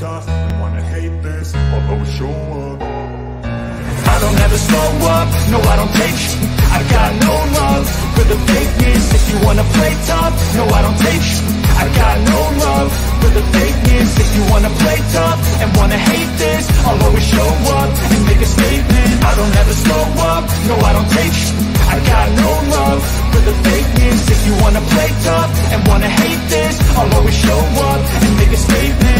tough and wanna hate this, I'll show up. I don't ever slow up, no I don't take I got no love for the fakeness. If you wanna play tough, no I don't take I got no love for the fakeness. If you wanna play tough and wanna hate this I'll always show up and make a statement. I don't ever slow up, no I don't take I got no love for the fakeness. If you wanna play tough and wanna hate this I'll always show up and make a statement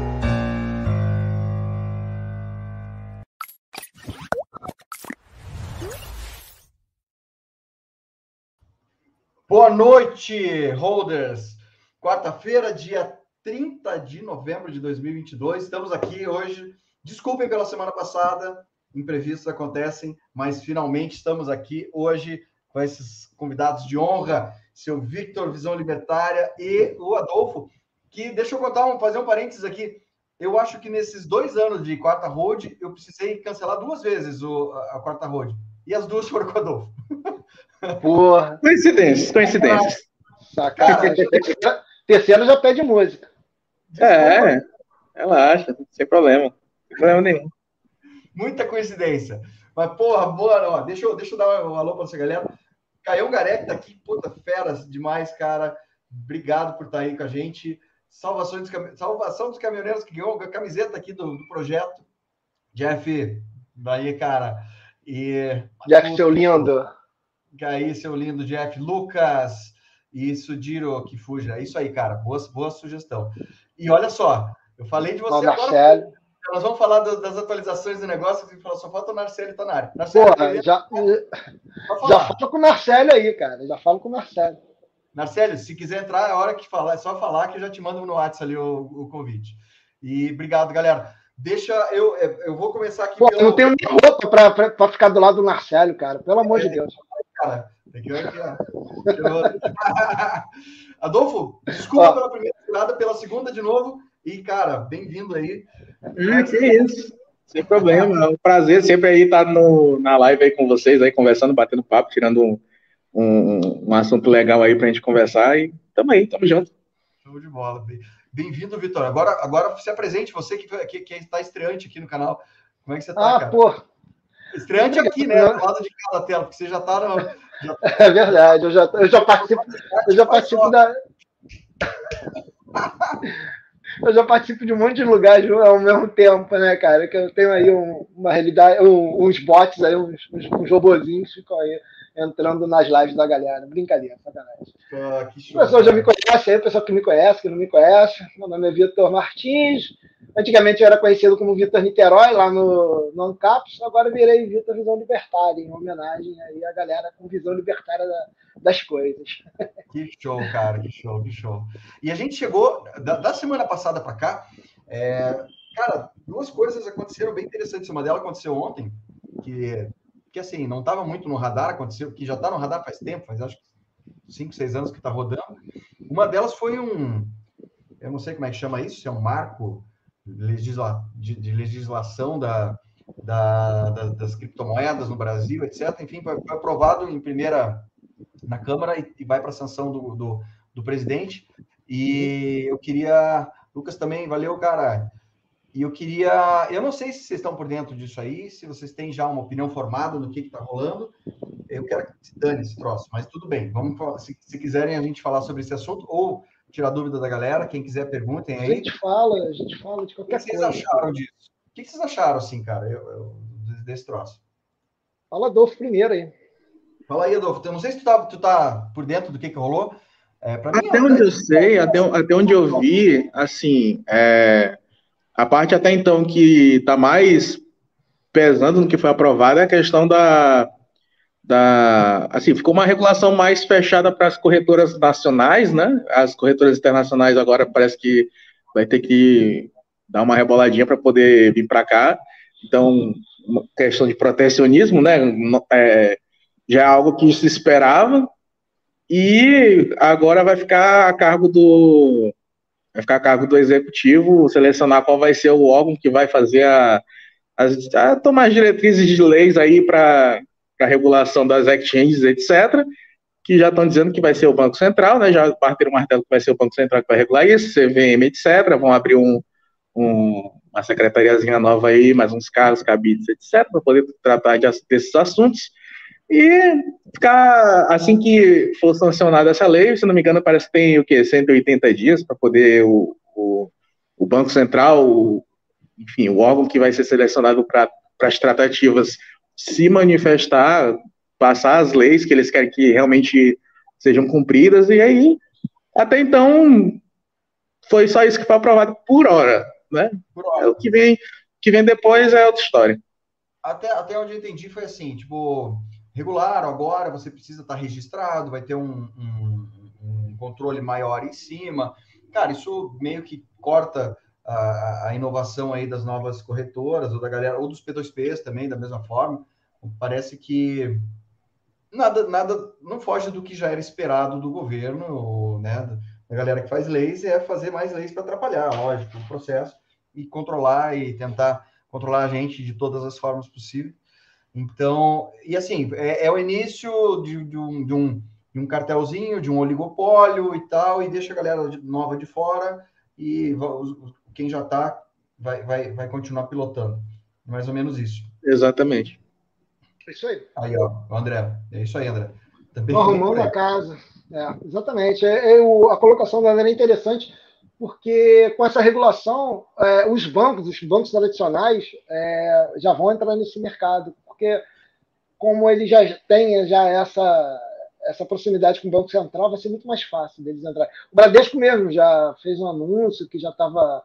Boa noite, holders. Quarta-feira, dia 30 de novembro de 2022. Estamos aqui hoje. Desculpem pela semana passada, imprevistos acontecem, mas finalmente estamos aqui hoje com esses convidados de honra, seu Victor Visão Libertária e o Adolfo, que deixa eu contar um, fazer um parênteses aqui. Eu acho que nesses dois anos de quarta road, eu precisei cancelar duas vezes o, a, a quarta road. E as duas foram com o Adolfo. Porra. Coincidências, coincidências. Sacanagem. Terceiro já pede música. É, relaxa, sem problema. Sem problema nenhum. Muita coincidência. Mas, porra, boa, ó, deixa, eu, deixa eu dar um alô para essa galera. Caião Garec tá aqui, puta, feras demais, cara. Obrigado por estar aí com a gente. Salvação dos, cam... Salvação dos caminhoneiros que ganhou a camiseta aqui do, do projeto. Jeff, daí, cara. E. Jeff, seu lindo. Aí, seu lindo Jeff. Lucas. Isso, Diro, que fuja. Isso aí, cara. Boa, boa sugestão. E olha só, eu falei de você Bom, agora. Marcelo. Nós vamos falar das, das atualizações do negócio. Você falou, só falta o Narcélio estar na área. Narcélio, Porra, já, já fala com o Marcelo aí, cara. Já falo com o Marcelo. Narcélio, se quiser entrar, é hora que falar, é só falar que eu já te mando no WhatsApp ali o, o convite. E obrigado, galera. Deixa eu, eu vou começar aqui Pô, eu não tenho nem roupa pra ficar do lado do Marcelo, cara. Pelo amor de Deus. Cara. Tem que aqui, Adolfo, desculpa Ó. pela primeira tirada, pela segunda de novo. E, cara, bem-vindo aí. Ah, que isso. Sem problema. É um prazer sempre aí estar no, na live aí com vocês, aí conversando, batendo papo, tirando um, um, um assunto legal aí pra gente conversar. E tamo aí, tamo junto. Show de bola. Bem- Bem-vindo, Vitor. Agora, agora se apresente, você que, que, que está estreante aqui no canal. Como é que você está, Ah, cara? pô, Estreante aqui, né? Do lado de cada tela, porque você já está no. é verdade. Eu já, eu já participo, eu já participo da. Eu já participo de um monte de lugares ao mesmo tempo, né, cara? Que eu tenho aí um- uma realidade, um- uns bots aí, uns, uns, uns robozinhos ficam aí entrando nas lives da galera. Brincadeira, sacanagem. Ah, que O pessoal já me conhece aí, o pessoal que me conhece, que não me conhece. Meu nome é Vitor Martins. Antigamente eu era conhecido como Vitor Niterói, lá no, no Ancaps. Agora virei Vitor Visão Libertária, em homenagem aí à galera com visão libertária da- das coisas. Que show, cara, que show, que show. E a gente chegou, da, da semana passada para cá, é, cara, duas coisas aconteceram bem interessantes. Uma delas aconteceu ontem, que, que assim, não estava muito no radar, aconteceu, que já está no radar faz tempo, faz acho que cinco, seis anos que está rodando. Uma delas foi um, eu não sei como é que chama isso, se é um marco legisla, de, de legislação da, da, da- das criptomoedas no Brasil, etc. Enfim, foi, foi aprovado em primeira na Câmara e, e vai para a sanção do, do, do presidente. E eu queria. Lucas também, valeu, cara. E eu queria. Eu não sei se vocês estão por dentro disso aí, se vocês têm já uma opinião formada do que está rolando. Eu quero que se dane esse troço, mas tudo bem. Vamos se, se quiserem a gente falar sobre esse assunto ou tirar dúvida da galera, quem quiser perguntem A aí. gente fala, a gente fala de O que qualquer vocês coisa. acharam disso? O que vocês acharam, assim, cara, eu, eu- desse troço? Fala Adolfo primeiro aí. Fala aí, Adolfo. Eu não sei se tu tá, tu tá por dentro do que, que rolou. É, mim, Até ó, onde eu sei, até, até onde eu vi, assim, é, a parte até então que está mais pesando no que foi aprovado é a questão da, da. Assim, ficou uma regulação mais fechada para as corretoras nacionais, né? As corretoras internacionais agora parece que vai ter que dar uma reboladinha para poder vir para cá. Então, questão de protecionismo, né? é, já é algo que se esperava. E agora vai ficar a cargo do vai ficar a cargo do executivo selecionar qual vai ser o órgão que vai fazer a, as, a tomar as diretrizes de leis aí para a regulação das exchanges, etc. Que já estão dizendo que vai ser o Banco Central, né? Já partiram o martelo que vai ser o Banco Central que vai regular isso, CVM, etc. Vão abrir um, um, uma secretariazinha nova aí, mais uns cargos, cabides, etc., para poder tratar de, desses assuntos. E ficar, assim que for sancionada essa lei, se não me engano, parece que tem o quê? 180 dias para poder o, o, o, Banco Central, o, enfim, o órgão que vai ser selecionado para as tratativas se manifestar, passar as leis que eles querem que realmente sejam cumpridas, e aí, até então, foi só isso que foi aprovado por hora, né? Por hora. É, o que vem, que vem depois é outra história. Até, até onde eu entendi foi assim, tipo, regular, agora você precisa estar registrado, vai ter um, um, um controle maior em cima. Cara, isso meio que corta a, a, inovação aí das novas corretoras, ou da galera, ou dos P2Ps também, da mesma forma. Parece que nada, nada não foge do que já era esperado do governo, né? Da galera que faz leis, é fazer mais leis para atrapalhar, lógico, o processo, e controlar e tentar controlar a gente de todas as formas possíveis. Então, e assim, é, é o início de, de, um, de, um, de um cartelzinho, de um oligopólio e tal, e deixa a galera nova de fora e quem já está vai, vai, vai continuar pilotando. Mais ou menos isso. Exatamente. É isso aí. Aí, ó, o André. É isso aí, André. Também arrumando a casa. É, exatamente. É, é, o, a colocação do André é interessante, porque com essa regulação, é, os bancos, os bancos tradicionais, é, já vão entrar nesse mercado porque como ele já tem já essa essa proximidade com o Banco Central, vai ser muito mais fácil deles entrar. O Bradesco mesmo já fez um anúncio que já estava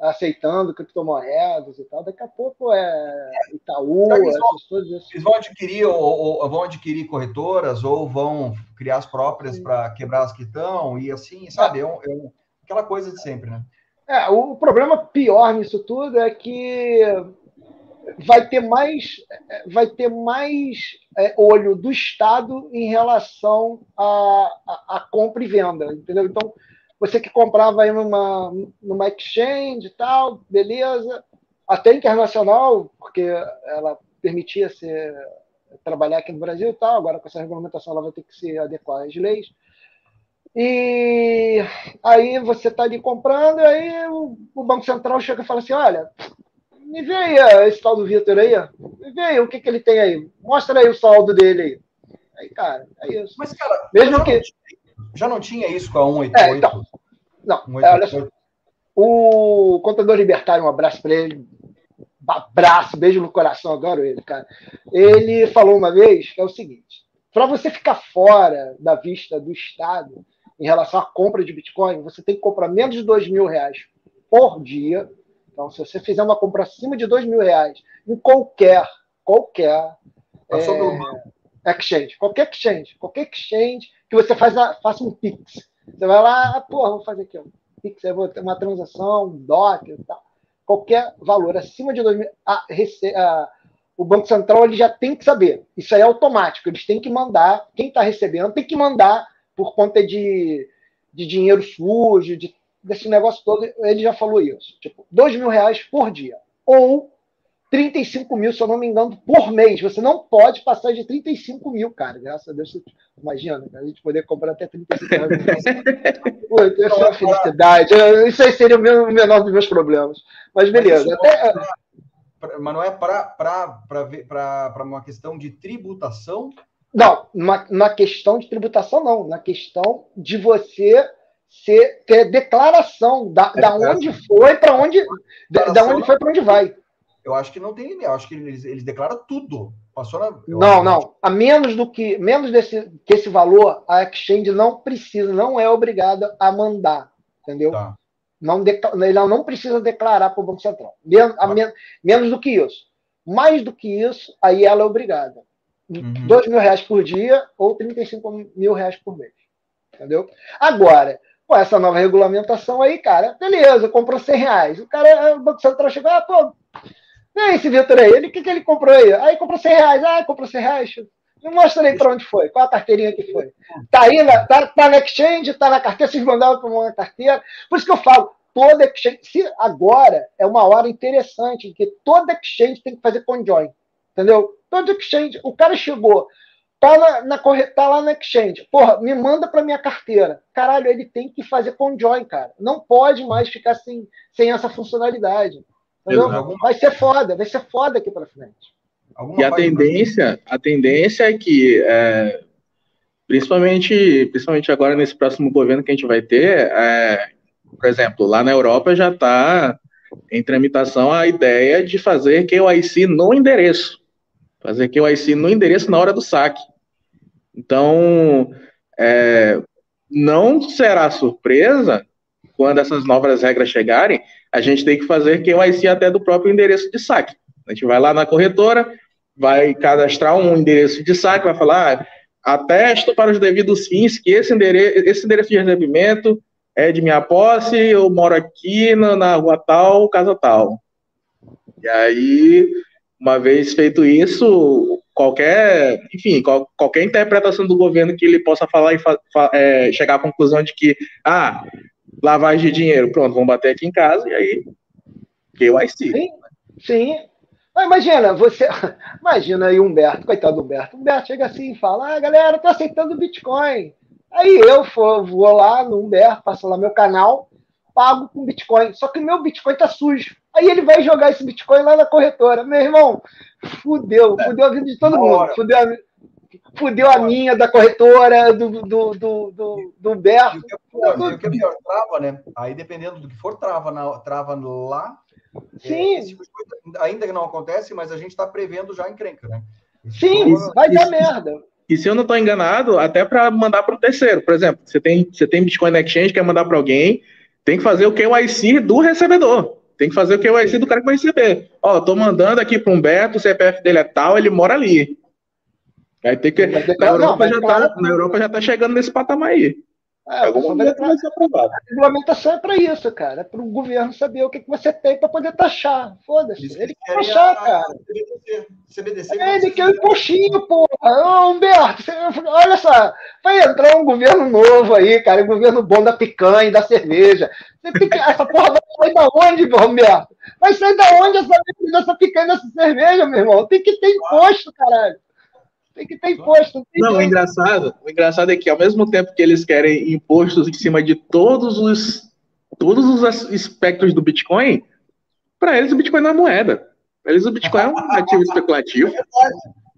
aceitando criptomoedas e tal. Daqui a pouco é Itaú, eles vão. Eles vão adquirir ou, ou, vão adquirir corretoras ou vão criar as próprias para quebrar as que estão e assim, sabe? É, um, é um, aquela coisa de sempre, né? É, o problema pior nisso tudo é que vai ter mais, vai ter mais é, olho do Estado em relação à, à, compra e venda, entendeu? Então, você que comprava aí numa, numa exchange e tal, beleza, até internacional, porque ela permitia ser, trabalhar aqui no Brasil e tal, agora com essa regulamentação ela vai ter que se adequar às leis. E aí você está ali comprando, e aí o, o Banco Central chega e fala assim, olha, me vê aí esse tal do Vitor aí, me vê aí o que, que ele tem aí. Mostra aí o saldo dele aí. Aí, cara, é isso. Mas, cara, mesmo já que. Não tinha, já não tinha isso com a 188? É, então, não, 188. É, olha só. O contador libertário, um abraço para ele. Abraço, beijo no coração, adoro ele, cara. Ele falou uma vez que é o seguinte: para você ficar fora da vista do Estado em relação à compra de Bitcoin, você tem que comprar menos de dois mil reais por dia então, se você fizer uma compra acima de dois mil reais em qualquer, qualquer é, exchange, qualquer exchange, qualquer exchange que você faz a, faça um Pix. Você vai lá, porra, vou fazer aqui, um Pix, vou ter uma transação, um DOC e tal. Qualquer valor acima de dois mil, a, a, o Banco Central ele já tem que saber. Isso aí é automático. Eles têm que mandar, quem está recebendo tem que mandar por conta de, de dinheiro sujo, de desse negócio todo, ele já falou isso. Tipo, 2 mil reais por dia. Ou 35 mil, se eu não me engano, por mês. Você não pode passar de 35 mil, cara. Graças a Deus, imagina, a gente poder comprar até 35 mil. Pô, essa é uma felicidade. Isso aí seria o menor dos meus problemas. Mas beleza. Mas, até... mas não é para uma questão de tributação? Não, na, na questão de tributação, não. Na questão de você ser, ter declaração da, é, da onde foi para onde da, da onde foi para onde vai. Eu acho que não tem limite. Eu acho que eles, eles declaram tudo. Passou na, não, não. A menos do que menos desse que esse valor a exchange não precisa, não é obrigada a mandar, entendeu? Tá. Não ela não precisa declarar para o Banco Central. Men a men menos do que isso. Mais do que isso, aí ela é obrigada. Uhum. Dois mil reais por dia ou 35 mil reais por mês. Entendeu? Agora, com essa nova regulamentação aí, cara, beleza, comprou 100 reais. O cara, o Banco Central chegou, ah, pô, vem esse Vitor aí, ele, o que, que ele comprou aí? Aí comprou 100 reais, ah, comprou 100 reais. Me mostra aí para onde foi. Qual a carteirinha que foi? Tá aí, na, tá, tá na exchange, tá na carteira, vocês mandaram para uma carteira. Por isso que eu falo, toda exchange, se agora é uma hora interessante, que toda exchange tem que fazer conjoin. Entendeu? Toda exchange, o cara chegou, tá, na, na, tá lá na exchange, porra, me manda para minha carteira. Caralho, ele tem que fazer conjoin, cara. Não pode mais ficar sem, sem essa funcionalidade. Entendeu? Vai ser foda, vai ser foda aqui para frente. Alguma e a tendência, a tendência é que, é, principalmente, principalmente agora nesse próximo governo que a gente vai ter, é, por exemplo, lá na Europa já está em tramitação a ideia de fazer KYC no endereço, fazer KYC no endereço na hora do saque. Então, é, não será surpresa quando essas novas regras chegarem, a gente tem que fazer KYC até do próprio endereço de saque. A gente vai lá na corretora, vai cadastrar um endereço de saque, vai falar, ah, atesto para os devidos fins que esse endereço, esse endereço de recebimento é de minha posse, eu moro aqui na, na rua tal, casa tal. E aí, uma vez feito isso, qualquer, enfim, qual, qualquer interpretação do governo que ele possa falar e fa, fa, é, chegar à conclusão de que, ah, lavagem de dinheiro, pronto, vamos bater aqui em casa, e aí, KYC. Sim, sim. Mas imagina, você. Imagina aí Humberto, coitado do Humberto. Humberto chega assim e fala: ah, galera, tô aceitando Bitcoin. Aí eu for, vou lá no Humberto, passo lá meu canal, pago com Bitcoin. Só que meu Bitcoin tá sujo. Aí ele vai jogar esse Bitcoin lá na corretora. Meu irmão, fudeu, fudeu a vida de todo mundo. Fudeu a, fudeu a minha, da corretora, do, do, do, do, do Humberto. E o que é pior, trava, né? Aí dependendo do que for, trava, na, trava lá Sim. É, tipo ainda não acontece, mas a gente está prevendo já encrenca, né? Sim, vai dar merda. E se eu não estou enganado, até para mandar para o terceiro, por exemplo, você tem, você tem Bitcoin na Exchange, quer mandar para alguém, tem que fazer o KYC do recebedor. Tem que fazer o KYC do cara que vai receber. Ó, tô mandando aqui para o Humberto, o CPF dele é tal, ele mora ali. Aí tem que. Na Europa, já tá, na Europa já tá chegando nesse patamar aí. É, Algum momento vai ser aprovado. A regulamentação é para isso, cara. É para o governo saber o que, que você tem para poder taxar. Foda-se. Ele quer taxar, cara. CBDC. CBDC é, ele quer o impostinho, porra. Ô, Humberto, você, olha só. Vai entrar um governo novo aí, cara. Um governo bom da picanha, da cerveja. Essa porra vai sair da onde, Humberto? Vai sair da onde essa, essa picanha, dessa cerveja, meu irmão? Tem que ter imposto, caralho. Tem que ter imposto. Não, não o engraçado, o engraçado é que ao mesmo tempo que eles querem impostos em cima de todos os todos os espectros do Bitcoin, para eles o Bitcoin não é moeda. Para eles o Bitcoin é um ativo especulativo.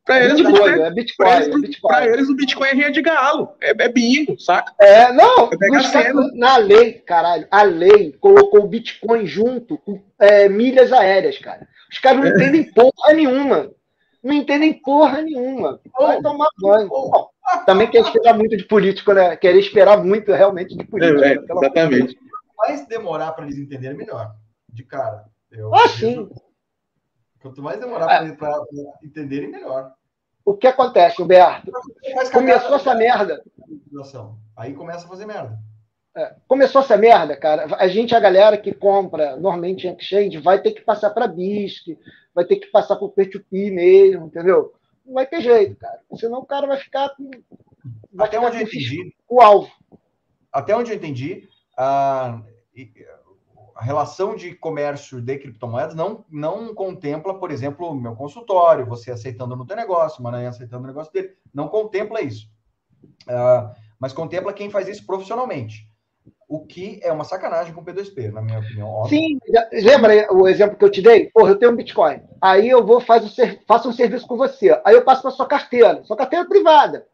Para eles, é Bitcoin, eles, é Bitcoin. Pra eles o Bitcoin é rinha de galo, é, é bingo, saca? É, não, é na lei, caralho, a lei colocou o Bitcoin junto com é, milhas aéreas, cara. Os caras não é. entendem porra nenhuma não entendem porra nenhuma. Vai tomar banho. também quer esperar muito de político, né? Quer esperar muito realmente de político. É, é, exatamente. Quanto mais demorar para eles entenderem, melhor. De cara. Eu, ah, sim. Quanto mais demorar é. para entenderem, melhor. O que acontece, Humberto? Começou essa merda. Aí começa a fazer merda. É, começou essa merda, cara. A gente, a galera que compra normalmente em exchange, vai ter que passar para BISC, vai ter que passar por peer-to-peer mesmo, entendeu? Não vai ter jeito, cara. Senão o cara vai ficar com. Vai Até onde eu entendi. O alvo. Até onde eu entendi, a, a relação de comércio de criptomoedas não, não contempla, por exemplo, o meu consultório, você aceitando no teu negócio, o Maranhão aceitando o negócio dele. Não contempla isso. Uh, mas contempla quem faz isso profissionalmente o que é uma sacanagem com o P2P, na minha opinião. Óbvio. Sim, lembra o exemplo que eu te dei? Porra, eu tenho um Bitcoin. Aí eu vou faço, faço um serviço com você. Aí eu passo para sua carteira, sua carteira privada.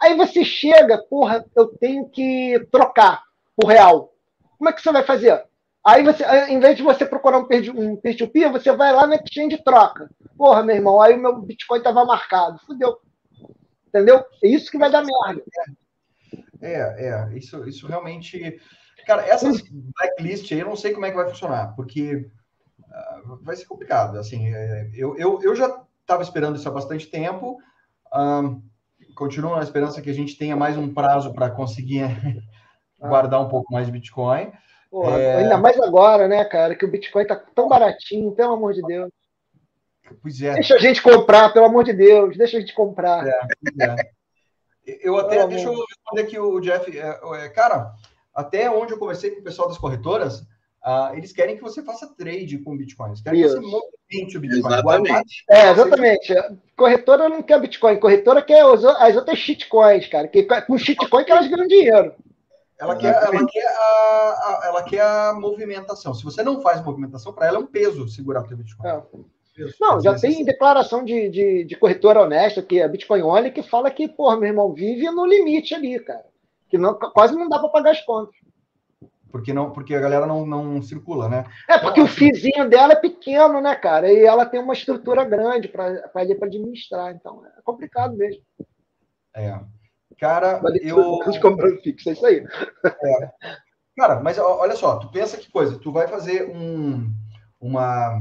Aí você chega, porra, eu tenho que trocar por real. Como é que você vai fazer? Aí você, em vez de você procurar um peer-to-peer, você vai lá na exchange e troca. Porra, meu irmão, aí o meu Bitcoin estava marcado. Fudeu. Entendeu? É isso que vai dar merda. É, é, isso, isso realmente. Cara, essas blacklist aí eu não sei como é que vai funcionar, porque uh, vai ser complicado. Assim, é, eu, eu, eu já estava esperando isso há bastante tempo. Um, continuo na esperança que a gente tenha mais um prazo para conseguir ah. guardar um pouco mais de Bitcoin. Pô, é... Ainda mais agora, né, cara, que o Bitcoin tá tão baratinho, pelo amor de Deus. Pois é. Deixa a gente comprar, pelo amor de Deus, deixa a gente comprar. É, é. Eu até, oh, deixa eu responder aqui o Jeff. É, é, cara, até onde eu conversei com o pessoal das corretoras, uh, eles querem que você faça trade com bitcoins. Querem Isso. que você movimente o Bitcoin. Exatamente. É, exatamente. Corretora não quer Bitcoin, corretora quer as outras shitcoins, cara. Que, com shitcoin que elas ganham dinheiro. Ela quer, ela, quer a, a, ela quer a movimentação. Se você não faz movimentação, para ela é um peso segurar o teu Bitcoin. É. Não, já tem declaração de, de, de, corretora honesta, que é Bitcoin Only, que fala que, porra, meu irmão, vive no limite ali, cara. Que não, quase não dá para pagar as contas. Porque, não, porque a galera não, não circula, né? É, porque o fizinho dela é pequeno, né, cara? E ela tem uma estrutura grande para para administrar. Então, é complicado mesmo. É. Cara, eu. Comprando fixo, é isso aí. É. Cara, mas olha só, tu pensa que coisa, tu vai fazer um, uma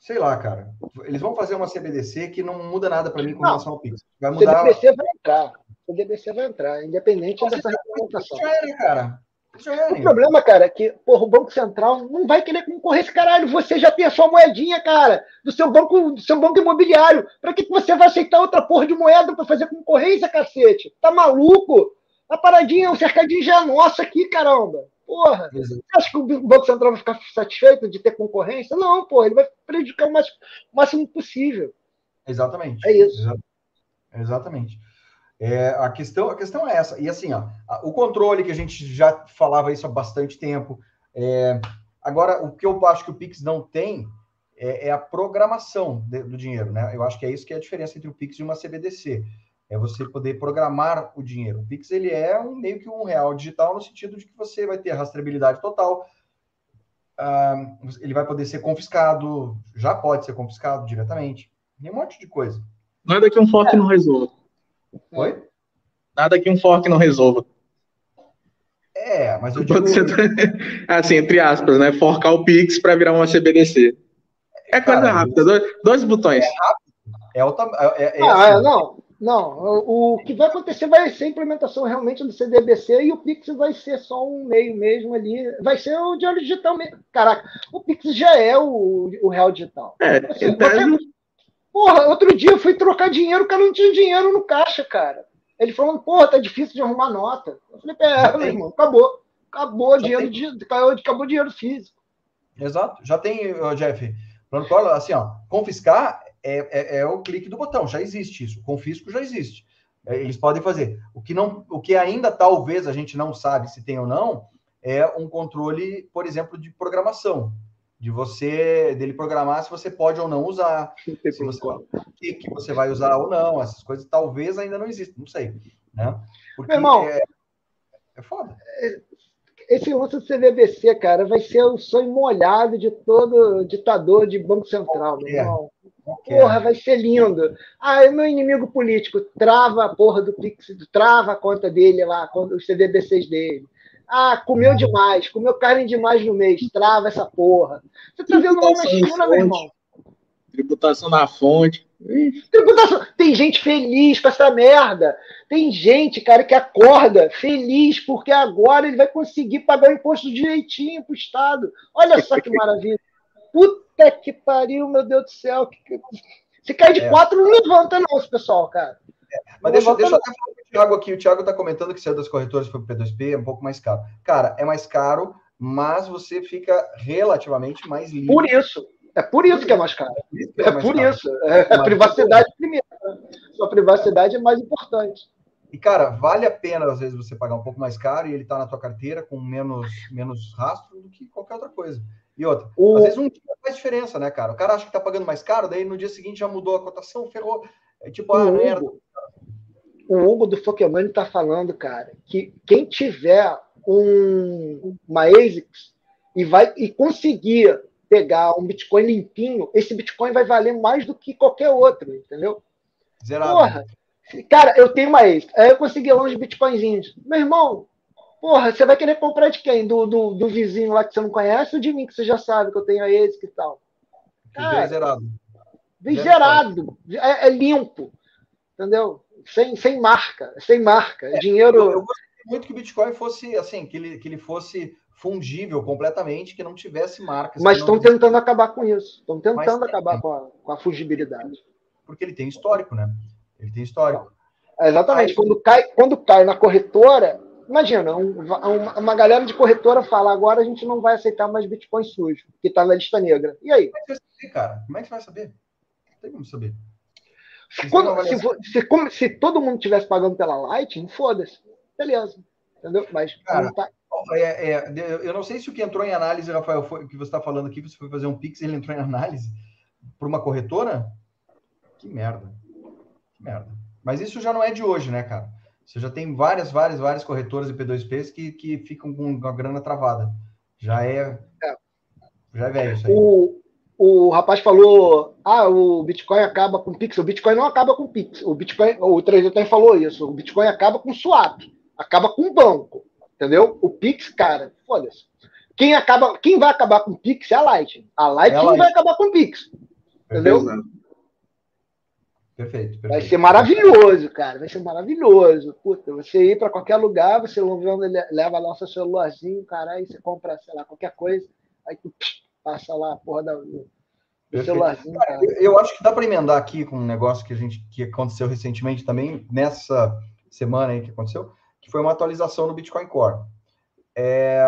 sei lá, cara. Eles vão fazer uma CBDC que não muda nada para mim com relação ao Pix. Vai mudar. CBDC vai entrar. CBDC vai entrar, independente dessa regulamentação. Já era, cara. Já era. O problema, cara, é que porra, o Banco Central não vai querer concorrer esse caralho. Você já tem a sua moedinha, cara, do seu banco, do seu banco imobiliário. Para que, que você vai aceitar outra porra de moeda para fazer concorrência, cacete? Tá maluco? A paradinha, o cercadinho já é nosso aqui, caramba. Porra, você acha que o Banco Central vai ficar satisfeito de ter concorrência? Não, pô, ele vai prejudicar o máximo, o máximo possível. Exatamente. É isso. Exatamente. É, a, questão, a questão é essa. E assim, ó, o controle que a gente já falava isso há bastante tempo. É, agora, o que eu acho que o Pix não tem é, é a programação de, do dinheiro, né? Eu acho que é isso que é a diferença entre o Pix e uma CBDC é você poder programar o dinheiro. O Pix ele é um, meio que um real digital no sentido de que você vai ter rastreabilidade total, uh, ele vai poder ser confiscado, já pode ser confiscado diretamente, tem um monte de coisa. Nada que um fork é. não resolva. Oi? Nada que um fork não resolva. É, mas eu digo... assim, entre aspas, né? Forcar o Pix para virar uma CBDC. É coisa Cara, rápida, dois, dois botões. É rápido. É, o, é, é, ah, assim. não. Não, o, que vai acontecer vai ser a implementação realmente do CDBC e o Pix vai ser só um meio mesmo ali. Vai ser o dinheiro digital mesmo. Caraca, o Pix já é o, o real digital. É, assim, então... Porra, outro dia eu fui trocar dinheiro, o cara não tinha dinheiro no caixa, cara. Ele falando, porra, tá difícil de arrumar nota. Eu falei, é, meu irmão, acabou. Acabou o dinheiro, tem... acabou, acabou dinheiro físico. Exato, já tem, Jeff. Assim, ó, confiscar é, é, é, o clique do botão, já existe isso. O confisco já existe. É, eles podem fazer. O que, não, o que ainda talvez a gente não sabe se tem ou não é um controle, por exemplo, de programação. De você, dele programar se você pode ou não usar, se você, o que, que você vai usar ou não, essas coisas talvez ainda não existem, não sei. Né? Porque Meu irmão, é, é foda. Esse lance do CVBC, cara, vai ser o sonho molhado de todo ditador de Banco Central, meu irmão. Porra, vai ser lindo. Ah, é meu inimigo político. Trava a porra do Pix, trava a conta dele lá, os CDBCs dele. Ah, comeu demais, comeu carne demais no mês, trava essa porra. Você tá vendo uma meu irmão? Tributação na fonte. Tributação. Tem gente feliz com essa merda. Tem gente, cara, que acorda feliz porque agora ele vai conseguir pagar o imposto direitinho pro Estado. Olha só que maravilha. Puta que pariu, meu Deus do céu. Se cair de é. quatro, não levanta, não, esse pessoal, cara. É. Mas deixa, deixa eu até falar com o Thiago aqui. O Thiago está comentando que se é das corretoras para o P2P é um pouco mais caro. Cara, é mais caro, mas você fica relativamente mais livre. Por isso. É por isso que é mais caro. É, é por caro. isso. É, é privacidade primeiro. Né? Sua privacidade é mais importante. E, cara, vale a pena, às vezes, você pagar um pouco mais caro e ele está na tua carteira com menos, menos rastro do que qualquer outra coisa. E outra, o... às vezes um dia faz diferença, né, cara? O cara acha que tá pagando mais caro, daí no dia seguinte já mudou a cotação, ferrou. É tipo, ah, merda. O Hugo do Pokémon tá falando, cara, que quem tiver um, uma ASICS e vai e conseguir pegar um Bitcoin limpinho, esse Bitcoin vai valer mais do que qualquer outro, entendeu? Zerado. Porra, cara, eu tenho uma ASIC, aí eu consegui lá uns Bitcoinzinhos. Meu irmão, Porra, você vai querer comprar de quem? Do, do, do, vizinho lá que você não conhece ou de mim que você já sabe que eu tenho esse que tal? Cara, zerado. Zerado. É, é, limpo. Entendeu? Sem, sem marca. Sem marca. É, dinheiro. Eu, eu gostei muito que o Bitcoin fosse assim, que ele, que ele fosse fungível completamente, que não tivesse marcas. Mas estão tentando acabar com isso. Estão tentando Mas, acabar com a, com a fungibilidade. Porque ele tem histórico, né? Ele tem histórico. É, exatamente. Aí, quando, cai, quando cai na corretora, imagina, um, uma, uma galera de corretora fala: agora a gente não vai aceitar mais Bitcoin sujo, que está na lista negra. E aí? Como é que você vai saber, cara? Como é que você vai saber? Não tem como saber. Quando, se, se, se, todo mundo tivesse pagando pela Lightning, foda-se. Beleza. Entendeu? Mas cara, tá... é, é, eu não sei se o que entrou em análise, Rafael, foi o que você está falando aqui, você foi fazer um Pix ele entrou em análise por uma corretora? Que merda. Merda. Mas isso já não é de hoje, né, cara? Você já tem várias, várias, várias corretoras de P2Ps que, que ficam com a grana travada. Já é. é. Já é velho isso aí. O, o rapaz falou: ah, o Bitcoin acaba com Pix. O Bitcoin não acaba com Pix. O Bitcoin, o 3 também falou isso. O Bitcoin acaba com swap, acaba com banco. Entendeu? O Pix, cara, foda-se. Quem, acaba, quem vai acabar com o Pix é a Lightning. A Lightning, é a Lightning. vai acabar com o Pix. Entendeu? Perfeito, perfeito, Vai ser maravilhoso, cara. Vai ser maravilhoso. Puta, você ir para qualquer lugar, você leva lá o seu celularzinho, cara, aí você compra, sei lá, qualquer coisa, aí tu passa lá a porra da, do celularzinho. Cara, eu acho que dá para emendar aqui com um negócio que a gente que aconteceu recentemente também, nessa semana aí que aconteceu, que foi uma atualização no Bitcoin Core. É,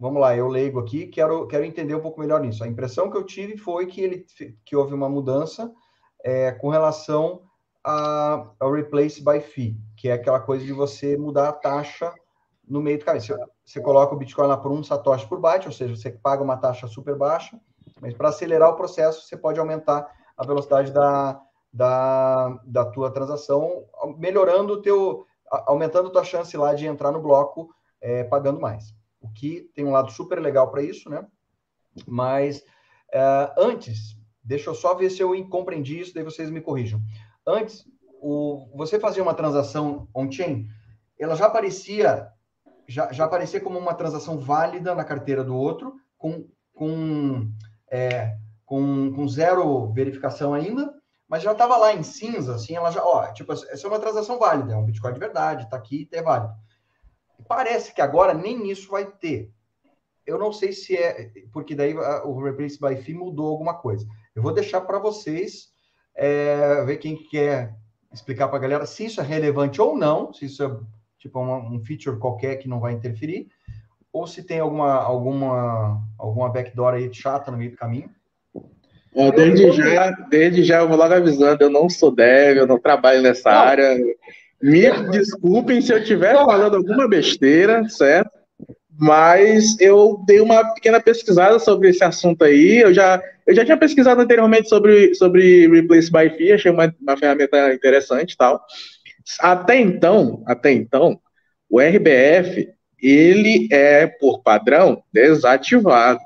vamos lá, eu leigo aqui, quero, quero entender um pouco melhor nisso. A impressão que eu tive foi que, ele, que houve uma mudança é, com relação a, ao replace by fee, que é aquela coisa de você mudar a taxa no meio do caminho. Você, você coloca o Bitcoin lá por um satoshi por byte, ou seja, você paga uma taxa super baixa, mas para acelerar o processo, você pode aumentar a velocidade da, da, da tua transação, melhorando o teu, aumentando a tua chance lá de entrar no bloco é, pagando mais. O que tem um lado super legal para isso, né? Mas é, antes, Deixa eu só ver se eu compreendi isso, daí vocês me corrijam. Antes, o, você fazia uma transação on-chain, ela já aparecia, já, já aparecia como uma transação válida na carteira do outro, com, com, é, com, com zero verificação ainda, mas já estava lá em cinza, assim, ela já, ó, tipo, essa é uma transação válida, é um Bitcoin de verdade, está aqui, é válido. Parece que agora nem isso vai ter. Eu não sei se é, porque daí o Replace by Fee mudou alguma coisa. Eu vou deixar para vocês é, ver quem quer explicar para a galera se isso é relevante ou não, se isso é tipo uma, um feature qualquer que não vai interferir, ou se tem alguma alguma alguma backdoor aí chata no meio do caminho. Desde, já, desde já eu vou logo avisando, eu não sou dev, eu não trabalho nessa não. área. Me desculpem se eu estiver falando alguma besteira, certo? mas eu dei uma pequena pesquisada sobre esse assunto aí. Eu já, eu já tinha pesquisado anteriormente sobre, sobre Replace by Fee, achei uma, uma ferramenta interessante e tal. Até então, até então, o RBF, ele é, por padrão, desativado.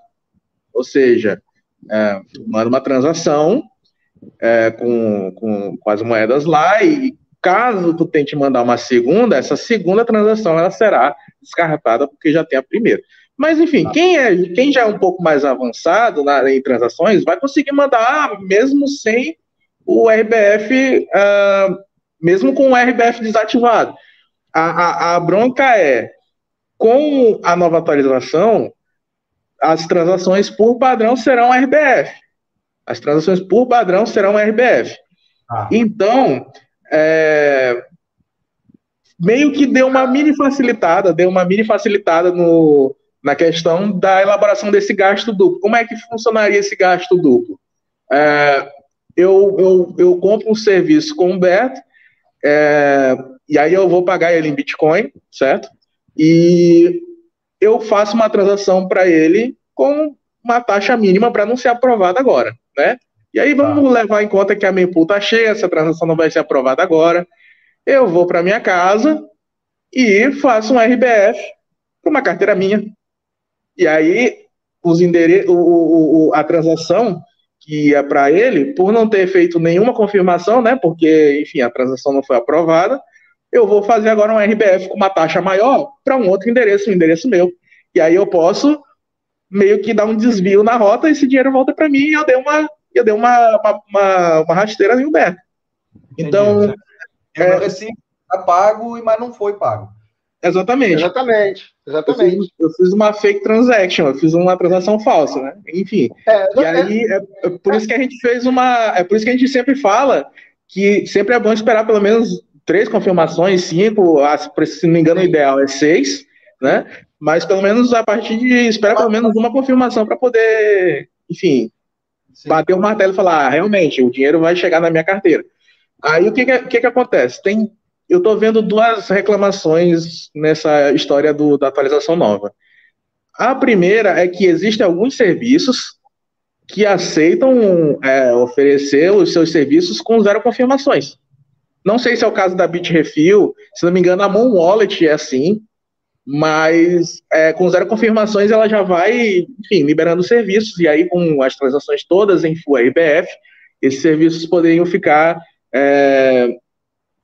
Ou seja, é, manda uma transação é, com, com, com as moedas lá e caso tu tente mandar uma segunda, essa segunda transação ela será descartada porque já tem a primeira. Mas enfim, tá. quem, é, quem já é um pouco mais avançado na, em transações vai conseguir mandar mesmo sem o RBF, uh, ah, mesmo com o RBF desativado. A, a, a bronca é, com a nova atualização, as transações por padrão serão RBF. As transações por padrão serão RBF. Ah. Então, é, meio que deu uma mini facilitada, deu uma mini facilitada no, na questão da elaboração desse gasto duplo. Como é que funcionaria esse gasto duplo? É, eu, eu, eu compro um serviço com o Beto, é, e aí eu vou pagar ele em Bitcoin, certo? E eu faço uma transação para ele com uma taxa mínima para não ser aprovada agora, né? E aí vamos tá. levar em conta que a mempool está cheia, essa transação não vai ser aprovada agora. Eu vou para minha casa e faço um RBF para uma carteira minha. E aí os endere o, o, a transação que é para ele, por não ter feito nenhuma confirmação, né? Porque, enfim, a transação não foi aprovada, eu vou fazer agora um RBF com uma taxa maior para um outro endereço, um endereço meu. E aí eu posso meio que dar um desvio na rota, esse dinheiro volta para mim e eu dei uma eu dei uma, uma, uma, uma rasteira em Humberto. Então. É, assim, tá pago, mas não foi pago. Exatamente. Exatamente. Exatamente. Eu fiz, eu fiz, uma fake transaction, eu fiz uma transação falsa, né? Enfim. É, e aí é, é, por isso que a gente fez uma. É por isso que a gente sempre fala que sempre é bom esperar pelo menos três confirmações, cinco, se não me engano, o ideal é seis, né? Mas pelo menos a partir de esperar pelo menos uma confirmação para poder, enfim, Sim. bater o martelo e falar, ah, realmente, o dinheiro vai chegar na minha carteira. Aí o que que, que, que acontece? Tem, eu estou vendo duas reclamações nessa história do, da atualização nova. A primeira é que existem alguns serviços que aceitam é, oferecer os seus serviços com zero confirmações. Não sei se é o caso da Bitrefill, se não me engano, a Moon Wallet é assim, mas é, com zero confirmações ela já vai, enfim, liberando serviços, e aí com as transações todas em Full RBF, esses serviços poderiam ficar é,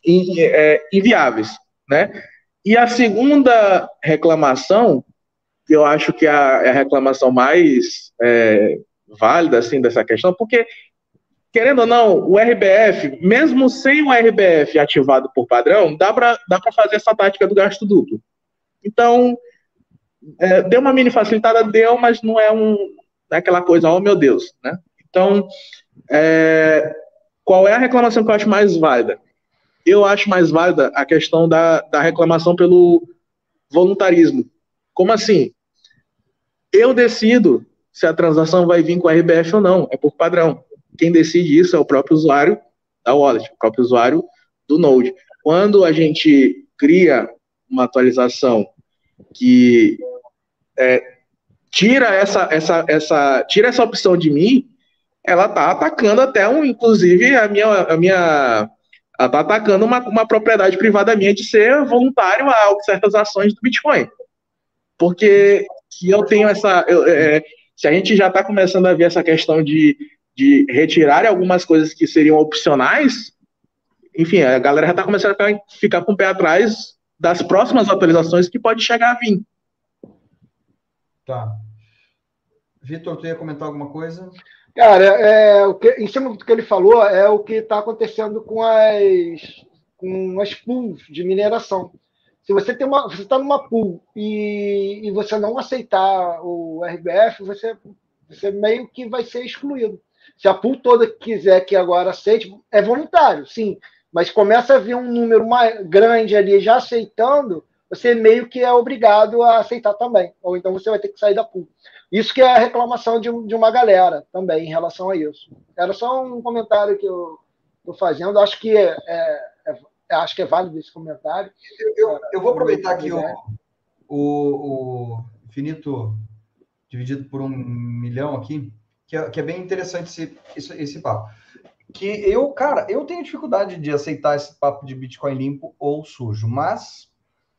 inviáveis, né? E a segunda reclamação, que eu acho que é a, é a reclamação mais é, válida, assim, dessa questão, porque querendo ou não, o RBF, mesmo sem o RBF ativado por padrão, dá para dá fazer essa tática do gasto duplo. Então, é, deu uma mini facilitada, deu, mas não é um é aquela coisa, oh meu Deus, né? Então, é, qual é a reclamação que eu acho mais válida? Eu acho mais válida a questão da, da reclamação pelo voluntarismo. Como assim? Eu decido se a transação vai vir com RBF ou não, é por padrão quem decide isso é o próprio usuário da wallet, o próprio usuário do Node. Quando a gente cria uma atualização que é, tira essa, essa, essa, tira essa opção de mim, ela está atacando até um, inclusive a minha, a minha, está atacando uma, uma propriedade privada minha de ser voluntário a certas ações do Bitcoin, porque se eu tenho essa, eu, é, se a gente já está começando a ver essa questão de de retirar algumas coisas que seriam opcionais, enfim, a galera já está começando a ficar com o pé atrás das próximas atualizações que pode chegar a vir. Tá. Vitor, tu ia comentar alguma coisa? Cara, é, o que, em cima do que ele falou, é o que está acontecendo com as, com as pools de mineração. Se você tem uma, você está numa pool e, e você não aceitar o RBF, você, você meio que vai ser excluído. Se a pool toda quiser que agora aceite, é voluntário, sim. Mas começa a vir um número mais grande ali já aceitando, você meio que é obrigado a aceitar também. Ou então você vai ter que sair da pool. Isso que é a reclamação de, de uma galera também em relação a isso. Era só um comentário que eu estou fazendo. Acho que é, é, é, acho que é válido esse comentário. Eu, eu, eu vou aproveitar aqui o, o, o infinito dividido por um milhão aqui que é, que é bem interessante esse, esse, esse papo. Que eu, cara, eu tenho dificuldade de aceitar esse papo de Bitcoin limpo ou sujo, mas,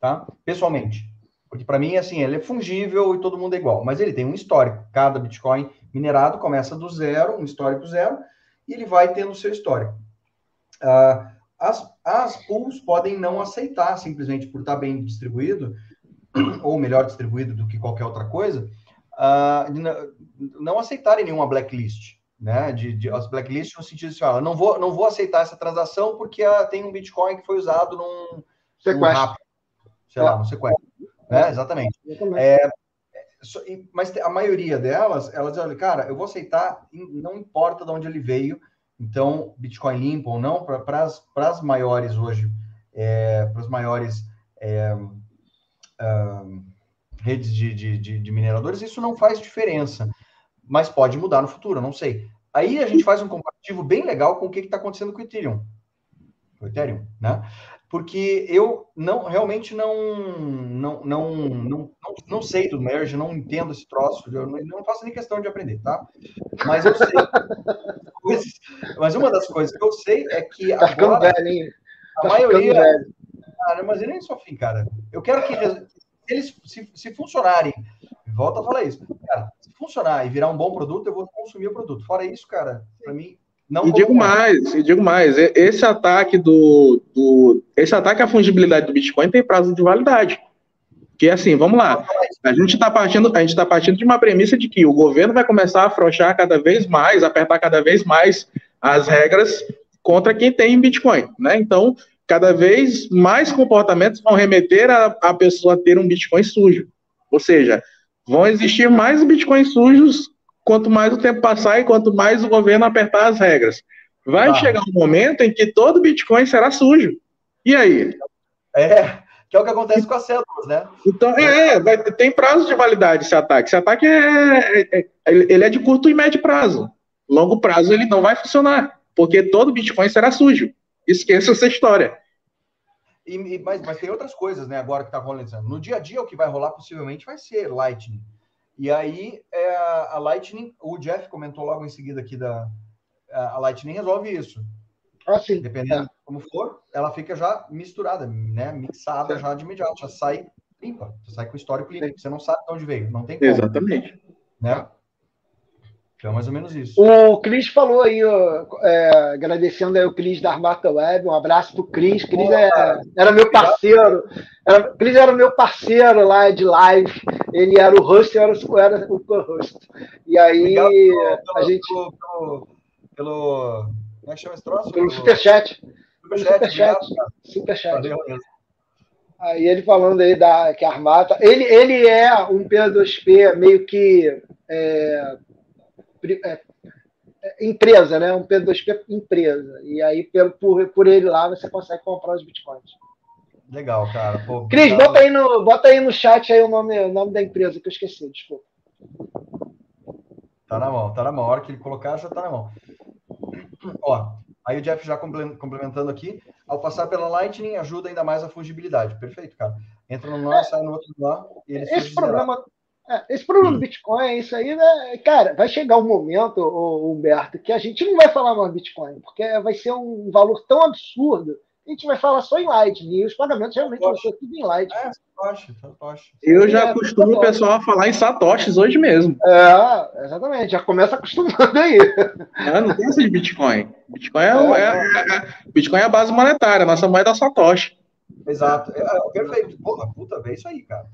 tá? Pessoalmente. Porque para mim, assim, ele é fungível e todo mundo é igual. Mas ele tem um histórico. Cada Bitcoin minerado começa do zero, um histórico zero, e ele vai tendo o seu histórico. Uh, as, as pools podem não aceitar, simplesmente por estar bem distribuído, ou melhor distribuído do que qualquer outra coisa, uh, não aceitarem nenhuma blacklist, né? De, de as blacklists no sentido de assim, ó, não vou não vou aceitar essa transação porque uh, tem um Bitcoin que foi usado num sequestro, sei é. lá, no sequestro, né? Exatamente. É, mas a maioria delas, elas dizem, cara, eu vou aceitar, não importa de onde ele veio. Então, Bitcoin limpo ou não, para as maiores hoje, é, para as maiores é, uh, redes de, de, de, de mineradores, isso não faz diferença. Mas pode mudar no futuro, não sei. Aí a gente faz um comparativo bem legal com o que está acontecendo com o Ethereum. O Ethereum, né? Porque eu não realmente não não, não, não, não, não sei do merge, não entendo esse troço, eu não, não faço nem questão de aprender, tá? Mas eu sei. mas uma das coisas que eu sei é que tá agora velho, a tá maioria. Cara, mas eu nem sou fim, cara. Eu quero que eles se, se funcionarem, volta a falar isso, cara, se funcionar e virar um bom produto, eu vou consumir o produto. Fora isso, cara, para mim não. E digo mais, e digo mais, esse ataque do, do, esse ataque à fungibilidade do Bitcoin tem prazo de validade. Que assim, vamos lá. A gente está partindo, a gente está partindo de uma premissa de que o governo vai começar a afrouxar cada vez mais, apertar cada vez mais as regras contra quem tem Bitcoin, né? Então, cada vez mais comportamentos vão remeter a, a pessoa ter um Bitcoin sujo. Ou seja, vão existir mais Bitcoins sujos quanto mais o tempo passar e quanto mais o governo apertar as regras. Vai ah. chegar um momento em que todo Bitcoin será sujo. E aí? É, que é o que acontece com as células, né? Então, é, vai, tem prazo de validade esse ataque. Esse ataque é, é, é, ele é de curto e médio prazo. Longo prazo ele não vai funcionar, porque todo Bitcoin será sujo. Esqueça essa história. E, e, mas, mas tem outras coisas, né, agora que está rolando. No dia a dia, o que vai rolar possivelmente vai ser Lightning. E aí, é, a Lightning, o Jeff comentou logo em seguida aqui da. A Lightning resolve isso. Ah, sim. Dependendo é. como for, ela fica já misturada, né? Mixada já de imediato, já sai limpa, já sai com o histórico limpo. Você não sabe de onde veio, não tem como. Exatamente. Né? Então, é mais ou menos isso. O Cris falou aí, ó, é, agradecendo aí o Cris da Armata Web, um abraço pro Cris. Cris é, era meu parceiro, era, Cris era meu parceiro lá de live, ele era o host, eu era, era o co-host. E aí, pelo, a gente... Pelo, pelo, pelo, como é que chama esse troço? Pelo superchat. Superchat, superchat. superchat. Valeu, Aí ele falando aí da, que a Armata... Ele, ele é um P2P meio que... É, é, é, empresa, né? Um P2P empresa. E aí, pelo, por, por ele lá, você consegue comprar os bitcoins. Legal, cara. Pô, Cris, bota aí, no, bota aí no chat aí o nome, o nome da empresa que eu esqueci, desculpa. Tá na mão, tá na mão. A hora que ele colocar, já tá na mão. Ó, aí o Jeff já complementando aqui. Ao passar pela Lightning, ajuda ainda mais a fungibilidade. Perfeito, cara. Entra no nó, é, sai no outro nó. esse problema, é, esse problema do Bitcoin é isso aí, né? Cara, vai chegar um momento, Humberto, que a gente não vai falar mais Bitcoin, porque vai ser um valor tão absurdo a gente vai falar só em Lightning. E os pagamentos realmente vão ser tudo em Lightning. É, Satoshi, Satoshi. Eu já é, costumo o pessoal a falar em Satoshis hoje mesmo. É, exatamente. Já começa acostumando aí. É, não tem essa de Bitcoin. Bitcoin é, é, é, é, Bitcoin é a base monetária. Nossa moeda é Satoshi. Exato. perfeito. Porra, puta, é isso aí, cara.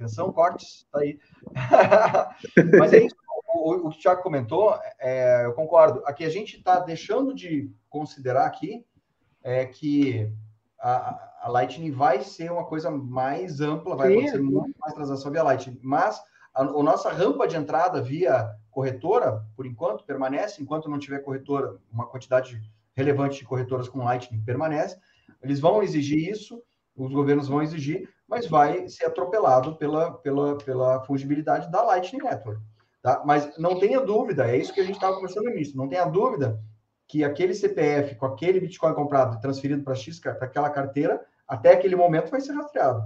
Atenção, cortes, tá aí. Mas é isso, o, o, que o Thiago comentou, é, eu concordo. Aqui a gente está deixando de considerar aqui é que a, a, Lightning vai ser uma coisa mais ampla, vai Sim. acontecer muito mais transação via Lightning, mas a, a, nossa rampa de entrada via corretora, por enquanto, permanece, enquanto não tiver corretora, uma quantidade relevante de corretoras com Lightning permanece, eles vão exigir isso, os governos vão exigir, mas vai ser atropelado pela, pela, pela fungibilidade da Lightning Network. Tá? Mas não tenha dúvida, é isso que a gente estava conversando no início, não tenha dúvida que aquele CPF com aquele Bitcoin comprado e transferido para X, para aquela carteira, até aquele momento vai ser rastreado.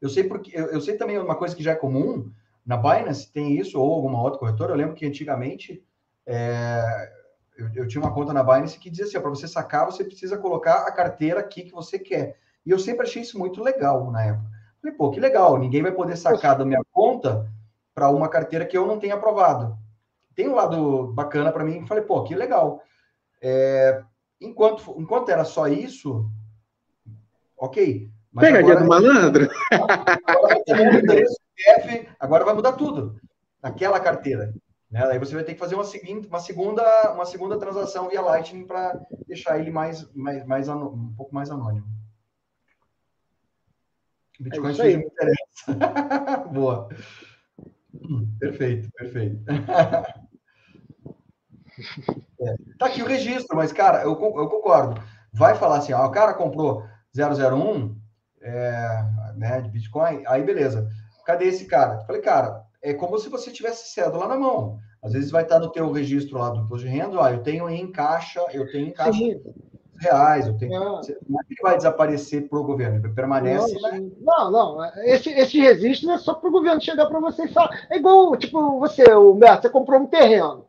Eu sei porque eu, eu, sei também uma coisa que já é comum na Binance tem isso ou alguma outra corretora. Eu lembro que antigamente é, eu, eu, tinha uma conta na Binance que dizia assim: para você sacar, você precisa colocar a carteira aqui que você quer. E eu sempre achei isso muito legal na época. Falei, pô, que legal, ninguém vai poder sacar da minha conta para uma carteira que eu não tenho aprovado. Tem um lado bacana para mim, falei, pô, que legal. É, enquanto, enquanto era só isso, ok. Pegadinha agora, do malandro. Agora, agora vai mudar tudo. Naquela carteira. Né? Aí você vai ter que fazer uma, seguinte, uma, segunda, uma segunda transação via Lightning para deixar ele mais, mais, mais um pouco mais anônimo. Bitcoin é isso aí. me interessa. Boa. Perfeito, perfeito. é. Tá aqui o registro, mas, cara, eu, eu concordo. Vai falar assim, ó, o cara comprou 001 é, né, de Bitcoin, aí beleza. Cadê esse cara? Falei, cara, é como se você tivesse cédula na mão. Às vezes vai estar no teu registro lá do imposto de renda, ó, eu tenho em caixa, eu tenho em caixa reais. Eu tenho... Não. não é que vai desaparecer para o governo, permanece. Não, né? não, não. Esse, esse registro é só para o governo chegar para você e falar. É igual, tipo, você, o Beto, você comprou um terreno.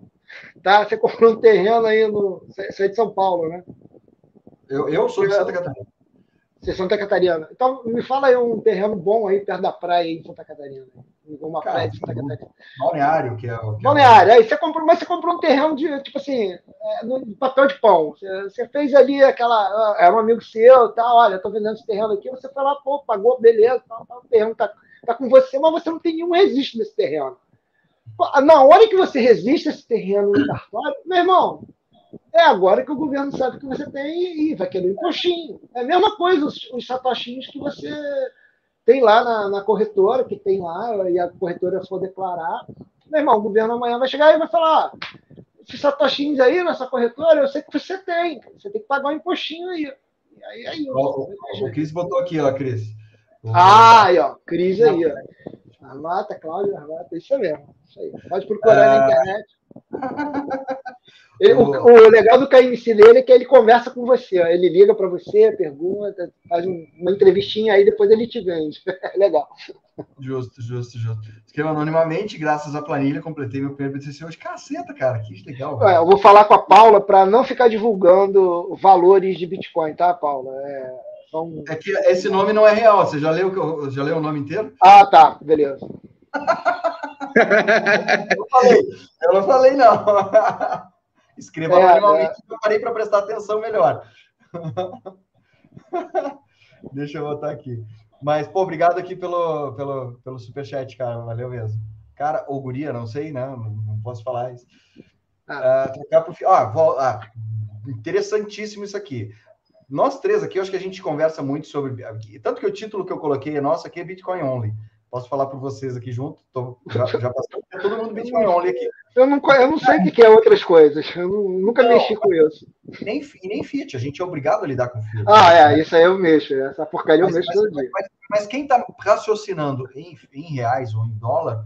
Tá? Você comprou um terreno aí no. Você é de São Paulo, né? Eu, eu sou de Santa Catarina. Você é Santa Catarina. Então, me fala aí um terreno bom aí perto da praia aí de Santa Catarina. Uma Cara, Santa Catarina. Balneário, que é o. Que balneário. É... Aí você comprou, mas você comprou um terreno de, tipo assim, é, no papel de pão. Você, você, fez ali aquela. Era um amigo seu e tal, olha, estou vendendo esse terreno aqui. Você foi lá, pô, pagou, beleza, tal, tal, o terreno tá, tá com você, mas você não tem nenhum registro desse terreno. Na hora que você resiste esse terreno no cartório, meu irmão, É agora que o governo sabe que você tem e vai querer um impostinho. É a mesma coisa os, os satoshinhos que você tem lá na, na, corretora, que tem lá, e a corretora for declarar. Meu irmão, o governo amanhã vai chegar e vai falar: esses satoshinhos aí nessa corretora, eu sei que você tem, você tem que pagar um impostinho aí. E aí, aí o, o, o Cris botou aqui, ó, Cris. Ah, aí, ó, Cris aí, ó. Armata, Cláudio, Armata, isso mesmo. Aí. Pode procurar na ah. internet. Ele, o, o, legal do KMC dele é que ele conversa com você. Ele liga para você, pergunta, faz uma entrevistinha aí, depois ele te vende. É legal. Justo, justo, justo. Escreva anonimamente, graças à planilha, completei meu primeiro BTC hoje. Caceta, cara, que legal. É, eu vou falar com a Paula para não ficar divulgando valores de Bitcoin, tá, Paula? É, são... é que esse nome não é real. Você já leu, já leu o nome inteiro? Ah, tá, beleza. Eu, não falei, eu não falei, não. Escreva é, anonimamente, é. eu parei para prestar atenção melhor. Deixa eu botar aqui. Mas, pô, obrigado aqui pelo, pelo, pelo superchat, cara. Valeu mesmo. Cara, ou guria, não sei, né? Não, não posso falar isso. Ah. Uh, trocar pro... ah, ah, interessantíssimo isso aqui. Nós três aqui, eu acho que a gente conversa muito sobre. Tanto que o título que eu coloquei é nosso aqui é Bitcoin Only. Posso falar para vocês aqui junto? Tô, já, já passou todo mundo Bitcoin Only aqui. Eu não, eu não sei o que é outras coisas. Eu nunca não, mexi com isso. Nem, nem Fiat. A gente é obrigado a lidar com Fiat. Ah, é. Isso aí eu mexo. Essa porcaria mas, eu mexo mas, todo dia. Mas, mas quem está raciocinando em, em, reais ou em dólar...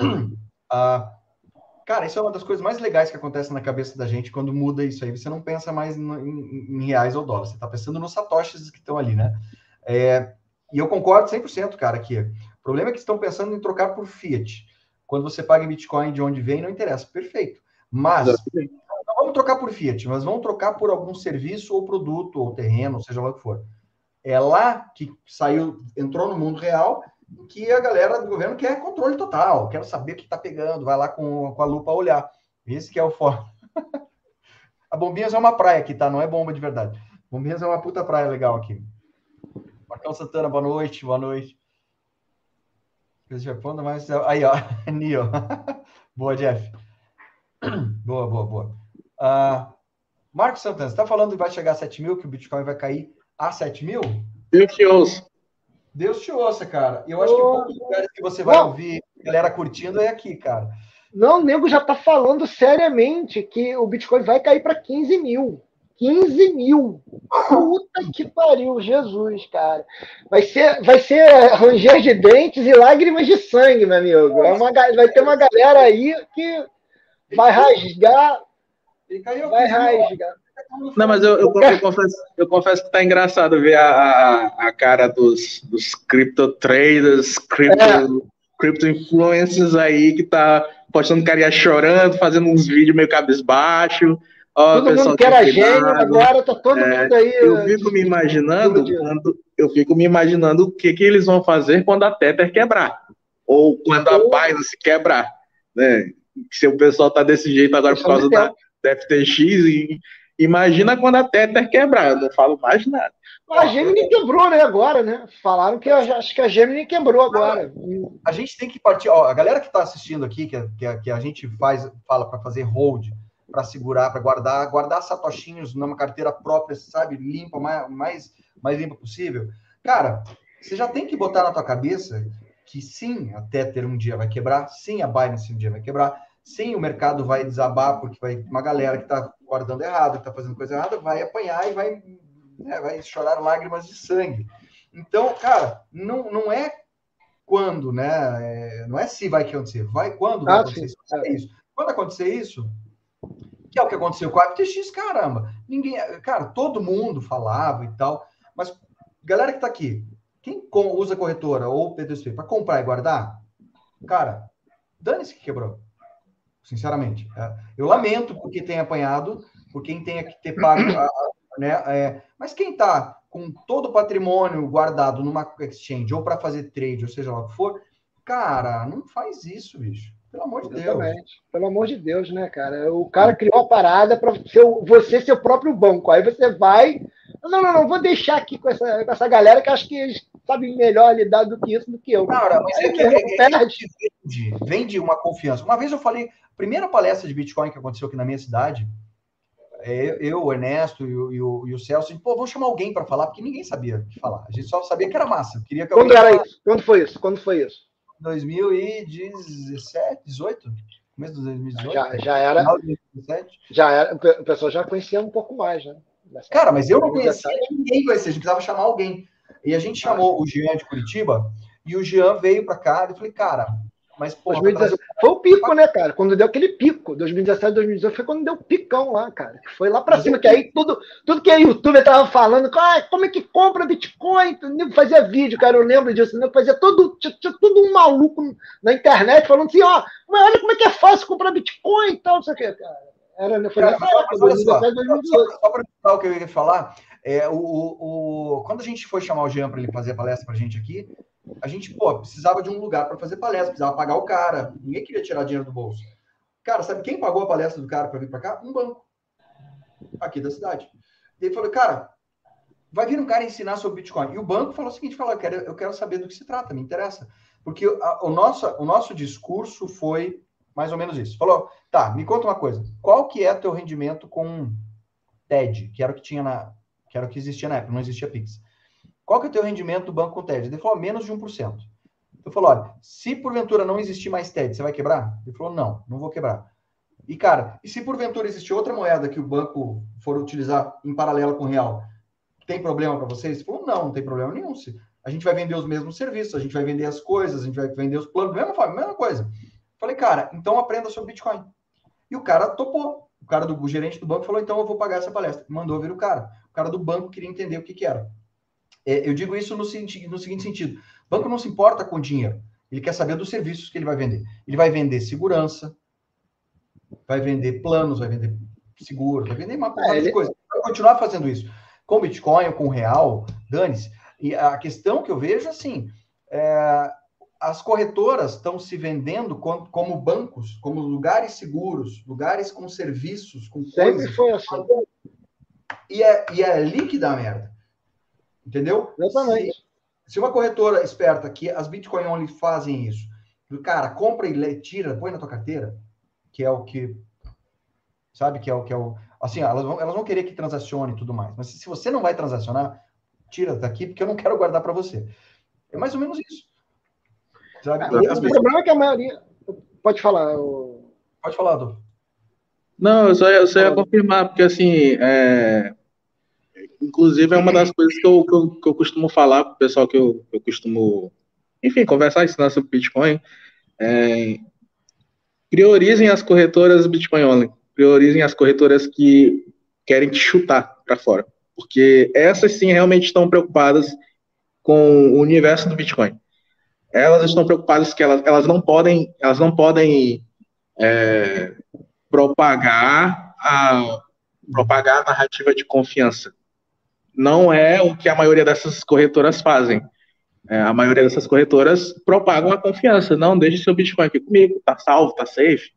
uh, cara, isso é uma das coisas mais legais que acontece na cabeça da gente quando muda isso aí. Você não pensa mais em, em reais ou dólar. Você está pensando nos satoshis que estão ali, né? É, e eu concordo 100%, cara, que problema é que estão pensando em trocar por Fiat. Quando você paga em Bitcoin de onde vem, não interessa. Perfeito. Mas não vamos trocar por Fiat, mas vamos trocar por algum serviço ou produto ou terreno, seja lá o que for. É lá que saiu, entrou no mundo real, que a galera do governo quer controle total, quer saber o que está pegando, vai lá com, com a lupa olhar. Esse que é o foco. a Bombinhas é uma praia aqui, tá? Não é bomba de verdade. Bombinhas é uma puta praia legal aqui. Marcão Santana, boa noite, boa noite. Responda mais. Aí, ó, Nio. boa, Jeff. boa, boa, boa. Uh, Marcos Santana, você está falando que vai chegar a 7 mil, que o Bitcoin vai cair a 7 mil? Deus te ouça. Deus te ouça, cara. Eu acho oh. que poucos lugares que você vai Não. ouvir galera curtindo é aqui, cara. Não, o nego já está falando seriamente que o Bitcoin vai cair para 15 mil. 15 mil. Puta que pariu, Jesus, cara. Vai ser, vai ser ranger de dentes e lágrimas de sangue, meu amigo. É uma, vai ter uma galera aí que vai rasgar. Vai rasgar. Não, mas eu, eu, eu, confesso, eu confesso que tá engraçado ver a, a, a cara dos, dos crypto traders, crypto, é. crypto influencers aí que tá postando carinha chorando, fazendo uns vídeos meio cabisbaixo. Oh, todo mundo que era gênio, agora tá todo é, mundo aí. Eu fico me imaginando, quando, eu fico me imaginando o que, que eles vão fazer quando a Tether quebrar. Ou quando a Binance quebrar. Né? Se o pessoal tá desse jeito agora por causa da, da FTX, e, imagina quando a Tether quebrar. Eu não falo mais nada. A Gemini quebrou, né, agora, né? Falaram que acho que a Gemini quebrou agora. A gente tem que partir. Ó, a galera que está assistindo aqui, que, a, que, que a gente faz, fala para fazer hold para segurar, para guardar, guardar satoshinhos numa carteira própria, sabe, limpa, mais, mais, mais limpa possível. Cara, você já tem que botar na tua cabeça que sim, a Tether um dia vai quebrar, sim, a Binance um dia vai quebrar, sim, o mercado vai desabar, porque vai uma galera que está guardando errado, que está fazendo coisa errada, vai apanhar e vai, né, vai chorar lágrimas de sangue. Então, cara, não, não é quando, né? É, não é se vai acontecer, vai quando vai ah, acontecer. É isso. Quando acontecer isso, que é o que aconteceu com a FTX, caramba. Ninguém, cara, todo mundo falava e tal, mas galera que tá aqui, quem usa corretora ou P2P para comprar e guardar, cara, dane-se que quebrou. Sinceramente. É, eu lamento porque tem apanhado, por quem tenha que ter pago, né? É, mas quem tá com todo o patrimônio guardado numa exchange ou para fazer trade, ou seja lá o que for, cara, não faz isso, bicho. Pelo amor de Exatamente. Deus. Pelo amor de Deus, né, cara? O cara criou a parada para você ser o próprio banco. Aí você vai. Não, não, não, vou deixar aqui com essa, com essa galera que acho que eles sabem melhor lidar do que isso do que eu. Cara, mas é que, é, é, vende, vende uma confiança. Uma vez eu falei, primeira palestra de Bitcoin que aconteceu aqui na minha cidade, é, eu, o Ernesto e o, e o, e o Celso, pô, vamos chamar alguém para falar, porque ninguém sabia o que falar. A gente só sabia que era massa. Queria que Quando era isso? Quando foi isso? Quando foi isso? 2017, 18? Começo de 2018? Já, já era. 2017. Já era. O pessoal já conhecia um pouco mais, né? Dessa Cara, mas eu não conhecia ninguém conhecia, a gente precisava chamar alguém. E a gente chamou o Jean de Curitiba, e o Jean veio para cá e falei, cara, mas, pô, 2017, foi o pico, né, cara? Quando deu aquele pico, 2017, 2018, foi quando deu o picão lá, cara. Foi lá para cima, que aí tudo, tudo que a youtuber tava falando, ah, como é que compra Bitcoin? O fazia vídeo, cara, eu lembro disso, né? Fazia todo, todo um maluco na internet falando assim, ó, mas olha como é que é fácil comprar Bitcoin e tal, não sei o que, cara. Era, foi cara, nessa época, 2017, 2018. Só, só falar o que eu ia falar, é, o, o, quando a gente foi chamar o Jean para ele fazer a palestra para a gente aqui, a gente, pô, precisava de um lugar para fazer palestra, precisava pagar o cara, ninguém queria tirar dinheiro do bolso. Cara, sabe quem pagou a palestra do cara para vir para cá? Um banco, aqui da cidade. E ele falou, cara, vai vir um cara ensinar sobre Bitcoin. E o banco falou o seguinte, falou, eu quero, eu quero saber do que se trata, me interessa. Porque a, o, nosso, o nosso discurso foi mais ou menos isso. Falou, tá, me conta uma coisa, qual que é teu rendimento com TED, que era o que tinha na, que era o que existia na época, não existia Pix. Qual que é o teu rendimento do banco com TED? Ele falou, menos de 1%. Eu falei, olha, se porventura não existir mais TED, você vai quebrar? Ele falou, não, não vou quebrar. E, cara, e se porventura existir outra moeda que o banco for utilizar em paralelo com o real, tem problema para vocês? Ele falou, não, não tem problema nenhum. A gente vai vender os mesmos serviços, a gente vai vender as coisas, a gente vai vender os planos, mesma mesma coisa. Falei, cara, então aprenda sobre Bitcoin. E o cara topou. O cara do o gerente do banco falou, então eu vou pagar essa palestra. Mandou vir o cara cara do banco queria entender o que, que era. É, eu digo isso no, no seguinte sentido: o banco não se importa com dinheiro, ele quer saber dos serviços que ele vai vender. Ele vai vender segurança, vai vender planos, vai vender seguro, vai vender uma porrada é, ele... de coisa. Vai continuar fazendo isso. Com Bitcoin, com real, dane-se. E a questão que eu vejo assim, é, as corretoras estão se vendendo como, como, bancos, como lugares seguros, lugares com serviços, com Sempre coisas. foi assim e é, e é ali que dá merda. Entendeu? Exatamente. Se, se uma corretora esperta que as Bitcoin Only fazem isso, cara, compra e tira, põe na tua carteira, que é o que. Sabe? Que é o que é o. Assim, elas vão, elas vão querer que transacione e tudo mais. Mas se você não vai transacionar, tira daqui, porque eu não quero guardar para você. É mais ou menos isso. Sabe? Ah, o problema é que a maioria. Pode falar. O... Pode falar, Adolfo. Não, eu só, eu só ia confirmar, porque assim, é, inclusive é uma das coisas que eu, que eu, que eu costumo falar para o pessoal que eu, eu costumo, enfim, conversar, ensinar sobre Bitcoin. É, priorizem as corretoras Bitcoin Only, priorizem as corretoras que querem te chutar para fora, porque essas sim realmente estão preocupadas com o universo do Bitcoin. Elas estão preocupadas que elas, elas não podem, elas não podem é, propagar a, propagar a narrativa de confiança. Não é o que a maioria dessas corretoras fazem. É, a maioria dessas corretoras propagam a confiança. Não, deixe seu Bitcoin aqui comigo, tá salvo, tá safe.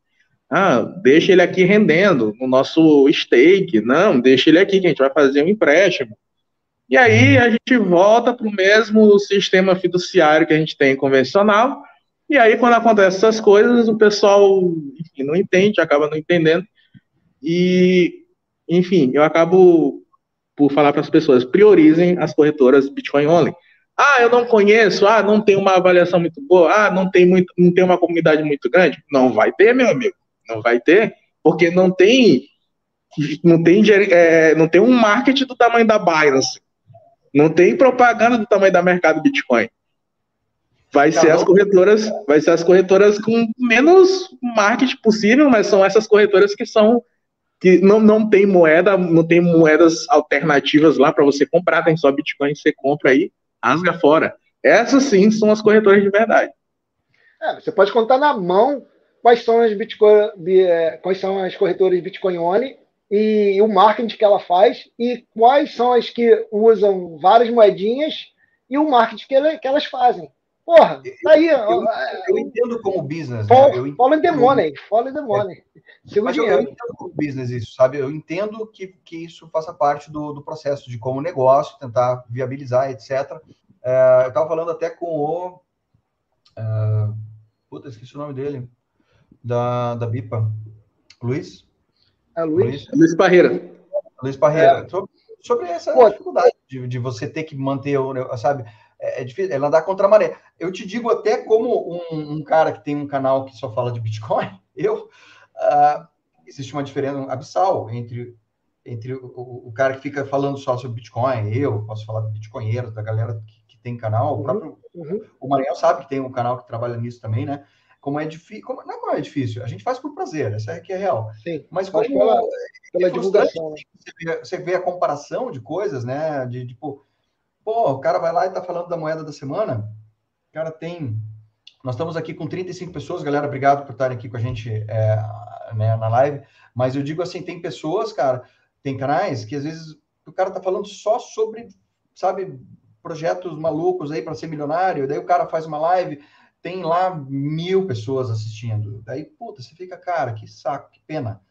Ah, deixa ele aqui rendendo no nosso stake. Não, deixa ele aqui que a gente vai fazer um empréstimo. E aí a gente volta para o mesmo sistema fiduciário que a gente tem convencional, e aí, quando acontecem essas coisas, o pessoal enfim, não entende, acaba não entendendo. E, enfim, eu acabo por falar para as pessoas: priorizem as corretoras Bitcoin Only. Ah, eu não conheço, ah, não tem uma avaliação muito boa, ah, não tem, muito, não tem uma comunidade muito grande. Não vai ter, meu amigo. Não vai ter, porque não tem não tem, é, não tem um marketing do tamanho da Binance. Não tem propaganda do tamanho da mercado Bitcoin vai ser as corretoras, vai ser as corretoras com menos marketing possível, mas são essas corretoras que são que não, não tem moeda, não tem moedas alternativas lá para você comprar, tem só Bitcoin, você compra aí, rasga fora. Essas sim são as corretoras de verdade. É, você pode contar na mão quais são as Bitcoin, é, quais são as corretoras Bitcoin Only e o marketing que ela faz e quais são as que usam várias moedinhas e o marketing que, ela, que elas fazem. Porra, tá aí. Eu, eu, entendo como business. Follow, né? follow the money. Follow the money. É, mas eu, eu, entendo como business isso, sabe? Eu entendo que, que isso faça parte do, do processo de como negócio, tentar viabilizar, etc. É, eu estava falando até com o. Uh, puta, esqueci o nome dele. Da, da BIPA. Luiz? É Luiz? Luiz Parreira. Luiz Parreira. É. Sobre, sobre, essa Pô, dificuldade de, de, você ter que manter, o, sabe? É, é difícil, ela andar contra a maré. Eu te digo até como um, um, cara que tem um canal que só fala de Bitcoin, eu... Uh, existe uma diferença abissal entre entre o, o, cara que fica falando só sobre Bitcoin, eu posso falar de bitcoinheiros, da galera que, que tem canal, uhum, o próprio uhum. o Maranhão sabe que tem um canal que trabalha nisso também, né? Como é difícil, como, não é como é difícil, a gente faz por prazer, essa é que é real. Sim, mas como pela, pela é divulgação. Você vê, você vê, a comparação de coisas, né? De tipo, pô, o cara vai lá e tá falando da moeda da semana, o cara tem. Nós estamos aqui com 35 pessoas, galera, obrigado por estarem aqui com a gente é, né, na live. Mas eu digo assim, tem pessoas, cara, tem canais que às vezes o cara tá falando só sobre, sabe, projetos malucos aí para ser milionário, daí o cara faz uma live, tem lá mil pessoas assistindo. Daí, puta, você fica, cara, que saco, que pena.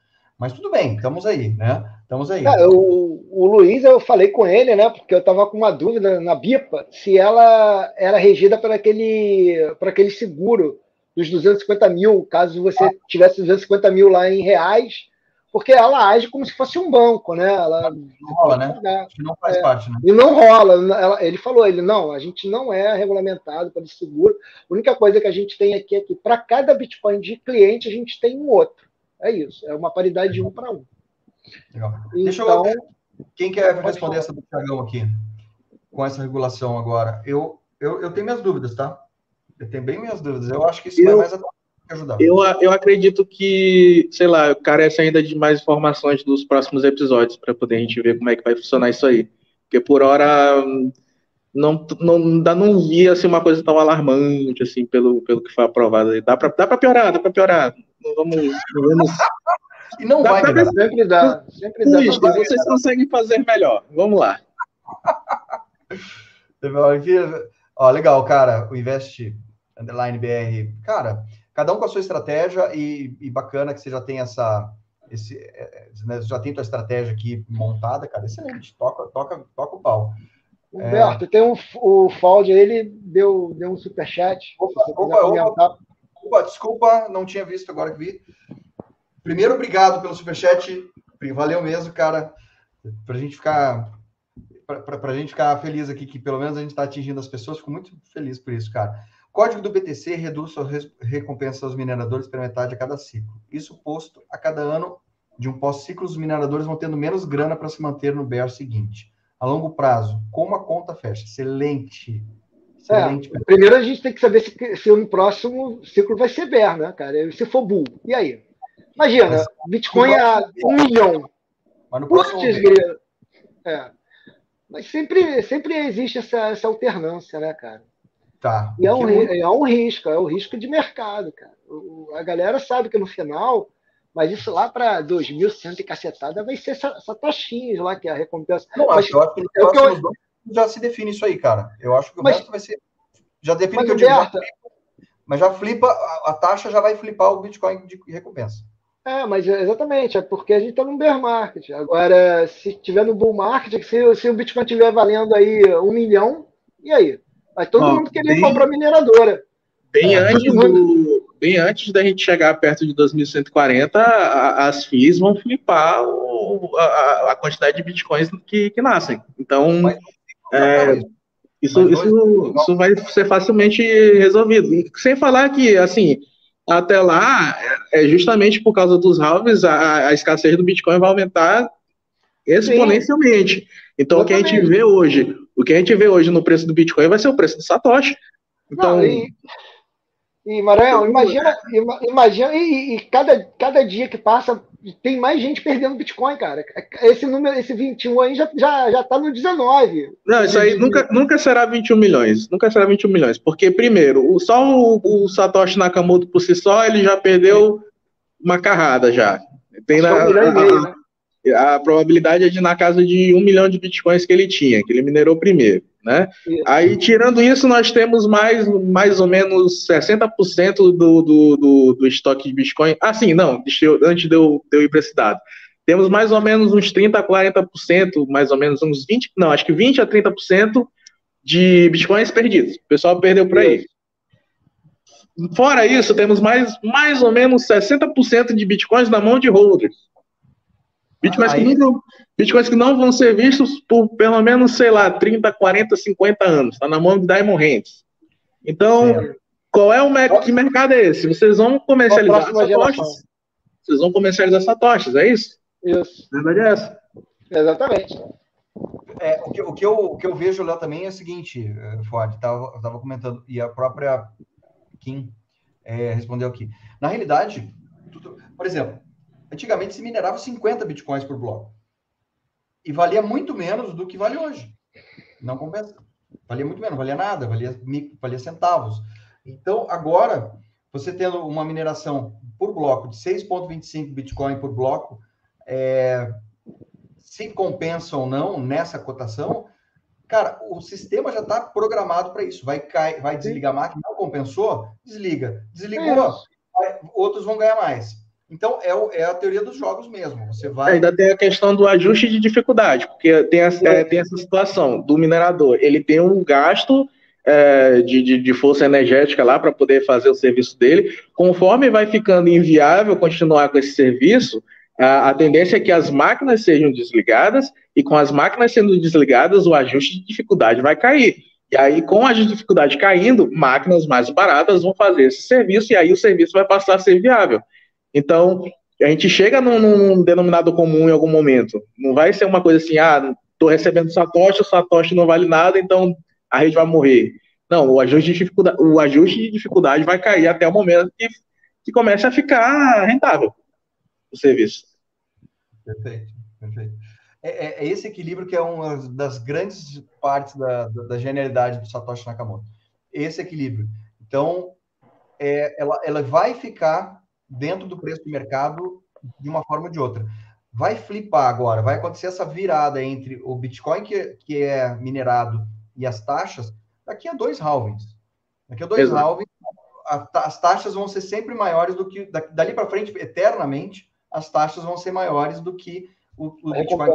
Mas tudo bem, estamos aí, né? Estamos aí. Cara, o, o Luiz, eu falei com ele, né? Porque eu estava com uma dúvida na BIPA se ela era regida por aquele, por aquele seguro dos 250 mil, caso você tivesse 250 mil lá em reais, porque ela age como se fosse um banco, né? Ela não rola, né? Não faz é, parte, né? E não rola. Ela, ele falou, ele não, a gente não é regulamentado para seguro. A única coisa que a gente tem aqui é que para cada Bitcoin de cliente a gente tem um outro. É isso. É uma paridade de um para um. Legal. Então, Deixa eu. Quem quer responder essa do Thiagão aqui? Com essa regulação agora? Eu, eu, eu tenho minhas dúvidas, tá? Eu tenho bem minhas dúvidas. Eu acho que isso eu... vai mais ajudar. Eu, eu acredito que, sei lá, carece ainda de mais informações dos próximos episódios para poder a gente ver como é que vai funcionar isso aí. Porque por hora não, não, ainda não vi assim, uma coisa tão alarmante assim pelo, pelo que foi aprovado. Dá para dá pra piorar, dá para piorar. Não vamos. Não vamos... e não dá vai, pra... sempre dá. Sempre dá. Isso, vocês conseguem fazer melhor. Vamos lá. Ó, legal, cara. O Invest Underline BR. Cara, cada um com a sua estratégia e, e bacana que você já tem essa. Esse, é, é, né, já tem tua estratégia aqui montada, cara, excelente. Toca, toca, toca o pau. Humberto, é... tem um, o Faldi ele deu, deu um superchat. Opa, opa, opa, opa, desculpa, não tinha visto agora que vi. Primeiro, obrigado pelo superchat. Valeu mesmo, cara. Pra gente ficar. Pra, pra, pra gente ficar feliz aqui, que pelo menos a gente está atingindo as pessoas, fico muito feliz por isso, cara. Código do BTC reduz sua recompensa aos mineradores pela metade a cada ciclo. Isso posto a cada ano de um pós-ciclo, os mineradores vão tendo menos grana para se manter no bear seguinte. A longo prazo, como a conta fecha? Excelente. É, primeiro a gente tem que saber se, se no próximo ciclo vai ser bear, né, cara? Se for bull. E aí? Imagina, Mas, Bitcoin a um milhão. Mas no próximo é. Mas sempre, sempre existe essa, essa alternância, né, cara? Tá. E é um, é um risco, é um risco de mercado, cara. O, a galera sabe que no final, mas isso lá para 2.100 e cacetada vai ser essa, essa taxinha lá, que é a recompensa. Não, mas, acho, que próximo eu... já se define isso aí, cara. Eu acho que o mas, resto vai ser. Já define que eu digo, já flipa, mas já flipa, a, a, taxa já vai flipar o Bitcoin de recompensa. É, mas é, exatamente, é porque a gente está no bear market. Agora, se tiver no bull market, se, se o Bitcoin estiver valendo aí um milhão, e aí? Vai todo Ó, mundo querer bem, comprar mineradora. Bem, é, antes do, bem antes da gente chegar perto de 2140, as FIIs vão flipar o, a, a, quantidade de bitcoins que, que nascem. Então, é, isso, isso, isso vai ser facilmente resolvido. E sem falar que, assim, até lá, é justamente por causa dos halves, a, a escassez do Bitcoin vai aumentar exponencialmente. Sim. Então, o que a gente vê hoje, o que a gente vê hoje no preço do Bitcoin vai ser o preço do Satoshi. Então, Não, e, e Maranhão, imagina, imagina e, e, cada, cada dia que passa tem mais gente perdendo Bitcoin, cara. Esse número, esse 21 aí já, já, já tá no 19. Não, isso aí nunca, nunca será 21 milhões. Nunca será 21 milhões. Porque, primeiro, só o, o Satoshi Nakamoto por si só, ele já perdeu uma carrada já. Tem na, um a, meio, né? A probabilidade é de na casa de um milhão de bitcoins que ele tinha, que ele minerou primeiro. Né? Aí, tirando isso, nós temos mais, mais ou menos 60% do, do, do, do estoque de Bitcoin. Ah, sim, não, antes de eu, de eu ir para esse dado. Temos mais ou menos uns 30% a 40%, mais ou menos uns 20%, não, acho que 20% a 30% de Bitcoins perdidos. O pessoal perdeu por aí. Fora isso, temos mais, mais ou menos 60% de Bitcoins na mão de holders. Bitcoins, Aí... que não, bitcoins que não vão ser vistos por pelo menos, sei lá, 30, 40, 50 anos. Está na mão de Diamond Hands. Então, qual é o mercado? Que mercado é esse? Vocês vão comercializar satoshis? Vocês vão comercializar satoshis, é isso? Isso. A verdade é essa. Exatamente. É, o, que, o, que eu, o que eu vejo lá também é o seguinte, eh, Ford, estava tava comentando, e a própria Kim é, respondeu aqui. Na realidade, tudo, por exemplo, antigamente se minerava 50 bitcoins por bloco. E valia muito menos do que vale hoje. Não compensa. Valia muito menos, valia nada, valia, valia centavos. Então, agora, você tendo uma mineração por bloco de 6,25 Bitcoin por bloco, é, se compensa ou não nessa cotação, cara, o sistema já está programado para isso. Vai, cair, vai desligar a máquina, não compensou, desliga. Desligou, é. outros vão ganhar mais. Então, é, o, é, a teoria dos jogos mesmo. Você vai... Ainda tem a questão do ajuste de dificuldade, porque tem, essa, é, tem essa situação do minerador. Ele tem um gasto é, de, de, de, força energética lá para poder fazer o serviço dele. Conforme vai ficando inviável continuar com esse serviço, a, a tendência é que as máquinas sejam desligadas, e com as máquinas sendo desligadas, o ajuste de dificuldade vai cair. E aí, com a dificuldade caindo, máquinas mais baratas vão fazer esse serviço, e aí o serviço vai passar a ser viável. Então, a gente chega num, num denominado comum em algum momento. Não vai ser uma coisa assim, ah, estou recebendo Satoshi, o Satoshi não vale nada, então a rede vai morrer. Não, o ajuste de dificuldade, o ajuste de dificuldade vai cair até o momento que, que comece a ficar rentável o serviço. Perfeito, perfeito. É, é, é esse equilíbrio que é uma das grandes partes da, da, da genialidade do Satoshi Nakamoto. Esse equilíbrio. Então, é, ela, ela vai ficar dentro do preço do mercado de uma forma ou de outra. Vai flipar agora, vai acontecer essa virada entre o Bitcoin que, que é minerado e as taxas daqui a dois halvings. Daqui a dois Exato. halvings, a, as taxas vão ser sempre maiores do que, dali para frente, eternamente, as taxas vão ser maiores do que o, o Bitcoin.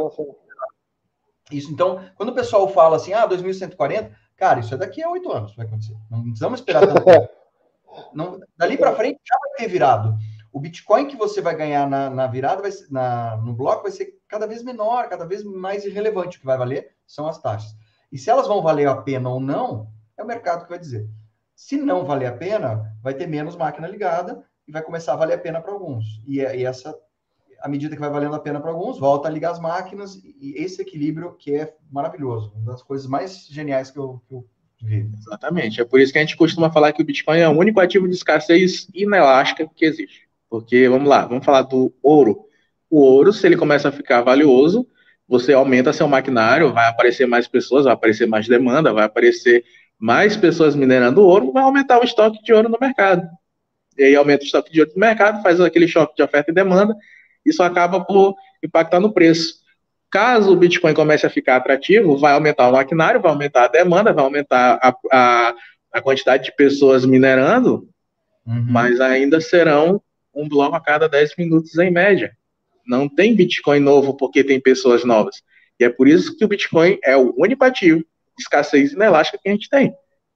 Isso, então, quando o pessoal fala assim, ah, 2140, cara, isso é daqui a oito anos vai acontecer. Não precisamos esperar tanto. Não, dali para frente já vai ter virado. O Bitcoin que você vai ganhar na, na virada, vai, na, no bloco, vai ser cada vez menor, cada vez mais irrelevante. O que vai valer são as taxas. E se elas vão valer a pena ou não, é o mercado que vai dizer. Se não valer a pena, vai ter menos máquina ligada e vai começar a valer a pena para alguns. E, e, essa, à medida que vai valendo a pena para alguns, volta a ligar as máquinas e esse equilíbrio que é maravilhoso. Uma das coisas mais geniais que eu, que eu Exatamente. É por isso que a gente costuma falar que o Bitcoin é o único ativo de escassez inelástica que existe. Porque, vamos lá, vamos falar do ouro. O ouro, se ele começa a ficar valioso, você aumenta seu maquinário, vai aparecer mais pessoas, vai aparecer mais demanda, vai aparecer mais pessoas minerando ouro, vai aumentar o estoque de ouro no mercado. E aí aumenta o estoque de ouro no mercado, faz aquele choque de oferta e demanda, isso acaba por impactar no preço. Caso o Bitcoin comece a ficar atrativo, vai aumentar o maquinário, vai aumentar a demanda, vai aumentar a, a, a quantidade de pessoas minerando, uhum. mas ainda serão um bloco a cada 10 minutos em média. Não tem Bitcoin novo porque tem pessoas novas. E é por isso que o Bitcoin é o único ativo de escassez inelástica que a gente tem.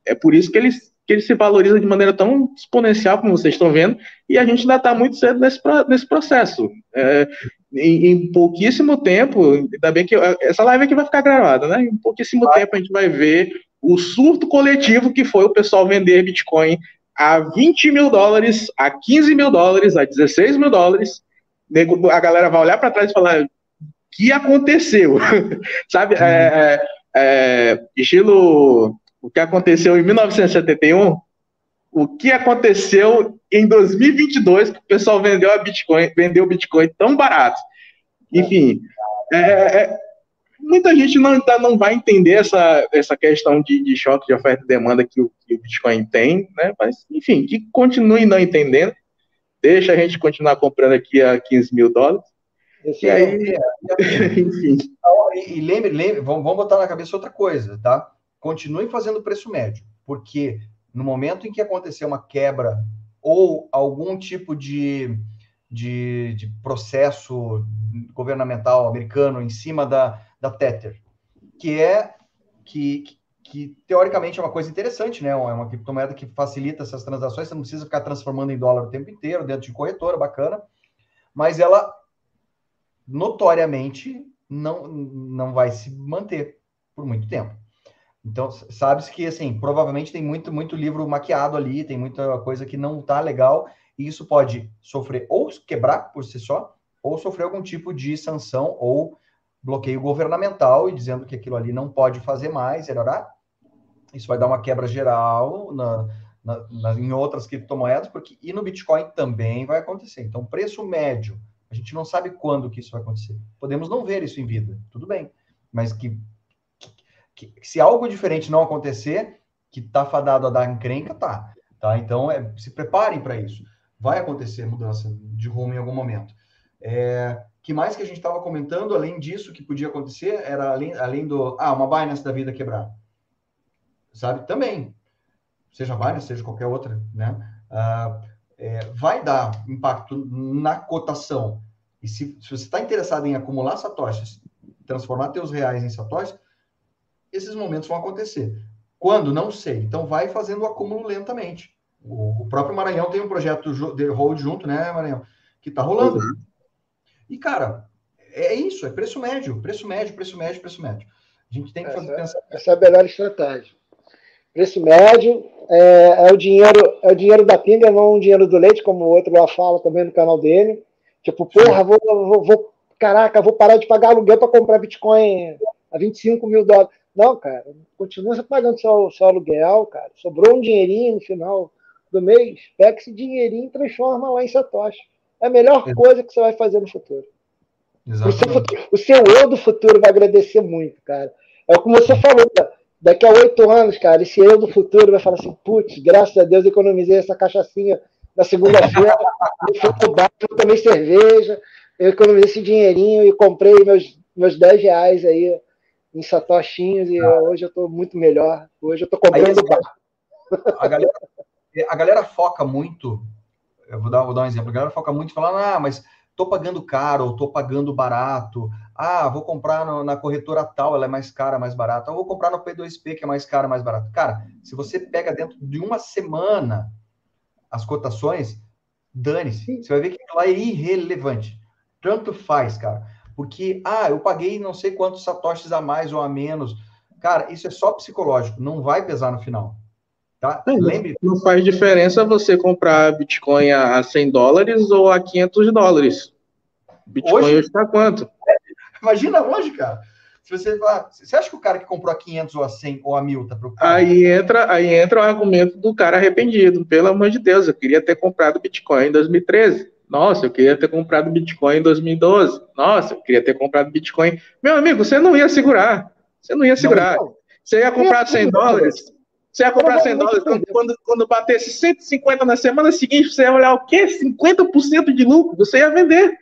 É por isso que ele, que ele se valoriza de maneira tão exponencial, como vocês estão vendo, e a gente ainda está muito cedo nesse, nesse processo. É, em, em, pouquíssimo tempo, ainda bem que essa live aqui vai ficar gravada, né? Em pouquíssimo ah. tempo a gente vai ver o surto coletivo que foi o pessoal vender Bitcoin a 20 mil dólares, a 15 mil dólares, a 16 mil dólares. A galera vai olhar para trás e falar: o que aconteceu? Sabe? É, é, é, estilo o que aconteceu em 1971, o que aconteceu em 2022 que o pessoal vendeu a Bitcoin, vendeu o Bitcoin tão barato. Enfim, é, é, é muita gente não, não vai entender essa, essa questão de, de choque de oferta e demanda que o, que o Bitcoin tem, né? Mas, enfim, que continue não entendendo, deixa a gente continuar comprando aqui a 15 mil dólares. Esse e aí, é, enfim. E, lembre, lembre vamos, vamos botar na cabeça outra coisa, tá? Continue fazendo preço médio, porque no momento em que acontecer uma quebra ou algum tipo de, de, de processo governamental americano em cima da, da Tether, que é que, que teoricamente é uma coisa interessante, né? É uma criptomoeda que facilita essas transações, você não precisa ficar transformando em dólar o tempo inteiro dentro de corretora, bacana, mas ela notoriamente não, não vai se manter por muito tempo. Então, sabe-se que, assim, provavelmente tem muito, muito livro maquiado ali, tem muita coisa que não tá legal, e isso pode sofrer ou quebrar por si só, ou sofrer algum tipo de sanção ou bloqueio governamental e dizendo que aquilo ali não pode fazer mais, erará. Isso vai dar uma quebra geral na, na, na, em outras criptomoedas, porque e no Bitcoin também vai acontecer. Então, preço médio, a gente não sabe quando que isso vai acontecer. Podemos não ver isso em vida, tudo bem, mas que que, se algo diferente não acontecer, que tá fadado a dar encrenca, tá. tá? Então, é, se preparem para isso. Vai acontecer mudança de rumo em algum momento. É, que mais que a gente estava comentando, além disso, que podia acontecer, era além, além do. Ah, uma Binance da vida quebrar. Sabe? Também. Seja Binance, seja qualquer outra, né? Ah, é, vai dar impacto na cotação. E se, se você está interessado em acumular satoshis, transformar teus reais em satoshis, esses momentos vão acontecer. Quando? Não sei. Então, vai fazendo o acúmulo lentamente. O, o próprio Maranhão tem um projeto de hold junto, né, Maranhão? Que está rolando. Uhum. E, cara, é isso, é preço médio, preço médio, preço médio, preço médio. A gente tem que fazer, essa, pensar. Essa é a melhor estratégia. Preço médio é, é, o dinheiro, é o dinheiro da pinga, não o dinheiro do leite, como o outro lá fala também no canal dele. Tipo, porra, vou, vou, vou caraca, vou parar de pagar aluguel para comprar Bitcoin a 25 mil dólares. Não, cara, continua pagando seu, seu aluguel, cara. Sobrou um dinheirinho no final do mês, pega esse dinheirinho e transforma lá em Satoshi. É a melhor coisa que você vai fazer no futuro. O seu, futuro, o seu eu do futuro vai agradecer muito, cara. É como você falou, daqui a oito anos, cara, esse eu do futuro vai falar assim, putz, graças a Deus economizei essa cachaçinha na segunda-feira, eu tomei cerveja, eu economizei esse dinheirinho e comprei meus, meus 10 reais aí em satoshinhos e ah. hoje eu estou muito melhor. Hoje eu estou comprando bar. A galera, a galera foca muito, eu vou dar, vou dar um exemplo, a galera foca muito falando, ah, mas estou pagando caro, ou estou pagando barato, ah, vou comprar no, na corretora tal, ela é mais cara, mais barata, ou vou comprar no P2P, que é mais caro, mais barato. Cara, se você pega dentro de uma semana as cotações, dane-se, você vai ver que lá é irrelevante. Tanto faz, cara. Porque, ah, eu paguei não sei quantos satoshis a mais ou a menos. Cara, isso é só psicológico, não vai pesar no final. Tá? É, Lembre. Não faz diferença você comprar Bitcoin a 100 dólares ou a 500 dólares. Bitcoin hoje está quanto? Imagina hoje, cara. Se você, você acha que o cara que comprou a 500 ou a 100 ou a 1000 tá preocupado? Aí entra, aí entra o argumento do cara arrependido. Pelo amor de Deus, eu queria ter comprado Bitcoin em 2013. Nossa, eu queria ter comprado Bitcoin em 2012. Nossa, eu queria ter comprado Bitcoin. Meu amigo, você não ia segurar. Você não ia segurar. Não, não. Você ia comprar 100 dólares. Você ia comprar 100 dólares. Quando, quando, quando batesse 150 na semana seguinte, você ia olhar o quê? 50% de lucro. Você ia vender.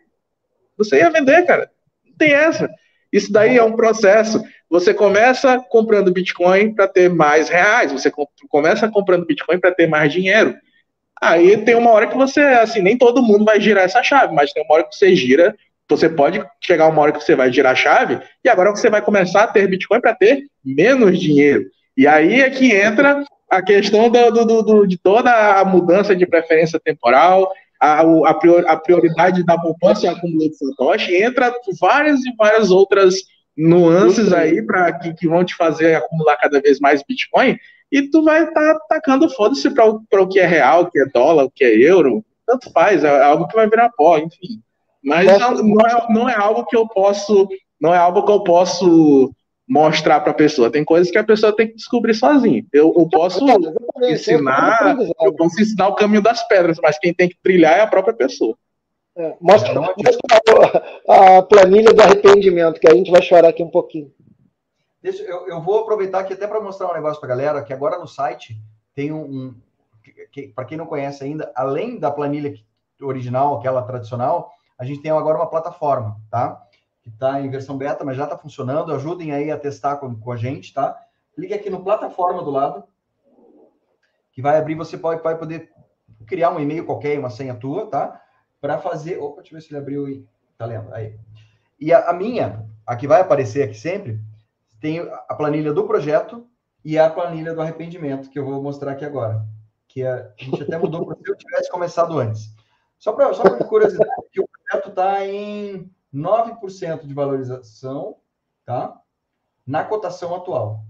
Você ia vender, cara. Não tem essa. Isso daí é um processo. Você começa comprando Bitcoin para ter mais reais. Você começa comprando Bitcoin para ter mais dinheiro. Aí tem uma hora que você, assim, nem todo mundo vai girar essa chave, mas tem uma hora que você gira, você pode chegar uma hora que você vai girar a chave, e agora você vai começar a ter Bitcoin para ter menos dinheiro. E aí é que entra a questão do, do, do, de toda a mudança de preferência temporal, a, a, prior, a prioridade da poupança e acúmulo de Satoshi, entra várias e várias outras nuances aí para que, que vão te fazer acumular cada vez mais Bitcoin, e tu vai estar tá tacando foda-se para o que é real, o que é dólar, o que é euro, tanto faz, é algo que vai virar pó, enfim. Mas não, não, é, não é algo que eu posso, não é algo que eu posso mostrar para a pessoa. Tem coisas que a pessoa tem que descobrir sozinha. Eu, eu posso ensinar, eu posso ensinar o caminho das pedras, mas quem tem que trilhar é a própria pessoa. É, mostra, mostra a, a planilha do arrependimento, que a gente vai chorar aqui um pouquinho. Deixa, eu, eu vou aproveitar aqui até para mostrar um negócio para a galera, que agora no site tem um. um que, para quem não conhece ainda, além da planilha original, aquela tradicional, a gente tem agora uma plataforma, tá? Que está em versão beta, mas já está funcionando. Ajudem aí a testar com, com a gente, tá? Clique aqui no plataforma do lado, que vai abrir. Você pode, pode poder criar um e-mail qualquer, uma senha tua, tá? Para fazer. Opa, deixa eu ver se ele abriu e. Tá lendo? Aí. E a, a minha, a que vai aparecer aqui sempre, tem a planilha do projeto e a planilha do arrependimento, que eu vou mostrar aqui agora. Que a, gente até mudou para se eu tivesse começado antes. Só para só curiosidade, que o projeto está em 9% de valorização, tá? Na cotação atual.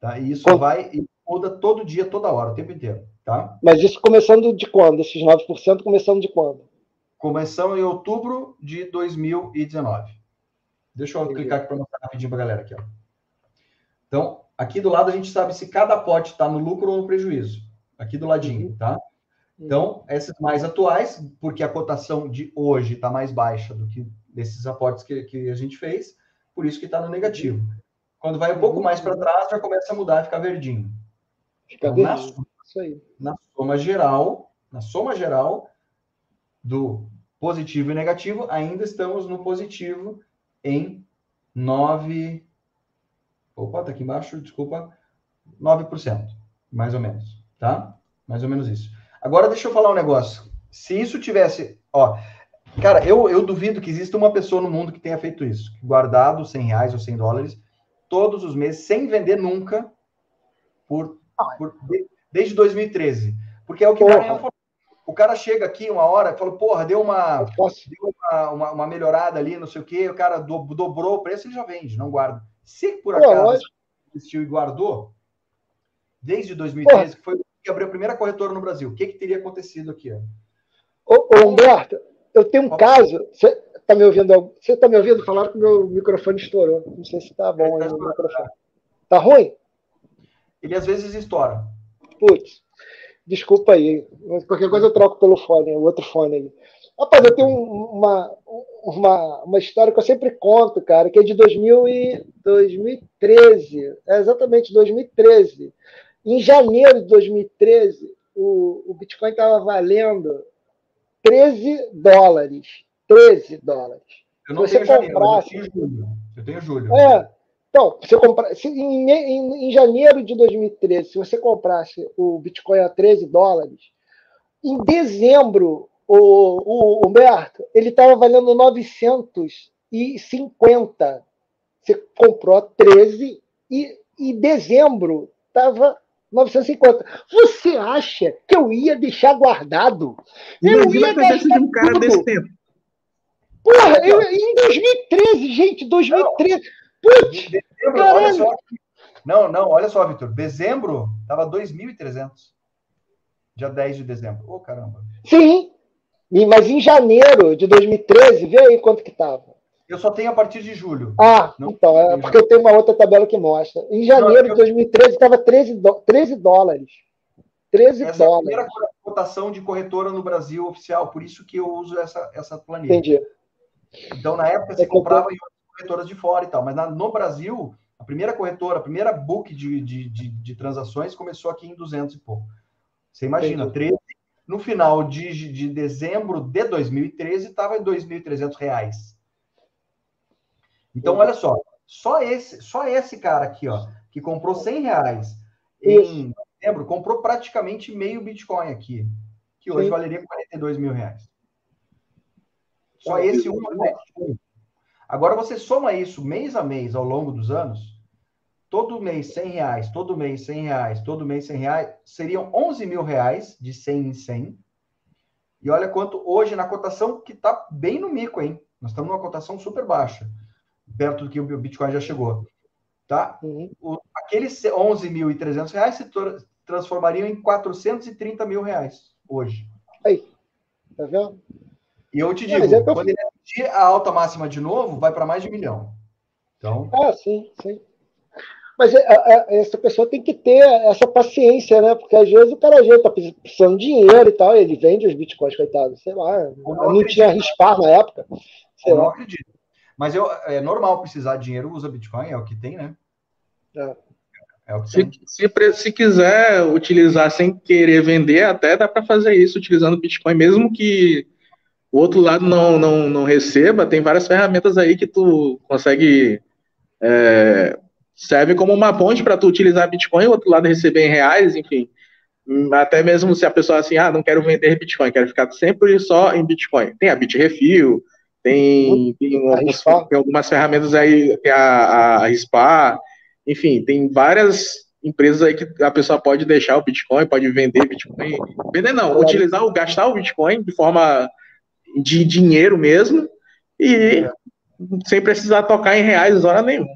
Tá? E isso Quanto? vai e muda todo dia, toda hora, o tempo inteiro, tá? Mas isso começando de quando? Esses 9% começando de quando? Começando em outubro de 2019. Deixa eu Entendi. clicar aqui para mostrar rapidinho para a galera aqui, ó. Então, aqui do lado a gente sabe se cada pote está no lucro ou no prejuízo. Aqui do ladinho, uhum. tá? Então, esses mais atuais, porque a cotação de hoje está mais baixa do que desses aportes que, que a gente fez, por isso que está no negativo. Quando vai um pouco mais para trás, já começa a mudar, ficar verdinho. Fica então, na, soma, na soma geral, na soma geral do positivo e negativo, ainda estamos no positivo em 9. Opa, tá aqui embaixo, desculpa. 9%, mais ou menos, tá? Mais ou menos isso. Agora deixa eu falar um negócio. Se isso tivesse, ó, cara, eu, eu duvido que exista uma pessoa no mundo que tenha feito isso, guardado 100 reais ou 100 dólares todos os meses sem vender nunca por, por desde 2013, porque é o que o o cara chega aqui uma hora e fala, porra, deu uma, deu uma, uma, uma, melhorada ali, não sei o quê, o cara do, dobrou o preço, ele já vende, não guarda. Se por acaso investiu e guardou, desde 2013, que foi que abriu a primeira corretora no Brasil, o que, que teria acontecido aqui? Ó? Ô, ô Humberto, eu tenho um caso. Você está me ouvindo? Você está me ouvindo? falar que meu microfone estourou. Não sei se está bom tá aí o microfone. Tá ruim? Ele às vezes estoura. Putz. Desculpa aí. Qualquer coisa eu troco pelo fone, o outro fone aí. Rapaz, eu tenho uma, uma, uma história que eu sempre conto, cara, que é de 2000 e 2013. É exatamente 2013. Em janeiro de 2013, o, o Bitcoin estava valendo 13 dólares. 13 dólares. Eu não Se tenho comprasse, janeiro, eu tenho julho. Eu tenho julho. É, então, se comprar, se em, em, em, janeiro de 2013, se você comprasse o Bitcoin a 13 dólares, em dezembro, o, o Humberto, ele estava valendo 950. Você comprou a 13 e em dezembro estava 950. Você acha que eu ia deixar guardado? Eu Imagina ia deixar de um cara tudo. desse tempo. Porra, eu, em 2013, gente, 2013. Putz, dezembro, olha só. Não, não, olha só, Vitor. Dezembro estava 2.300. Dia 10 de dezembro. Ô, oh, caramba. Sim, mas em janeiro de 2013, vê aí quanto que estava. Eu só tenho a partir de julho. Ah, não, então, é porque eu tenho uma outra tabela que mostra. Em janeiro não, de 2013 estava 13, 13 dólares. 13 essa dólares. É a primeira cotação de corretora no Brasil oficial, por isso que eu uso essa, essa planilha. Entendi. Então, na época, você é comprava em corretoras de fora e tal, mas na, no Brasil, a primeira corretora, a primeira book de, de, de, de, transações começou aqui em 200 e pouco. Você imagina, 13, no final de, de dezembro de 2013, estava em 2.300 reais. Então, olha só, só esse, só esse cara aqui, ó, que comprou 100 reais em dezembro, comprou praticamente meio Bitcoin aqui, que hoje Sim. valeria 42 mil reais. Só esse um. Agora você soma isso mês a mês ao longo dos anos, todo mês 100 reais, todo mês 100 reais, todo mês 100 reais, seriam 11 mil reais de 100 em 100. E olha quanto hoje na cotação que está bem no mico, hein? Nós estamos numa cotação super baixa, perto do que o Bitcoin já chegou. Tá? Uhum. O, aqueles 11.300 reais se transformariam em 430 mil reais hoje. Aí, tá vendo? E eu te digo, é quando ele atingir a alta máxima de novo, vai para mais de um milhão. Então... Ah, sim, sim. Mas é, é, essa pessoa tem que ter essa paciência, né? Porque às vezes o cara já está precisando de dinheiro e tal, e ele vende os bitcoins, coitado. Sei lá, não, não tinha rispar na época. Sei eu lá. não acredito. Mas eu, é normal precisar de dinheiro, usa Bitcoin, é o que tem, né? É. É se, se, se, quiser utilizar sem querer vender, até dá para fazer isso utilizando Bitcoin, mesmo que o outro lado não, não, não receba, tem várias ferramentas aí que tu consegue. É, serve como uma ponte para tu utilizar Bitcoin, o outro lado receber em reais, enfim. Até mesmo se a pessoa assim, ah, não quero vender Bitcoin, quero ficar sempre só em Bitcoin. Tem a Bitrefil, tem, tem, alguns, tem algumas ferramentas aí, tem a, a Rispar, enfim, tem várias empresas aí que a pessoa pode deixar o Bitcoin, pode vender Bitcoin. Vender não, utilizar, gastar o Bitcoin de forma de dinheiro mesmo e sem precisar tocar em reais hora nenhuma.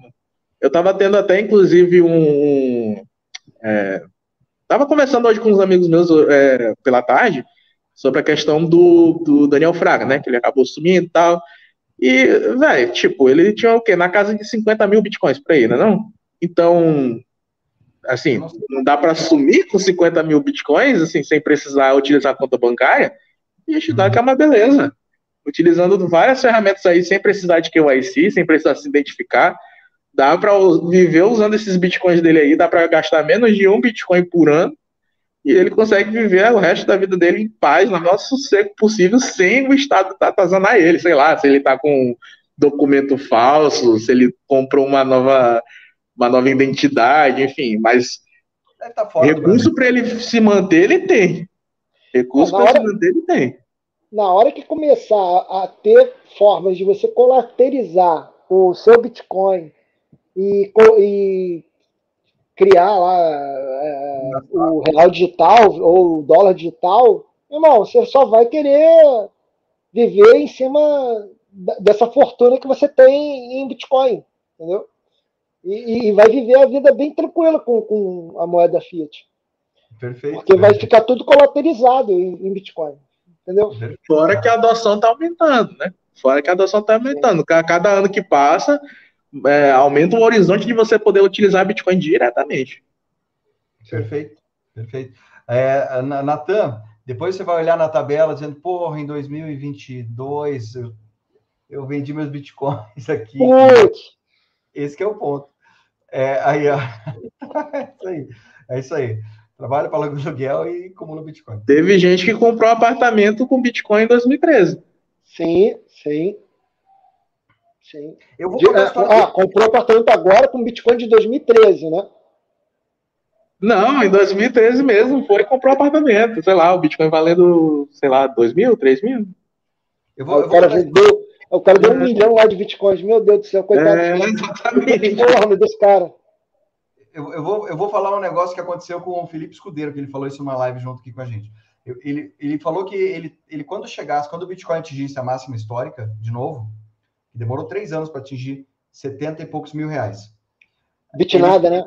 Eu estava tendo até, inclusive, um. É, tava conversando hoje com uns amigos meus é, pela tarde sobre a questão do, do Daniel Fraga, né? Que ele acabou sumindo e tal. E, velho, tipo, ele tinha o quê? Na casa de 50 mil bitcoins para ele, não? Então, assim, não dá para sumir com 50 mil bitcoins, assim, sem precisar utilizar a conta bancária. E acho que é uma beleza. Utilizando várias ferramentas aí, sem precisar de KYC, sem precisar se identificar. Dá para viver usando esses bitcoins dele aí, dá para gastar menos de um bitcoin por ano e ele consegue viver o resto da vida dele em paz, no maior sossego possível, sem o Estado atazanar ele, sei lá, se ele está com documento falso, se ele comprou uma nova, uma nova identidade, enfim, mas tá recurso para ele se manter, ele tem. Recurso para hora... se manter, ele tem. Na hora que começar a ter formas de você colaterizar o seu Bitcoin e, e criar lá é, o real digital ou o dólar digital, irmão, você só vai querer viver em cima dessa fortuna que você tem em Bitcoin, entendeu? E, e vai viver a vida bem tranquila com, com a moeda Fiat. Perfeito. Porque vai ficar tudo colaterizado em, em Bitcoin. Entendeu? Fora que a adoção está aumentando, né? Fora que a adoção está aumentando. Cada ano que passa, é, aumenta o horizonte de você poder utilizar Bitcoin diretamente. Perfeito, perfeito. É, Natan, depois você vai olhar na tabela dizendo, porra, em 2022 eu, eu vendi meus bitcoins aqui. Esse é o ponto. É, aí, ó. é isso aí. É isso aí. Trabalha para aluguel e acumula Bitcoin. Teve gente que comprou um apartamento com Bitcoin em 2013. Sim, sim. Sim. Eu vou de, ah, comprou apartamento agora com Bitcoin de 2013, né? Não, em 2013 mesmo, foi comprar apartamento. Sei lá, o Bitcoin valendo, sei lá, 2 mil, 3 mil. Eu vou, o, eu cara vou... vendeu, o cara deu um é. milhão lá de Bitcoins. Meu Deus do céu, coitado. É, exatamente. Porra, desse cara. Eu, eu, vou, eu vou falar um negócio que aconteceu com o Felipe Escudeiro, que ele falou isso numa live junto aqui com a gente. Eu, ele, ele falou que ele, ele, quando chegasse, quando o Bitcoin atingisse a máxima histórica, de novo, Demorou três anos para atingir 70 e poucos mil reais. Bitnada, né?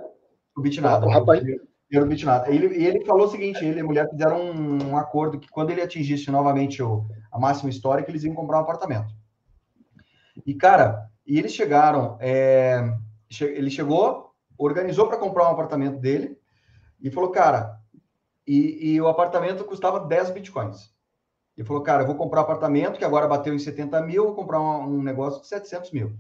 O Bitnada. O rapaz... O Bitnada. Ele, ele falou o seguinte, ele e a mulher fizeram um, um acordo que quando ele atingisse novamente o, a máxima histórica, eles iam comprar um apartamento. E, cara, e eles chegaram, é, ele chegou, organizou para comprar um apartamento dele e falou, cara, e, e, o apartamento custava 10 bitcoins. Ele falou, cara, eu vou comprar um apartamento que agora bateu em 70 mil, vou comprar um, um negócio de 700 mil.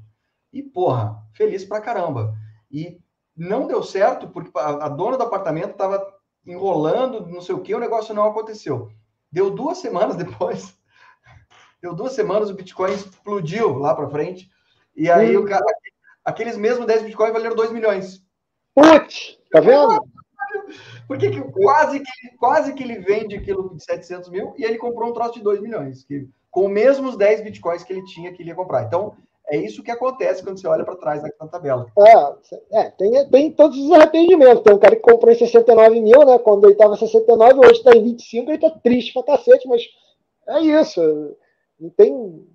E, porra, feliz pra caramba. E não deu certo porque a, a dona do apartamento estava enrolando, não sei o que, o negócio não aconteceu. Deu duas semanas depois, deu duas semanas, o Bitcoin explodiu lá para frente. E aí, o cara, aqueles mesmos 10 Bitcoins valeram 2 milhões. Putz, tá vendo? Porque que, quase, que, quase que ele vende aquilo de 700 mil e ele comprou um troço de 2 milhões, que, com os mesmos 10 bitcoins que ele tinha que ele ia comprar. Então, é isso que acontece quando você olha para trás na tabela. É, é, tem, tem todos os arrependimentos. Tem um cara que comprou em 69 mil, né? Quando ele estava em 69, hoje está em 25, ele está triste pra cacete, mas é isso. Não tem.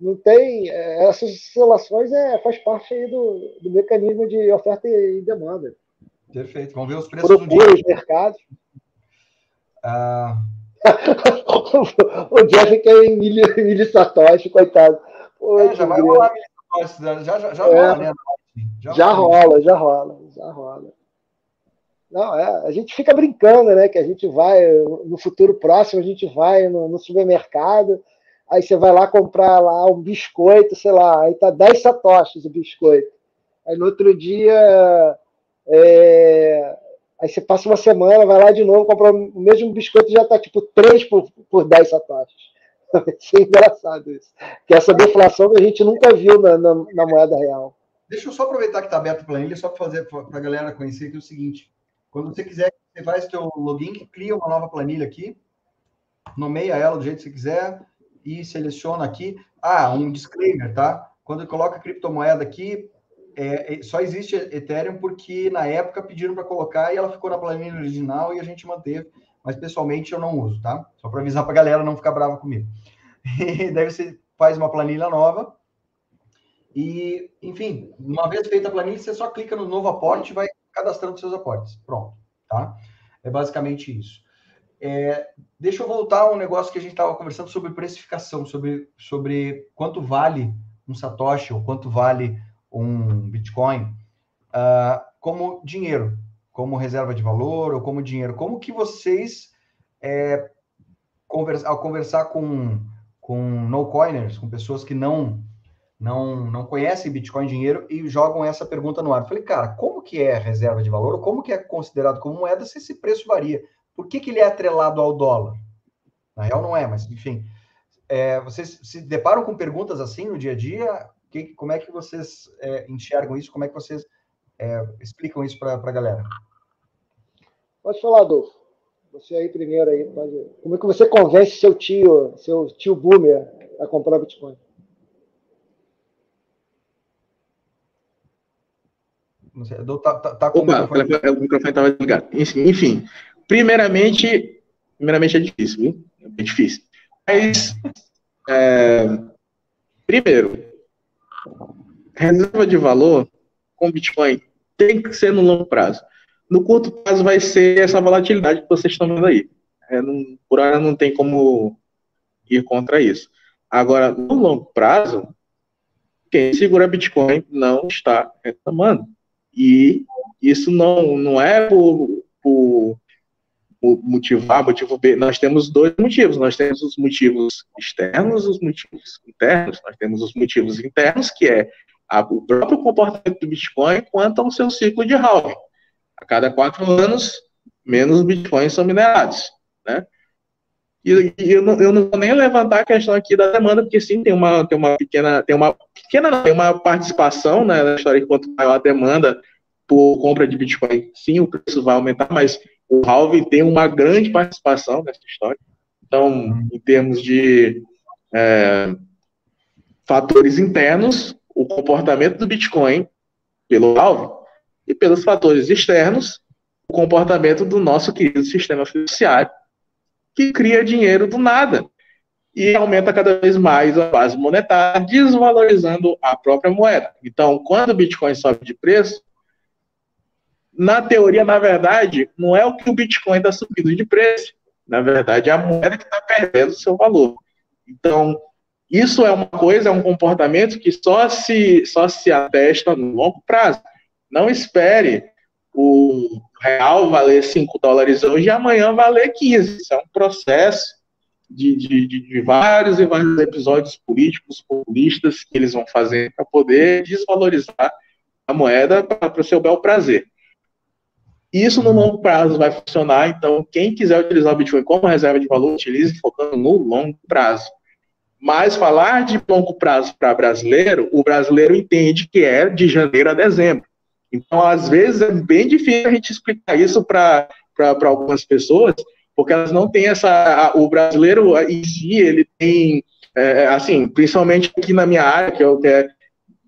Não tem. É, essas oscilações é, faz parte aí do, do mecanismo de oferta e demanda. Perfeito. Vamos ver os preços Procura do dia. os mercados. Ah... o Jeff quer em milho, milho satoshi, coitado. Pô, é, já vai rolar milho satoshi. Já, já, já é, rola, né? Já, já rola, já rola, já rola. Não, é, a gente fica brincando, né? Que a gente vai, no futuro próximo, a gente vai no, no supermercado, aí você vai lá comprar lá um biscoito, sei lá, aí tá 10 satoshis o biscoito. Aí no outro dia é... Aí você passa uma semana, vai lá de novo, compra o mesmo biscoito já está tipo 3 por, por 10 satoshis. Isso é engraçado isso. Que essa deflação que a gente nunca viu na, na, na moeda real. Deixa eu só aproveitar que está aberto a planilha, só para fazer para a galera conhecer que o seguinte: quando você quiser, você faz seu login, cria uma nova planilha aqui, nomeia ela do jeito que você quiser e seleciona aqui. Ah, um disclaimer, tá? Quando coloca criptomoeda aqui, é, é, só existe Ethereum porque na época pediram para colocar e ela ficou na planilha original e a gente manteve, mas pessoalmente eu não uso, tá? Só para avisar para a galera não ficar brava comigo. E daí você faz uma planilha nova E, enfim, uma vez feita a planilha, você só clica no novo aporte e vai cadastrando seus aportes. Pronto, tá? É basicamente isso. É, deixa eu voltar a um negócio que a gente estava conversando sobre precificação, sobre, sobre quanto vale um Satoshi ou quanto vale um Bitcoin uh, como dinheiro, como reserva de valor ou como dinheiro. Como que vocês, é, conversa, ao conversar com, com no-coiners, com pessoas que não não, não conhecem Bitcoin dinheiro e jogam essa pergunta no ar. Eu falei, cara, como que é reserva de valor? Como que é considerado como moeda se esse preço varia? Por que, que ele é atrelado ao dólar? Na real não é, mas enfim. É, vocês se deparam com perguntas assim no dia a dia? Que, como é que vocês é, enxergam isso? Como é que vocês é, explicam isso para a galera? Pode falar, Adolfo. Você aí primeiro aí, pode... Como é que você convence seu tio, seu tio boomer a comprar Bitcoin? Não sei, tá, tá, tá com Opa, o microfone. O microfone estava ligado. Enfim, primeiramente, primeiramente é difícil, viu? É difícil. Mas, é, primeiro, reserva de valor com Bitcoin tem que ser no longo prazo. No curto prazo vai ser essa volatilidade que vocês estão vendo aí. É, não, por hora não tem como ir contra isso. Agora, no longo prazo, quem segura Bitcoin não está reclamando. E isso não, não é por, por, motivo A, motivo B. Nós temos dois motivos. Nós temos os motivos externos os motivos internos. Nós temos os motivos internos, que é a, o próprio comportamento do Bitcoin quanto ao seu ciclo de halving. A cada quatro anos, menos bitcoins são minerados. Né? E, e eu, não, eu, não, vou nem levantar a questão aqui da demanda, porque sim, tem uma, tem uma pequena, tem uma pequena, tem uma participação né, na história quanto maior a demanda por compra de Bitcoin, sim, o preço vai aumentar, mas o halving tem uma grande participação nessa história. Então, em termos de é, fatores internos, o comportamento do Bitcoin pelo halving e pelos fatores externos, o comportamento do nosso querido sistema fiduciário, que cria dinheiro do nada e aumenta cada vez mais a base monetária, desvalorizando a própria moeda. Então, quando o Bitcoin sobe de preço, na teoria, na verdade, não é o que o Bitcoin está subindo de preço. Na verdade, é a moeda que está perdendo seu valor. Então, isso é uma coisa, é um comportamento que só se, só se atesta no longo prazo. Não espere o real valer 5 dólares hoje e amanhã valer 15. Isso é um processo de, de, de vários e vários episódios políticos, populistas que eles vão fazer para poder desvalorizar a moeda para o seu bel prazer. Isso no longo prazo vai funcionar, então quem quiser utilizar o Bitcoin como reserva de valor, utilize focando no longo prazo. Mas falar de longo prazo para brasileiro, o brasileiro entende que é de janeiro a dezembro. Então, às vezes, é bem difícil a gente explicar isso para algumas pessoas, porque elas não têm essa. A, o brasileiro em si, ele tem, é, assim, principalmente aqui na minha área, que é o que é,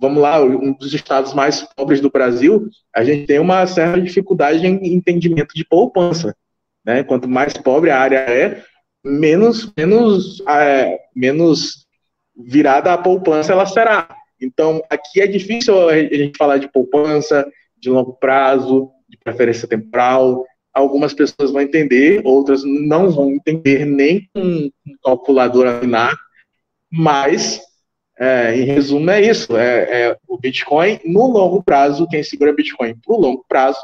vamos lá, um dos estados mais pobres do Brasil, a gente tem uma certa dificuldade em entendimento de poupança. Né? Quanto mais pobre a área é, menos, menos, é, menos virada a poupança ela será. Então, aqui é difícil a gente falar de poupança, de longo prazo, de preferência temporal. Algumas pessoas vão entender, outras não vão entender nem com calculadora binária, mas, é, em resumo, é isso. É, é, o Bitcoin, no longo prazo, quem segura Bitcoin para o longo prazo,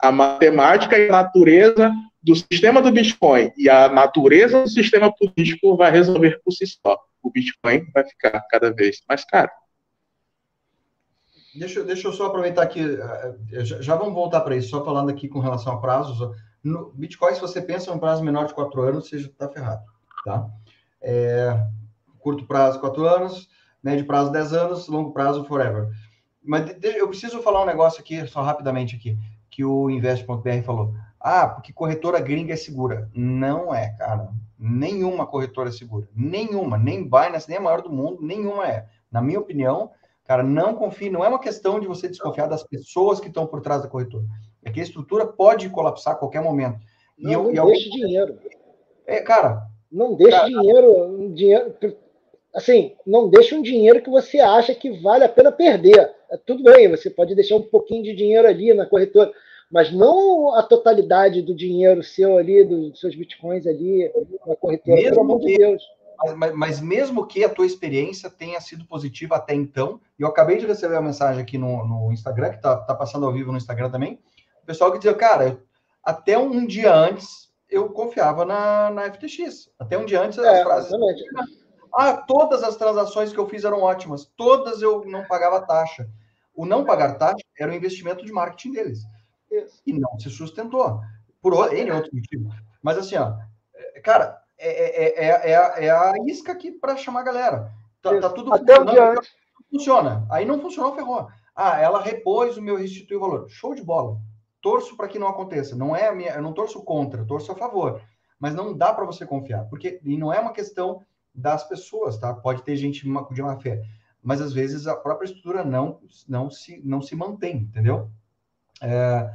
a matemática e a natureza do sistema do Bitcoin e a natureza do sistema político vai resolver por si só. O Bitcoin vai ficar cada vez mais caro. Deixa, deixa eu só aproveitar aqui, eh, já, já vamos voltar para isso, só falando aqui com relação a prazos. No Bitcoin, se você pensa em um prazo menor de quatro anos, você já está ferrado, tá? É, curto prazo, quatro anos, médio prazo, dez anos, longo prazo, forever. Mas eu preciso falar um negócio aqui, só rapidamente aqui, que o Invest.br falou. Ah, porque corretora gringa é segura. Não é, cara. Nenhuma corretora é segura. Nenhuma. Nem Binance, nem a maior do mundo, nenhuma é. Na minha opinião, Cara, não confie, não é uma questão de você desconfiar das pessoas que estão por trás da corretora. É que a estrutura pode colapsar a qualquer momento. Não, e, não e alguém... dinheiro. É, cara. Não deixe cara, dinheiro, dinheiro. Assim, não deixe um dinheiro que você acha que vale a pena perder. É, tudo bem, você pode deixar um pouquinho de dinheiro ali na corretora, mas não a totalidade do dinheiro seu ali, dos seus bitcoins ali na corretora, mesmo pelo amor de Deus. Mas, mas, mesmo que a tua experiência tenha sido positiva até então, e eu acabei de receber uma mensagem aqui no, no Instagram, que está tá passando ao vivo no Instagram também, o pessoal que dizia, cara, até um dia antes eu confiava na, na FTX. Até um dia antes é, as frases. Exatamente. Ah, todas as transações que eu fiz eram ótimas, todas eu não pagava taxa. O não pagar taxa era o investimento de marketing deles. E não se sustentou. Por N outro motivo. Mas assim, ó, cara, é, é, é, é a isca aqui para chamar a galera. Tá, tá tudo Até funcionando. Funciona. Aí não funcionou, ferrou. Ah, ela repôs o meu restituir valor. Show de bola. Torço para que não aconteça. Não é minha, eu não torço contra, torço a favor. Mas não dá para você confiar, porque e não é uma questão das pessoas, tá? Pode ter gente de má fé, mas às vezes a própria estrutura não não se não se mantém, entendeu? É,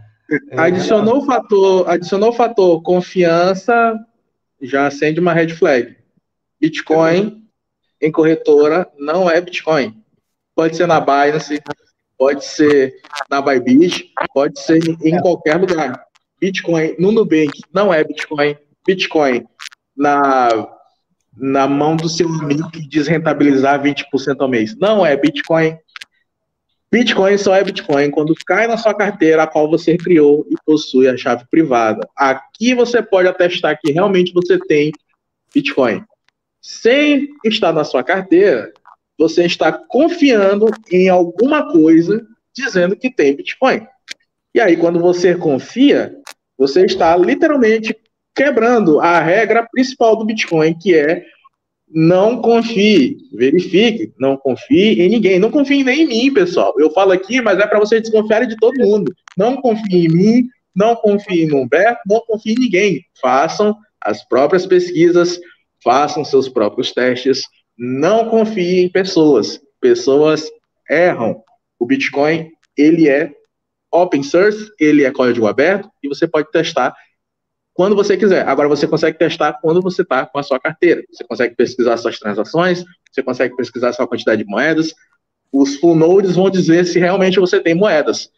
é, adicionou o fator, adicionou o fator confiança, já acende uma red flag. Bitcoin em corretora não é Bitcoin. Pode ser na Binance, pode ser na Bybit, pode ser em qualquer lugar. Bitcoin no Nubank não é Bitcoin. Bitcoin na, na mão do seu amigo que desrentabilizar 20% ao mês. Não é Bitcoin. Bitcoin só é Bitcoin quando cai na sua carteira a qual você criou e possui a chave privada. Aqui você pode atestar que realmente você tem Bitcoin. Sem estar na sua carteira, você está confiando em alguma coisa dizendo que tem Bitcoin. E aí, quando você confia, você está literalmente quebrando a regra principal do Bitcoin, que é não confie, verifique, não confie em ninguém, não confie nem em mim, pessoal. Eu falo aqui, mas é para vocês desconfiarem de todo mundo. Não confie em mim, não confie no Humberto, não confie em ninguém. Façam as próprias pesquisas, façam seus próprios testes, não confie em pessoas. Pessoas erram. O Bitcoin, ele é open source, ele é código aberto e você pode testar quando você quiser. Agora você consegue testar quando você está com a sua carteira. Você consegue pesquisar suas transações, você consegue pesquisar sua quantidade de moedas. Os full nodes vão dizer se realmente você tem moedas.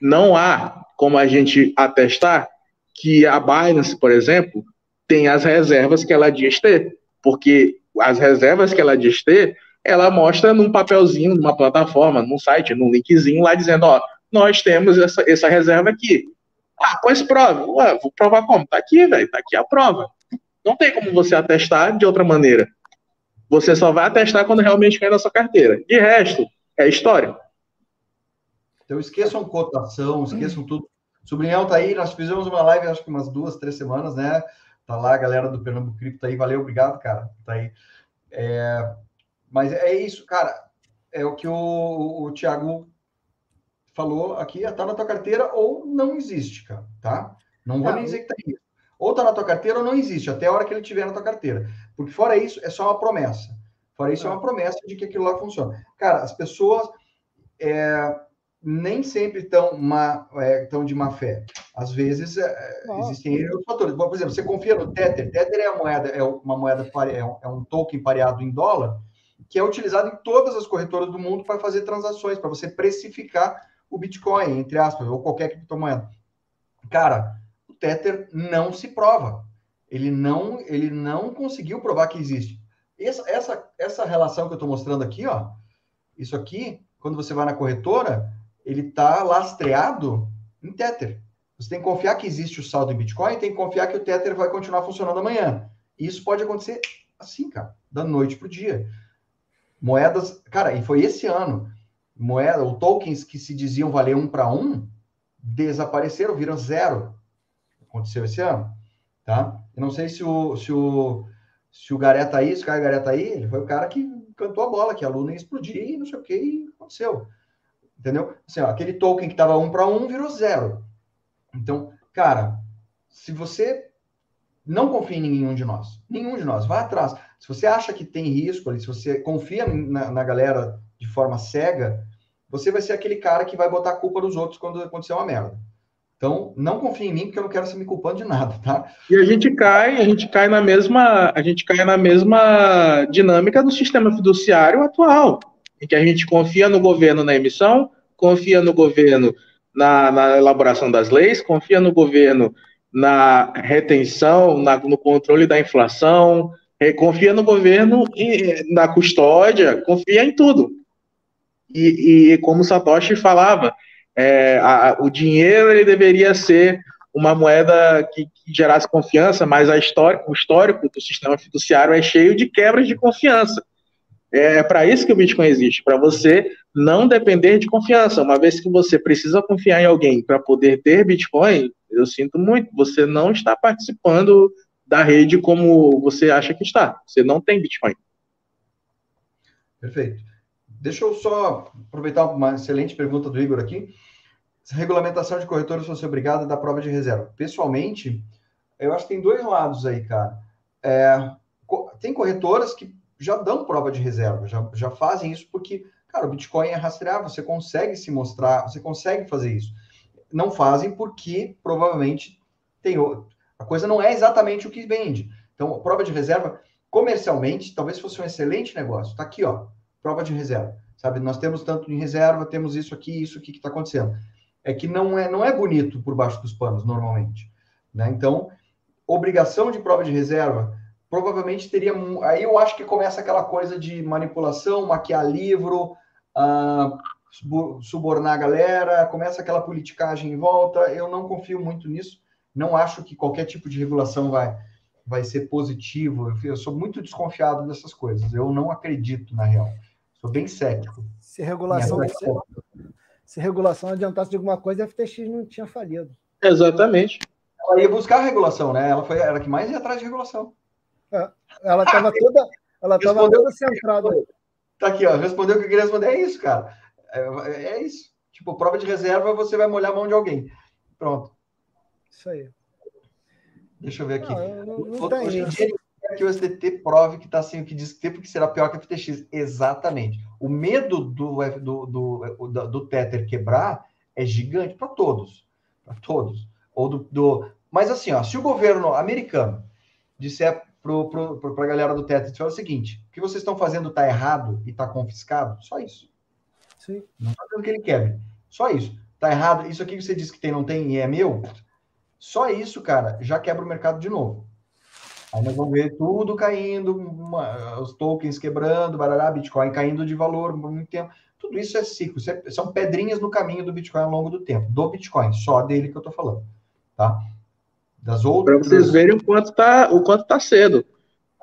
Não há como a gente atestar que a Binance, por exemplo, tem as reservas que ela diz ter, porque as reservas que ela diz ter, ela mostra num papelzinho, numa plataforma, num site, num linkzinho lá dizendo, ó, nós temos essa, essa reserva aqui. Ah, pois prova. Ué, vou provar como? Tá aqui, velho. Tá aqui a prova. Não tem como você atestar de outra maneira. Você só vai atestar quando realmente cair na sua carteira. De resto, é história. Então esqueçam cotação, esqueçam tudo. O Sobrinhão tá aí, nós fizemos uma live, acho que umas duas, três semanas, né? Tá lá a galera do Pernambuco Cripto tá aí, valeu, obrigado, cara. Tá aí. É... Mas é isso, cara. É o que o, o Thiago falou aqui, está na tua carteira ou não existe, cara, tá? Não vou nem dizer que tá aí. Ou está na tua carteira ou não existe, até a hora que ele tiver na tua carteira. Porque fora isso, é só uma promessa. Fora isso, é, é uma promessa de que aquilo lá funciona. Cara, as pessoas é, nem sempre estão é, tão de má fé. Às vezes, é, existem outros fatores. Por exemplo, você confia no Tether. Tether é, a moeda, é uma moeda, é um, é um token pareado em dólar, que é utilizado em todas as corretoras do mundo para fazer transações, para você precificar o Bitcoin, entre aspas, ou qualquer criptomoeda. Cara, o Tether não se prova. Ele não, ele não conseguiu provar que existe. Essa, essa, essa relação que eu estou mostrando aqui, ó, isso aqui, quando você vai na corretora, ele está lastreado em Tether. Você tem que confiar que existe o saldo em Bitcoin, tem que confiar que o Tether vai continuar funcionando amanhã. Isso pode acontecer assim, cara, da noite para o dia. Moedas, cara, e foi esse ano moeda, ou tokens que se diziam valer um para um, desapareceram, viram zero. Aconteceu esse ano, tá? Eu não sei se o, se o, se o Garé tá aí, se o Garé tá aí, ele foi o cara que cantou a bola, que a Luna ia explodir e não sei o que, aconteceu. Entendeu? Assim, ó, aquele token que tava um para um virou zero. Então, cara, se você não confia em nenhum de nós, nenhum de nós, vá atrás. Se você acha que tem risco ali, se você confia na, na galera de forma cega, você vai ser aquele cara que vai botar a culpa nos outros quando acontecer uma merda. Então, não confie em mim, porque eu não quero ser me culpando de nada, tá? E a gente cai, a gente cai na mesma, a gente cai na mesma dinâmica do sistema fiduciário atual, em que a gente confia no governo na emissão, confia no governo na, na elaboração das leis, confia no governo na retenção, na, no controle da inflação, é, confia no governo e, na custódia, confia em tudo. E, e como Satoshi falava, é, a, o dinheiro ele deveria ser uma moeda que, que gerasse confiança, mas a história, o histórico do sistema fiduciário é cheio de quebras de confiança. É para isso que o Bitcoin existe, para você não depender de confiança. Uma vez que você precisa confiar em alguém para poder ter Bitcoin, eu sinto muito, você não está participando da rede como você acha que está. Você não tem Bitcoin. Perfeito. Deixa eu só aproveitar uma excelente pergunta do Igor aqui. Regulamentação de corretores fosse obrigada a dar prova de reserva. Pessoalmente, eu acho que tem dois lados aí, cara. É, tem corretoras que já dão prova de reserva, já, já fazem isso porque, cara, o Bitcoin é rastreável, você consegue se mostrar, você consegue fazer isso. Não fazem porque provavelmente tem a coisa não é exatamente o que vende. Então, prova de reserva, comercialmente, talvez fosse um excelente negócio. Está aqui, ó, prova de reserva. Sabe, nós temos tanto em reserva, temos isso aqui, isso aqui que está acontecendo. É que não é, não é bonito por baixo dos panos, normalmente. Né? Então, obrigação de prova de reserva, provavelmente teria. Aí eu acho que começa aquela coisa de manipulação, maquiar livro, uh, subornar a galera, começa aquela politicagem em volta. Eu não confio muito nisso. Não acho que qualquer tipo de regulação vai, vai ser positivo. Eu, sou muito desconfiado dessas coisas. Eu não acredito, na real. Sou bem cético. Se regulação, se, se regulação adiantasse de alguma coisa, a FTX não tinha falido. Exatamente. Ela ia buscar a regulação, né? Ela foi ela que mais ia atrás de regulação. É, ela estava toda, ela estava toda centrada. Tá aqui, ó. Respondeu o que eu queria responder. É isso, cara. É, é, isso. Tipo, prova de reserva, você vai molhar a mão de alguém. Pronto. Isso aí. Deixa eu ver aqui. Não, não, não Hoje em dia, quer que o SDT prove que está sem o que diz que tem, porque será pior que a FTX. Exatamente. O medo do, do, do, do, do Tether quebrar é gigante para todos. Para todos. Ou do, do, Mas assim, ó, se o governo americano disser para a galera do Tether o seguinte: o que vocês estão fazendo está errado e está confiscado, só isso. Sim. Não está dando que ele quebre. Só isso. Está errado. Isso aqui que você disse que tem, não tem e é meu, só isso, cara, já quebra o mercado de novo. Aí nós vamos ver tudo caindo, uma, os tokens quebrando, barará, Bitcoin caindo de valor por muito tempo. Tudo isso é ciclo, isso é, são pedrinhas no caminho do Bitcoin ao longo do tempo. Do Bitcoin, só dele que eu tô falando, tá? Das outras. Para vocês verem o quanto tá, o quanto tá cedo.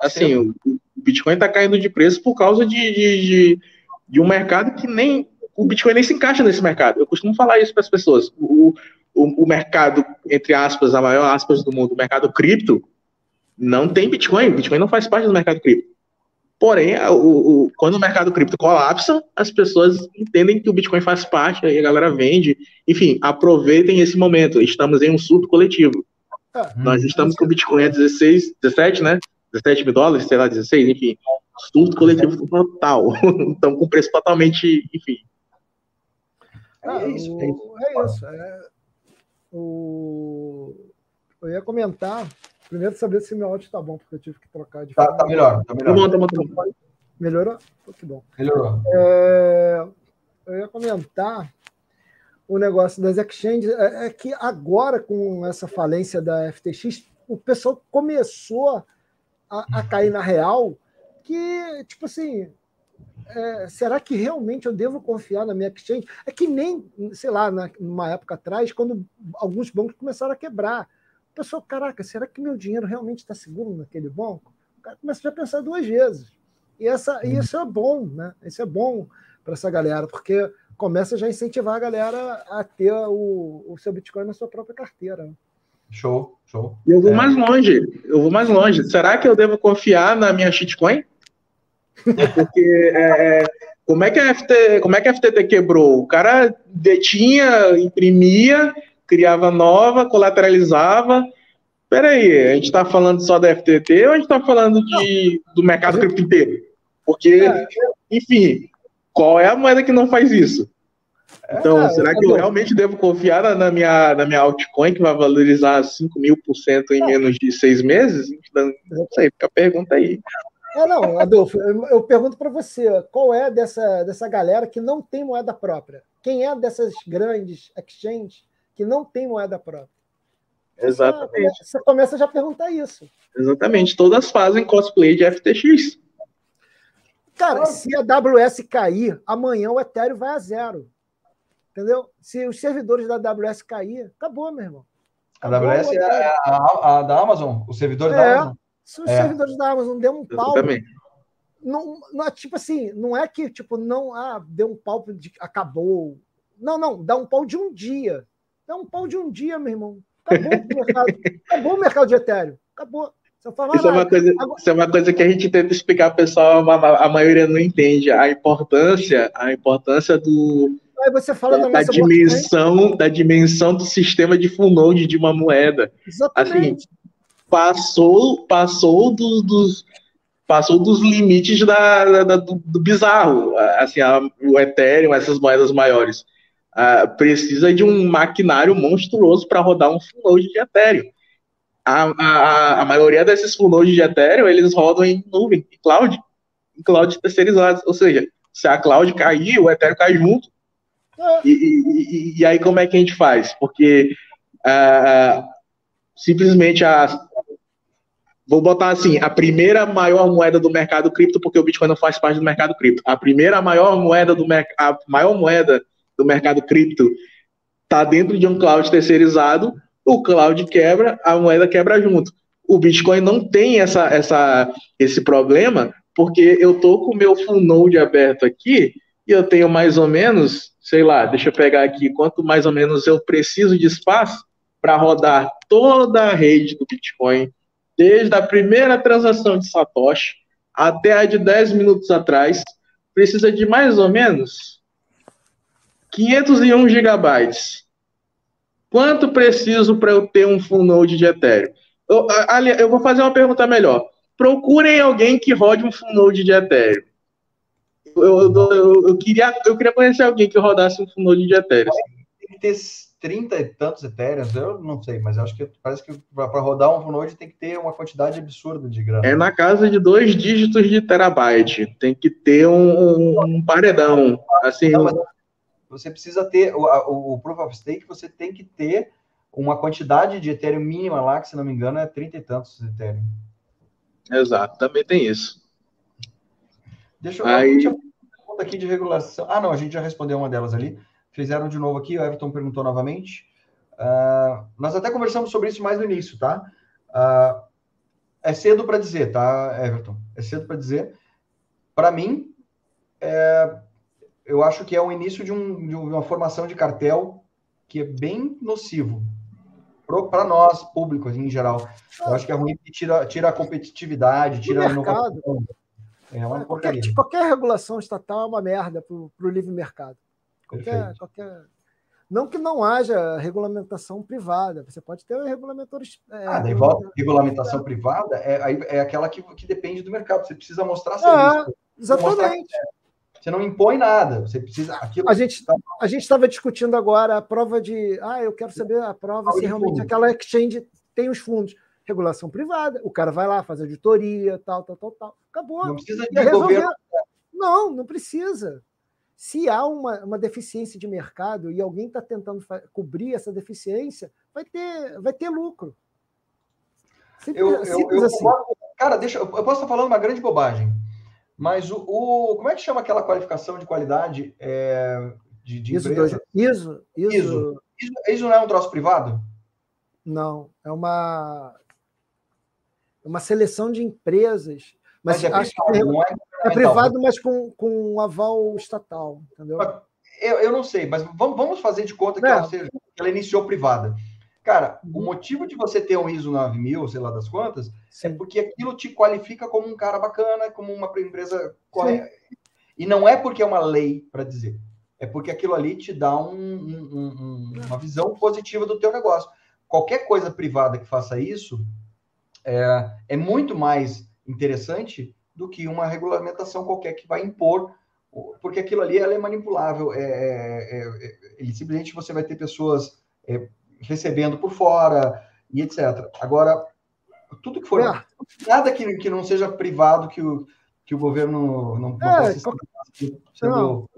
Assim, cedo. o Bitcoin tá caindo de preço por causa de, de, de, de um mercado que nem o Bitcoin nem se encaixa nesse mercado. Eu costumo falar isso para as pessoas. O, o, o, mercado, entre aspas, a maior aspas do mundo, o mercado cripto, não tem Bitcoin. Bitcoin não faz parte do mercado cripto. Porém, o, o, quando o mercado cripto colapsa, as pessoas entendem que o Bitcoin faz parte, aí a galera vende. Enfim, aproveitem esse momento. Estamos em um surto coletivo. Ah, Nós estamos com o Bitcoin a 16, 17, né? 17 mil dólares, sei lá, 16, enfim. Surto coletivo total. Estamos com preço totalmente, enfim. Ah, é isso. É isso. É isso. É, o... Eu ia comentar, primeiro saber se meu áudio está bom, porque eu tive que trocar de. Tá, tá melhor, tá melhor. Tá bom, tá bom, Melhorou? que bom. Melhorou. É... Eu ia comentar o negócio das exchanges, é, é que agora, com essa falência da FTX, o pessoal começou a, a cair na real que, tipo assim, é, será que realmente eu devo confiar na minha exchange? É que nem, sei lá, na, numa época atrás, quando alguns bancos começaram a quebrar. O pessoal, caraca, será que meu dinheiro realmente está seguro naquele banco? O cara começa a pensar duas vezes. E, essa, e isso é bom, né? Isso é bom para essa galera, porque começa já a incentivar a galera a ter o, o seu Bitcoin na sua própria carteira. Né? Show, show. Eu vou é. mais longe. Eu vou mais longe. Será que eu devo confiar na minha shitcoin? Porque é, é, como, é que a FT, como é que a FTT quebrou? O cara detinha, imprimia, criava nova, colateralizava. Peraí, a gente está falando só da FTT ou a gente está falando de, do mercado cripto inteiro? Porque, é. enfim, qual é a moeda que não faz isso? Então, é, será que eu realmente devo confiar na, minha, na minha altcoin que vai valorizar 5 mil por cento em menos de seis meses? Então, não sei, fica a pergunta aí. É, não, Adolfo, eu, eu pergunto para você, qual é dessa, dessa galera que não tem moeda própria? Quem é dessas grandes exchanges que não tem moeda própria? Exatamente. Você começa já a perguntar isso. Exatamente. Todas fazem cosplay de FTX. Cara, se a AWS cair, amanhã o Ethereum vai a zero. Entendeu? Se os servidores da AWS cair, acabou, meu irmão. Acabou a AWS é a, a, a, da Amazon, os servidores é, da Amazon. Se os é. servidores da Amazon deu um pau. Não, não, tipo assim, não é que tipo, não ah, deu um pau de acabou. Não, não, dá um pau de um dia. Dá um pau de um dia, meu irmão. Acabou o mercado. acabou o mercado de Ethereum. Acabou. Isso, é uma coisa, isso é uma coisa que a gente tenta explicar ao pessoal, a, maioria não entende. A importância, a importância do, Aí você fala da, da dimensão, da dimensão do sistema de full node de uma moeda. Exatamente. Assim, passou, passou do, dos, passou dos limites da, da do, do, bizarro. Assim, a, o Ethereum, essas moedas maiores, precisa de um maquinário monstruoso para rodar um full node de Ethereum. A, a, a maioria desses full nodes de Ethereum, eles rodam em nuvem, em cloud, em cloud terceirizados. Ou seja, se a cloud cair, o Ethereum cai junto. E, e, e, aí como é que a gente faz? Porque uh, simplesmente a vou botar assim, a primeira maior moeda do mercado cripto, porque o Bitcoin não faz parte do mercado cripto. A primeira maior moeda do a maior moeda do mercado cripto está dentro de um cloud terceirizado, o cloud quebra, a moeda quebra junto. O Bitcoin não tem essa, essa, esse problema, porque eu tô com o meu full node aberto aqui e eu tenho mais ou menos sei lá, deixa eu pegar aqui quanto mais ou menos eu preciso de espaço para rodar toda a rede do Bitcoin, desde a primeira transação de Satoshi até a de 10 minutos atrás, precisa de mais ou menos 501 gigabytes. Quanto preciso para eu ter um full node de Ethereum? Eu, eu vou fazer uma pergunta melhor. Procurem alguém que rode um full node de Ethereum. Eu, eu, eu, queria, eu queria conhecer alguém que rodasse um fundo de Ethereum. Tem que ter 30 e tantos Ethereum, eu não sei, mas acho que parece que para rodar um Node tem que ter uma quantidade absurda de grana. É na casa de dois dígitos de terabyte. Tem que ter um, um paredão. Assim, não, você precisa ter o, o, o, Proof of Stake, você tem que ter uma quantidade de Ethereum mínima lá, que se não me engano é 30 e tantos Ethereum. Exato, também tem isso. Deixa eu Aí... ver pergunta aqui de regulação. Ah, não, a gente já respondeu uma delas ali. Fizeram de novo aqui, o Everton perguntou novamente. Uh, nós até conversamos sobre isso mais no início, tá? Uh, é cedo para dizer, tá, Everton? É cedo para dizer. Para mim, é, eu acho que é o início de, um, de, uma formação de cartel que é bem nocivo para nós, público em geral. Eu acho que é ruim que tira, tira a competitividade, tira a inovação. É uma qualquer, qualquer regulação estatal é uma merda para o livre mercado. Qualquer, qualquer, não que não haja regulamentação privada, você pode ter reguladores. É, ah, daí volta, regulamentação privada é, é aquela que, que depende do mercado. Você precisa mostrar serviço. É, exatamente. Você não impõe nada. Você precisa. Aquilo a gente tá... a gente estava discutindo agora a prova de. Ah, eu quero saber a prova se realmente fundo. aquela exchange tem os fundos regulação privada. O cara vai lá, faz auditoria, tal, tal, tal, tal. Acabou. Não precisa de governo. Não, não precisa. Se há uma, uma deficiência de mercado e alguém está tentando cobrir essa deficiência, vai ter, vai ter lucro. eu, eu, eu assim. Cara, deixa, eu posso estar falando uma grande bobagem, mas o, o como é que chama aquela qualificação de qualidade é, de, de ISO, ISO, ISO, ISO. ISO. ISO não é um troço privado? Não, é uma uma seleção de empresas. Mas, mas é, privado, é, não é, é privado, mas com, com um aval estatal, entendeu? Eu, eu não sei, mas vamos, vamos fazer de conta que, é. ela, seja, que ela iniciou privada. Cara, uhum. o motivo de você ter um ISO 9000, sei lá das quantas, é Sim. é porque aquilo te qualifica como um cara bacana, como uma empresa correta. E não é porque é uma lei para dizer. É porque aquilo ali te dá um, um, um, uma visão positiva do teu negócio. Qualquer coisa privada que faça isso, é, é muito mais interessante do que uma regulamentação qualquer que vai impor porque aquilo ali ela é manipulável. É, é, é, ele simplesmente você vai ter pessoas é, recebendo por fora e etc. Agora, tudo que for. É. Nada que, que não seja privado que o, que o governo não, não é, possa não,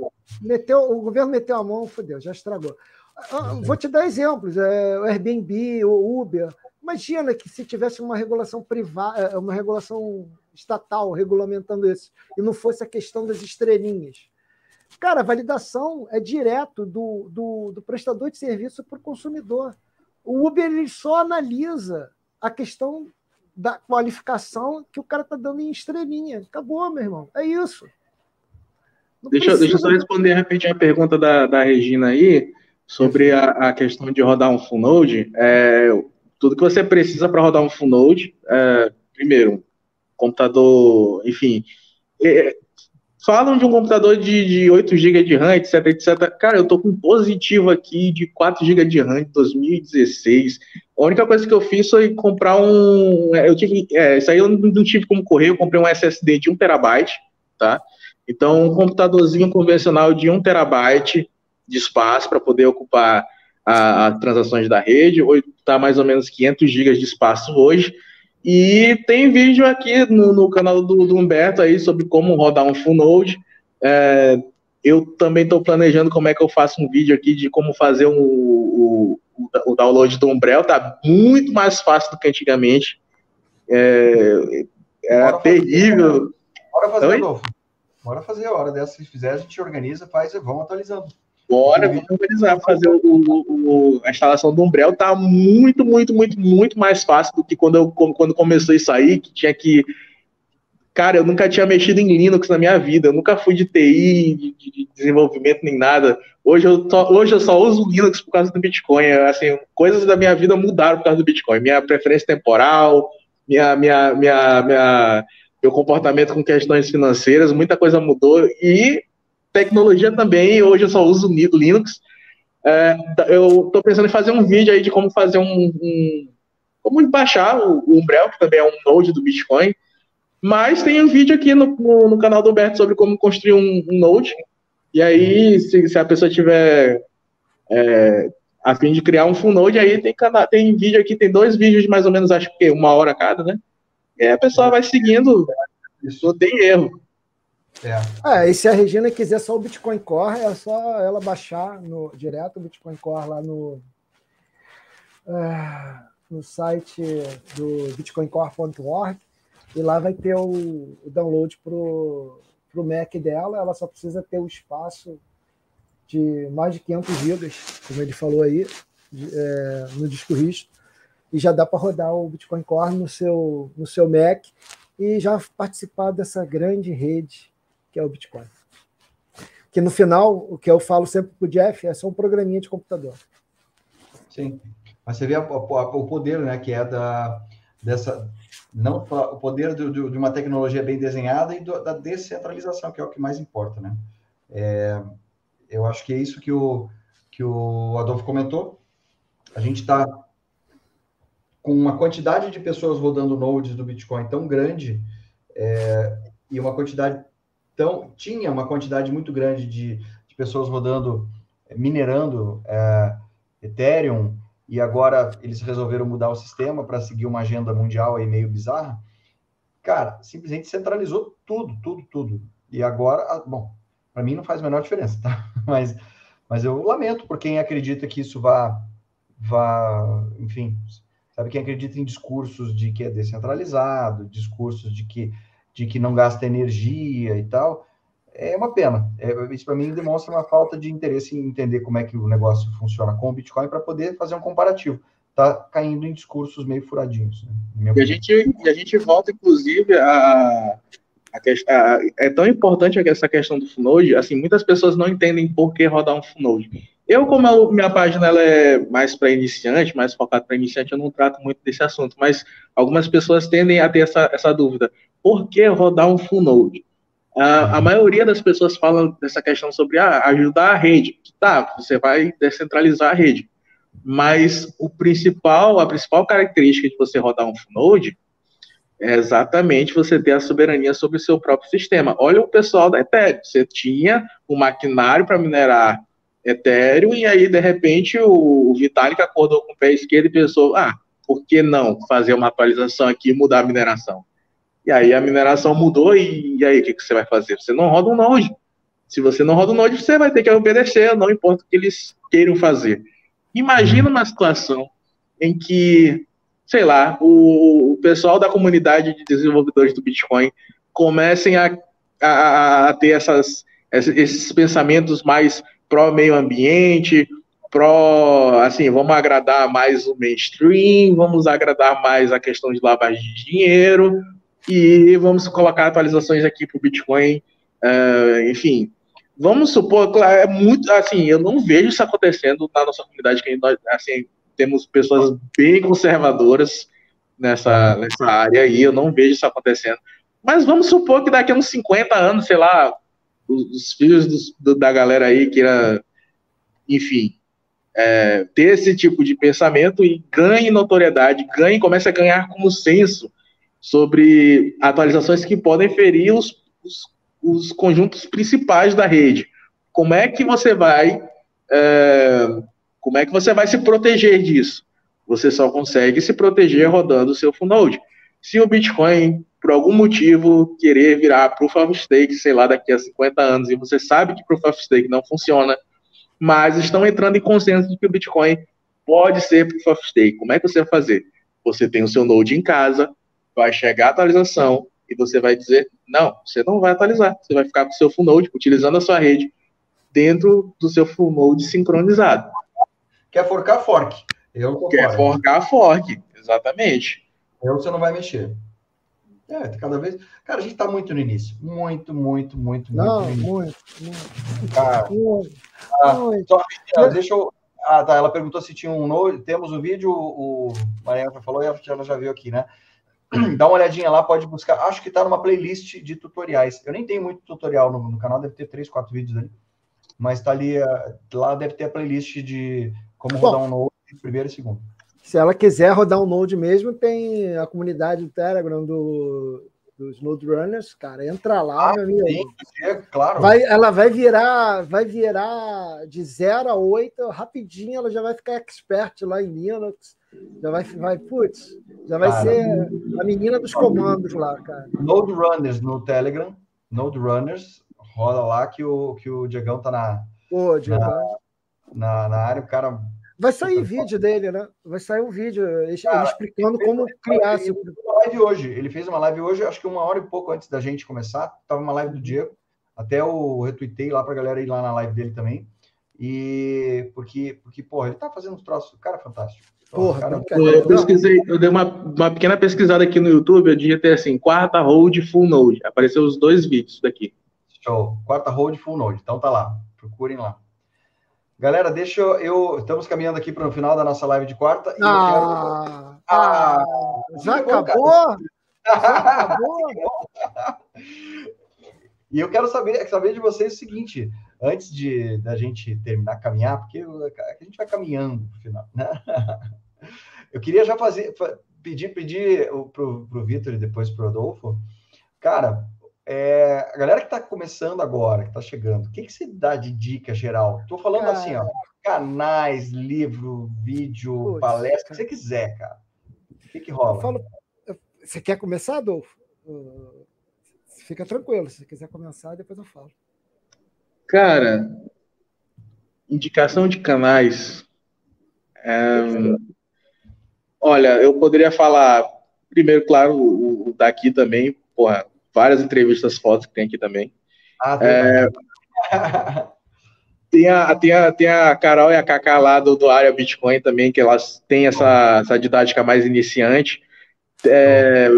meteu, O governo meteu a mão, fodeu, já estragou. Ah, vou te dar exemplos: é, o Airbnb, o Uber. Imagina que se tivesse uma regulação privada, é, uma regulação estatal regulamentando isso, e não fosse a questão das estrelinhas. Cara, a validação é direto do, do, do prestador de serviço para o consumidor. O Uber ele só analisa a questão da qualificação que o cara está dando em estrelinha. Acabou, meu irmão. É isso. deixa, deixa eu só responder rapidinho a pergunta da, da Regina aí sobre a, a questão de rodar um full node. É, tudo que você precisa para rodar um full node, é, primeiro, computador, enfim. É, falam de um computador de, de 8 GB de RAM, etc, etc. Cara, eu tô com um positivo aqui de 4 GB de RAM de 2016. A única coisa que eu fiz foi comprar um. É, eu tive. É, isso aí eu não tive como correr, eu comprei um SSD de 1 terabyte, tá? Então, um computadorzinho convencional de 1 terabyte de espaço para poder ocupar as transações da rede. Está mais ou menos 500 GB de espaço hoje. E tem vídeo aqui no, no canal do, do, Humberto aí sobre como rodar um full node. É, eu também estou planejando como é que eu faço um vídeo aqui de como fazer um, o, o, download do Umbrel. Tá muito mais fácil do que antigamente. É, era Bora terrível. Bora fazer, novo. Bora fazer a hora dessa. Se fizer, a gente organiza, faz e vamos atualizando. Bora, vamos organizar, fazer o, o, a instalação do Umbrel tá muito, muito, muito, muito mais fácil do que quando, eu, quando começou isso aí, que tinha que. Cara, eu nunca tinha mexido em Linux na minha vida, eu nunca fui de TI, de, de desenvolvimento nem nada. Hoje eu, só, hoje eu só uso Linux por causa do Bitcoin. Assim, coisas da minha vida mudaram por causa do Bitcoin. Minha preferência temporal, minha, minha, minha, minha, meu comportamento com questões financeiras, muita coisa mudou. E tecnologia também, hoje eu só uso Linux. É, eu estou pensando em fazer um vídeo aí de como fazer um, um como baixar o, Umbrel, que também é um node do Bitcoin. Mas tem um vídeo aqui no, no, no canal do Alberto sobre como construir um, um node. E aí, se, se a pessoa tiver é, a fim de criar um full node, aí tem, tem vídeo aqui, tem dois vídeos de mais ou menos, acho que uma hora cada, né? E a pessoa vai seguindo, isso tem erro. É. é. e se a Regina quiser só o Bitcoin Core, é só ela baixar no, direto o Bitcoin Core lá no, é, no site do bitcoincore.org e lá vai ter o, o download pro, pro Mac dela. Ela só precisa ter o espaço de mais de 500 GB, como ele falou aí, é, no disco rígido, e já dá para rodar o Bitcoin Core no seu, no seu Mac e já participar dessa grande rede que é o Bitcoin. Que no final, o que eu falo sempre para o Jeff é só um programinha de computador. Sim. Mas você vê o poder, né, que é da dessa não o poder de, de uma tecnologia bem desenhada e do, da descentralização, que é o que mais importa, né? É, eu acho que é isso que o que o Adolfo comentou. A gente está com uma quantidade de pessoas rodando nodes do Bitcoin tão grande é, e uma quantidade então, tinha uma quantidade muito grande de, de pessoas rodando, eh, minerando é, Ethereum, e agora eles resolveram mudar o sistema para seguir uma agenda mundial aí meio bizarra. Cara, simplesmente centralizou tudo, tudo, tudo. E agora, bom, para mim não faz a menor diferença, tá? Mas, mas eu lamento por quem acredita que isso vá, vá, enfim, sabe quem acredita em discursos de que é descentralizado, discursos de que de que não gasta energia e tal, é uma pena. É, isso para mim demonstra uma falta de interesse em entender como é que o negócio funciona com o Bitcoin para poder fazer um comparativo. Tá caindo em discursos meio furadinhos. Né, e, a gente, a gente volta, inclusive, a, a, a, é tão importante essa questão do Funode, assim, muitas pessoas não entendem por que rodar um Funode. Eu, como a minha página ela é mais para iniciante, mais focada para iniciante, eu não trato muito desse assunto, mas algumas pessoas tendem a ter essa, essa dúvida por que rodar um full node? A, a maioria das pessoas falam dessa questão sobre ah, ajudar a rede. Tá, você vai descentralizar a rede. Mas o principal, a principal característica de você rodar um full node é exatamente você ter a soberania sobre o seu próprio sistema. Olha o pessoal da Ethereum. Você tinha o maquinário para minerar Ethereum, e aí, de repente, o, Vitalik acordou com o pé esquerdo e pensou: ah, por que não fazer uma atualização aqui e mudar a mineração? E aí a mineração mudou, e, e aí o que, que você vai fazer? Você não roda um Node. Se você não roda um Node, você vai ter que obedecer, não importa o que eles queiram fazer. Imagina uma situação em que, sei lá, o, o pessoal da comunidade de desenvolvedores do Bitcoin comecem a, a, a ter essas, esses pensamentos mais pró-meio ambiente, pró, assim, vamos agradar mais o mainstream, vamos agradar mais a questão de lavagem de dinheiro, e vamos colocar atualizações aqui para o Bitcoin, uh, enfim, vamos supor, é muito assim, eu não vejo isso acontecendo na nossa comunidade, que nós, assim, temos pessoas bem conservadoras nessa, nessa área aí, eu não vejo isso acontecendo. Mas vamos supor que daqui a uns 50 anos, sei lá, os, os filhos do, da galera aí queira, enfim, é, ter esse tipo de pensamento e ganhe notoriedade, ganhe, comece a ganhar como senso sobre atualizações que podem ferir os, os os conjuntos principais da rede. Como é que você vai é, como é que você vai se proteger disso? Você só consegue se proteger rodando o seu full node. Se o Bitcoin, por algum motivo, querer virar Proof of Stake, sei lá, daqui a 50 anos, e você sabe que Proof of Stake não funciona, mas estão entrando em consenso de que o Bitcoin pode ser Proof of Stake. Como é que você vai fazer? Você tem o seu node em casa, vai chegar a atualização, e você vai dizer, não, você não vai atualizar, você vai ficar com o seu full node, utilizando a sua rede dentro do seu full node sincronizado. Quer forcar, fork. Eu Quer forcar, fork, exatamente. Eu você não vai mexer. É, cada vez. Cara, a gente tá muito no início. Muito, muito, muito, não, muito. muito, muito. Ah, ah, muito. Só, deixa eu. Ah, tá. Ela perguntou se tinha um novo. Temos o um vídeo, o Mariana falou e ela já viu aqui, né? dá uma olhadinha lá, pode buscar. Acho que está numa playlist de tutoriais. Eu nem tenho muito tutorial no, no canal, deve ter três, quatro vídeos ali. Mas está ali, eh, lá deve ter a playlist de como Bom, rodar um Node primeiro e segundo. Se ela quiser rodar um Node mesmo, tem a comunidade do Telegram do, dos Node Runners, cara. Entra lá, ah, meu amigo. É, claro. Vai, ela vai virar, vai virar de 0 a 8, rapidinho ela já vai ficar expert lá em Linux já vai, vai putz, já vai cara, ser a menina dos comandos lá, cara. Node Runners no Telegram, Node Runners, rola lá que o, que o Diegão tá na, Pô, na, na, na área, o cara Vai sair vídeo dele, né? Vai sair um vídeo ele, Cara, explicando como criar. Ele fez uma live hoje. Ele fez uma live hoje, acho que uma hora e pouco antes da gente começar. Tava uma live do Diego. Até o retuitei lá pra galera ir lá na live dele também. E porque, porque porra, ele tá fazendo uns troços. Cara, fantástico. Porra, cara, eu pesquisei, eu dei uma, uma pequena pesquisada aqui no YouTube, eu digitei assim, quarta hold full node. Apareceu os dois vídeos daqui. Show. Quarta hold full node. Então tá lá. Procurem lá. Galera, deixa eu, eu. Estamos caminhando aqui para o final da nossa live de quarta. Ah, quero... ah, já acabou? Já acabou? e eu quero saber, saber de vocês o seguinte: antes de da gente terminar caminhar, porque a gente vai caminhando para o final, né? Eu queria já fazer, pedir, pedir para o Vitor e depois para o Rodolfo. Cara, é, a galera que está começando agora, que está chegando, o que, que você dá de dica geral? Estou falando cara, assim, ó, canais, livro, vídeo, palestra, o que você quiser, cara. O que, que rola? Falo, você quer começar, Adolfo? Fica tranquilo, se você quiser começar, depois eu falo. Cara, indicação de canais. É, olha, eu poderia falar, primeiro, claro, o, o daqui também, porra, várias entrevistas fotos que tem aqui também. Ah, é, tem, a, tem, a, tem a Carol e a Kaká lá do, do área Bitcoin também, que elas têm essa, essa didática mais iniciante. É,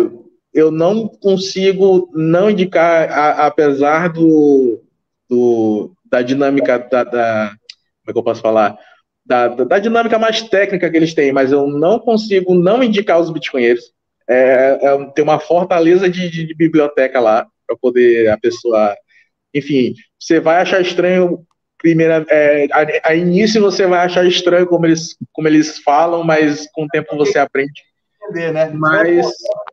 eu não consigo não indicar, a, apesar do, do, da dinâmica da, da, Como é que eu posso falar? Da, da, dinâmica mais técnica que eles têm, mas eu não consigo não indicar os bitcoinheiros. É, é, tem uma fortaleza de, de, de biblioteca lá para poder a pessoa. Enfim, você vai achar estranho. Primeira, é, a, a, início você vai achar estranho como eles, como eles falam, mas com o tempo você aprende. entender, né? Mas.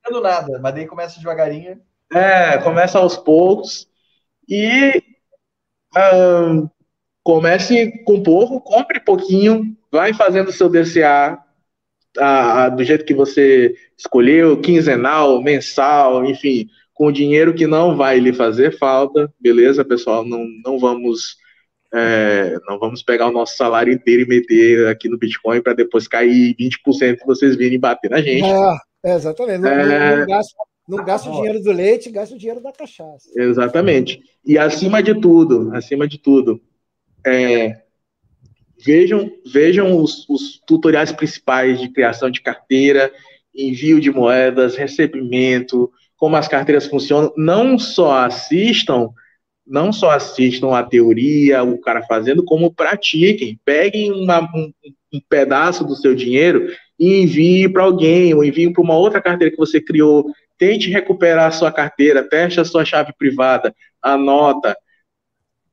Não nada, mas daí começa devagarinho. É, começa aos poucos. E comece com pouco, compre pouquinho, vai fazendo seu DCA a, a, do jeito que você escolheu, quinzenal, mensal, enfim, com dinheiro que não vai lhe fazer falta, beleza, pessoal? Não, não vamos é, não vamos pegar o nosso salário inteiro e meter aqui no Bitcoin para depois cair 20% e vocês virem bater na gente. É, exatamente. Não, é... não, gasta, não gasta o dinheiro do leite, gasta o dinheiro da cachaça. Exatamente. E acima de tudo, acima de tudo, é, vejam, vejam os, os tutoriais principais de criação de carteira, envio de moedas, recebimento, como as carteiras funcionam. Não só assistam não só assistam a teoria, o cara fazendo, como pratiquem. Peguem uma, um, um, pedaço do seu dinheiro e envie para alguém, ou envie para uma outra carteira que você criou. Tente recuperar a sua carteira, teste a sua chave privada, anota,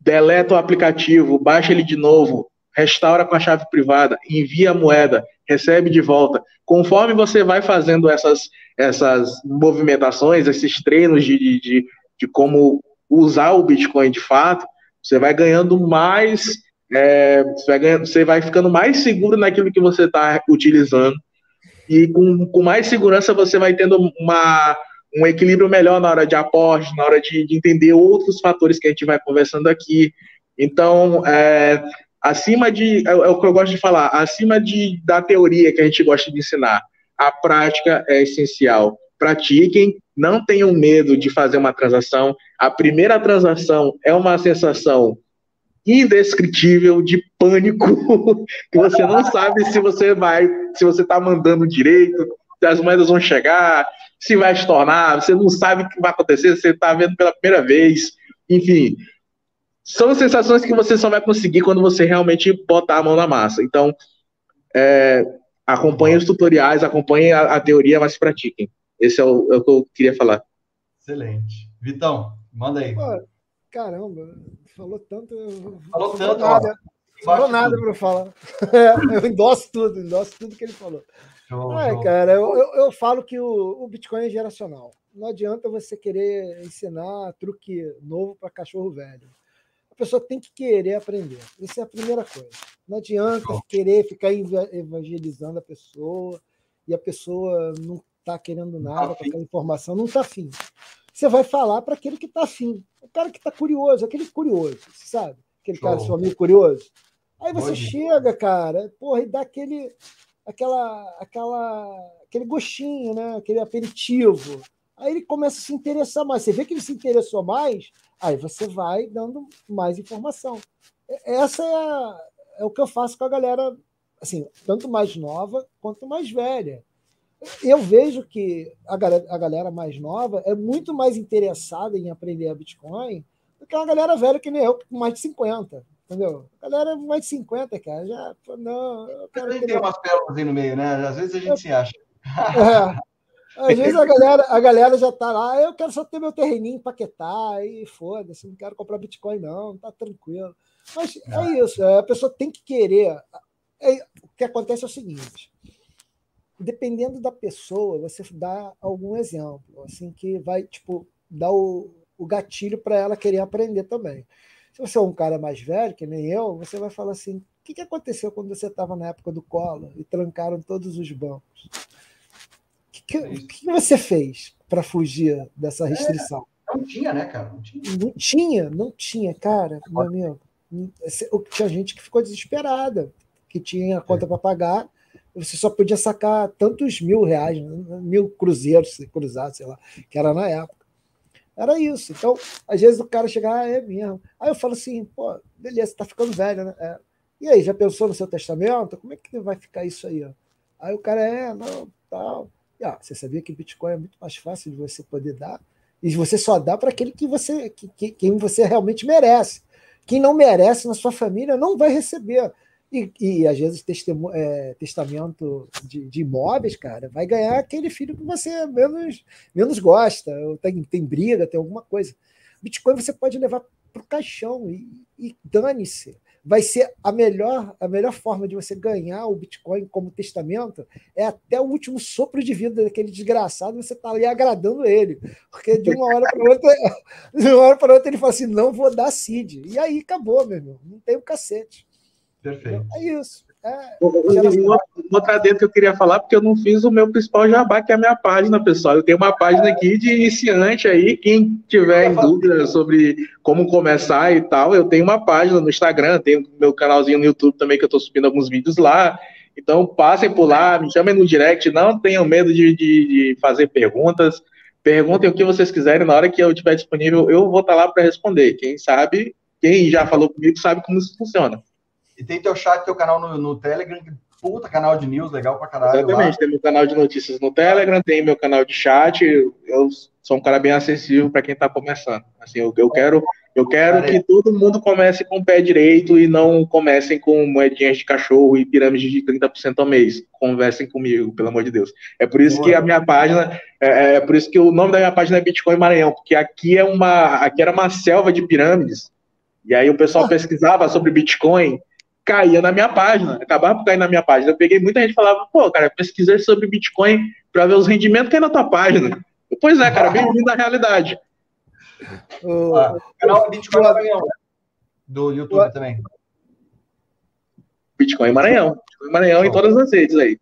deleta o aplicativo, baixa ele de novo, restaura com a chave privada, envia a moeda, recebe de volta. Conforme você vai fazendo essas, essas movimentações, esses treinos de, de, de como usar o Bitcoin de fato, você vai ganhando mais, é, você, vai ganhando, você vai ficando mais seguro naquilo que você está utilizando. E com, com mais segurança você vai tendo uma, um equilíbrio melhor na hora de aporte, na hora de, de entender outros fatores que a gente vai conversando aqui. Então, é, acima de, é, é, o que eu gosto de falar, acima de, da teoria que a gente gosta de ensinar, a prática é essencial. Pratiquem, não tenham medo de fazer uma transação. A primeira transação é uma sensação indescritível de pânico, que você não sabe se você vai, se você está mandando direito, se as moedas vão chegar, se vai estornar, você não sabe o que vai acontecer, você está vendo pela primeira vez, enfim. São sensações que você só vai conseguir quando você realmente botar a mão na massa. Então, é, acompanhe os tutoriais, acompanhe a, a teoria, mas pratiquem. Esse é o, é o, que eu queria falar. Excelente. Vitão, manda aí. Pô, caramba, falou tanto. Falou tanto, nada. Falou nada para falar. É, eu endosso tudo, endosso tudo que ele falou. Show, show. cara, eu, eu, eu, falo que o, o Bitcoin é geracional. Não adianta você querer ensinar truque novo para cachorro velho. A pessoa tem que querer aprender. Isso é a primeira coisa. Não adianta show. querer ficar evangelizando a pessoa e a pessoa não está querendo nada com aquela informação, não está afim. Você vai falar para aquele que está afim. O cara que está curioso, aquele curioso, sabe? Aquele Show. cara, seu amigo curioso. Aí você chega, cara, porra, e dá aquele, aquela, aquela, aquele gostinho, né? Aquele aperitivo. Aí ele começa a se interessar mais. Você vê que ele se interessou mais, aí você vai dando mais informação. Essa é, a, é o que eu faço com a galera, assim, tanto mais nova quanto mais velha eu vejo que a galera, a galera mais nova é muito mais interessada em aprender a Bitcoin do que uma galera velha que nem eu, com mais de 50. Entendeu? A galera mais de 50, cara, já. Não, eu quero tem umas pérolas aí no meio, né? Às vezes a gente eu, se acha. É. Às vezes a galera, a galera já tá lá, eu quero só ter meu terreninho empaquetar e foda-se, não quero comprar Bitcoin, não, tá tranquilo. Mas é isso, a pessoa tem que querer. É, o que acontece é o seguinte: dependendo da pessoa, você dá algum exemplo, assim, que vai, tipo, dar o, o gatilho para ela querer aprender também. Se você é um cara mais velho, que nem eu, você vai falar assim: o que, que aconteceu quando você estava na época do colo e trancaram todos os bancos? O que, que, é que, você fez para fugir dessa é, restrição? É, não tinha, né, cara? Não tinha, não tinha, não tinha cara, meu amigo. Tinha gente que ficou desesperada, que tinha conta é. para pagar você só podia sacar tantos mil reais, mil cruzeiros, se cruzar, sei lá, que era na época. Era isso. Então, às vezes o cara chega, ah, é mesmo. Aí eu falo assim, pô, beleza, tá ficando velho, né? É. E aí, já pensou no seu testamento? Como é que vai ficar isso aí? Ó? Aí o cara, é, não, tal. E, ah, você sabia que Bitcoin é muito mais fácil de você poder dar? E você só dá para aquele que você, que, que, quem você realmente merece. Quem não merece na sua família não vai receber. E, e às vezes é, testamento de, de, imóveis, cara, vai ganhar aquele filho que você menos, menos gosta, tem, tem briga, tem alguma coisa. Bitcoin você pode levar para o caixão e, e dane-se. vai ser a melhor, a melhor forma de você ganhar o Bitcoin como testamento é até o último sopro de vida daquele desgraçado, você está ali agradando ele. Porque de uma hora para outra, de uma hora para outra ele fala assim: não vou dar seed. E aí acabou, meu irmão. Não tem o cacete. Perfeito. É isso. É, outra dentro que eu queria falar, porque eu não fiz o meu principal jabá, que é a minha página, pessoal. Eu tenho uma página aqui de iniciante aí. Quem tiver em dúvida sobre como começar e tal, eu tenho uma página no Instagram, tenho meu canalzinho no YouTube também, que eu estou subindo alguns vídeos lá. Então, passem por lá, me chamem no direct, não tenham medo de, de, de fazer perguntas. Perguntem o que vocês quiserem, na hora que eu estiver disponível, eu vou estar lá para responder. Quem sabe, quem já falou comigo, sabe como isso funciona. E tem teu chat, teu canal no, no Telegram, puta canal de news, legal pra caralho. Exatamente, lá. tem meu canal de notícias no Telegram, tem meu canal de chat. Eu sou um cara bem acessível para quem tá começando. Assim, eu, eu quero, eu quero que todo mundo comece com o pé direito e não comecem com moedinhas de cachorro e pirâmide de 30% ao mês. Conversem comigo, pelo amor de Deus. É por isso que a minha página, é, é por isso que o nome da minha página é Bitcoin Maranhão, porque aqui é uma, aqui era uma selva de pirâmides. E aí o pessoal ah. pesquisava sobre Bitcoin caía na minha página, acabava por cair na minha página. Eu peguei muita gente falava, pô, cara, pesquisei sobre Bitcoin para ver os rendimentos que é na tua página. Pois é, cara, bem-vindo à realidade. O ah, canal Bitcoin Maranhão, do YouTube o... também. Bitcoin Maranhão. Bitcoin Maranhão em todas as redes aí.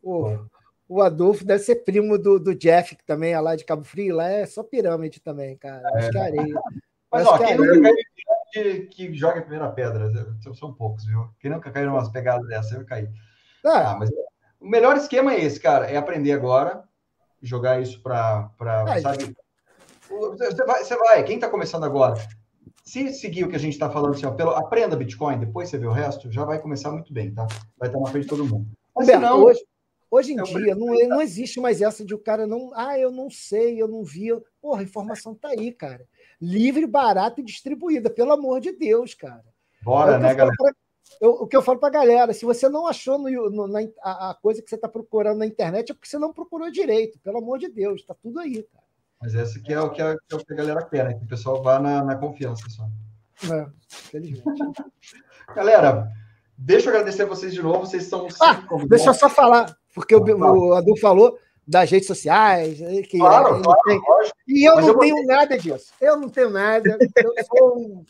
O, o Adolfo deve ser primo do, do Jeff, que também é lá de Cabo Frio, lá é só pirâmide também, cara. É. Acho que é areia. Mas, Acho ó, quem nunca caiu que, que joga a primeira pedra. São poucos, viu? Quem nunca caiu umas pegadas dessa, eu caí. Ah. ah, mas o melhor esquema é esse, cara. É aprender agora, jogar isso para. É, sabe? Você vai, você vai, quem está começando agora, se seguir o que a gente está falando, assim, ó, pelo, aprenda Bitcoin, depois você vê o resto, já vai começar muito bem, tá? Vai estar na frente de todo mundo. Mas Roberto, não, hoje, hoje em é dia não, não existe mais essa de o cara não. Ah, eu não sei, eu não vi. Porra, a informação tá aí, cara livre, barata e distribuída, pelo amor de Deus, cara. Bora, é né, galera? Pra, eu, o que eu falo para a galera, se você não achou no, no, na, a, a, coisa que você está procurando na internet, é porque você não procurou direito, pelo amor de Deus, está tudo aí, cara. Mas esse aqui é o que a, é o que a galera quer, né? Que o pessoal vá na, na confiança só. É, felizmente. galera, deixa eu agradecer a vocês de novo, vocês são... Ah, deixa eu só falar, porque o, o Adu falou das redes sociais. Né, que claro, claro tem... E eu Mas não eu tenho vou... nada disso. Eu não tenho nada. Eu sou um,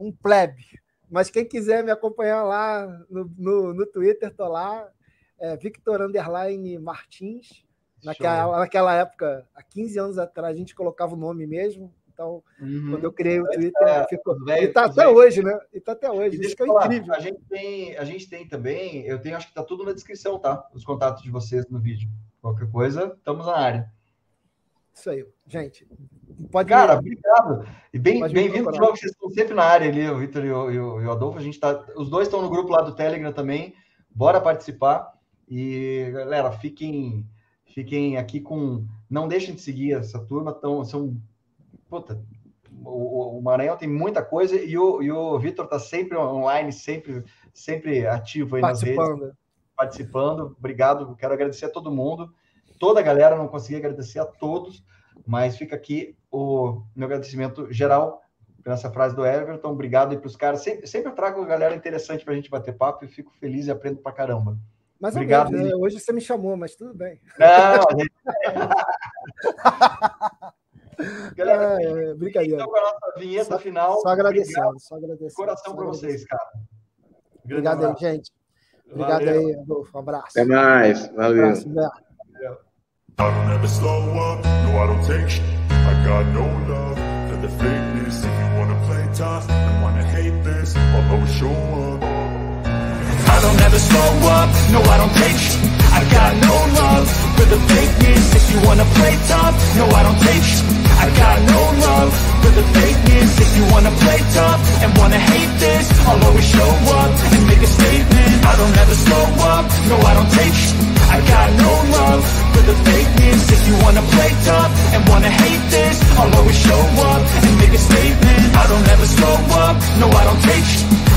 um plebe. Mas quem quiser me acompanhar lá no, no, no Twitter, tô lá. É Victor Underline Martins. Naquela, naquela época, há 15 anos atrás, a gente colocava o nome mesmo. Então, uhum. quando eu criei o Twitter, é, ficou. Velho, e tá até velho. hoje, né? E tá até hoje. Isso que é falar, incrível. A gente, tem, a gente tem também, eu tenho, acho que tá tudo na descrição, tá? Os contatos de vocês no vídeo. Qualquer coisa, estamos na área. Isso aí, gente. Pode Cara, obrigado. E bem-vindo bem de novo, vocês estão sempre na área ali, o Vitor e, o, e o Adolfo. A gente tá, os dois estão no grupo lá do Telegram também. Bora participar. E, galera, fiquem, fiquem aqui com. Não deixem de seguir essa turma. Tão, são. Puta, o, o Maranhão tem muita coisa e o, e o Vitor está sempre online, sempre, sempre ativo aí nas redes participando. Obrigado, quero agradecer a todo mundo. Toda a galera, não consegui agradecer a todos, mas fica aqui o meu agradecimento geral nessa frase do Everton. Obrigado aí para os caras. Sempre, sempre eu trago galera interessante para a gente bater papo e fico feliz e aprendo para caramba. Mas Obrigado. Menos, né? Hoje você me chamou, mas tudo bem. Não, gente... Galera, é, brincadeira. Então, com a nossa vinheta só, final. Só agradecendo, só agradecendo. Coração para vocês, cara. Obrigado aí, gente. Obrigado Valeu. aí, Adolfo. Um abraço. Até mais. Valeu. Um abraço, I don't ever slow up, no I don't take sh- I got no love for the fakeness If you wanna play tough and wanna hate this I'll always show up I don't ever slow up, no I don't take sh- I got no love for the fakeness If you wanna play tough, no I don't take sh- I got no love for the fakeness If you wanna play tough and wanna hate this I'll always show up and make a statement. I don't ever slow up, no I don't take sh- I got no love for the fakeness If you wanna play tough and wanna hate this I'll always show up and make a statement. I don't ever slow up, no I don't take sh-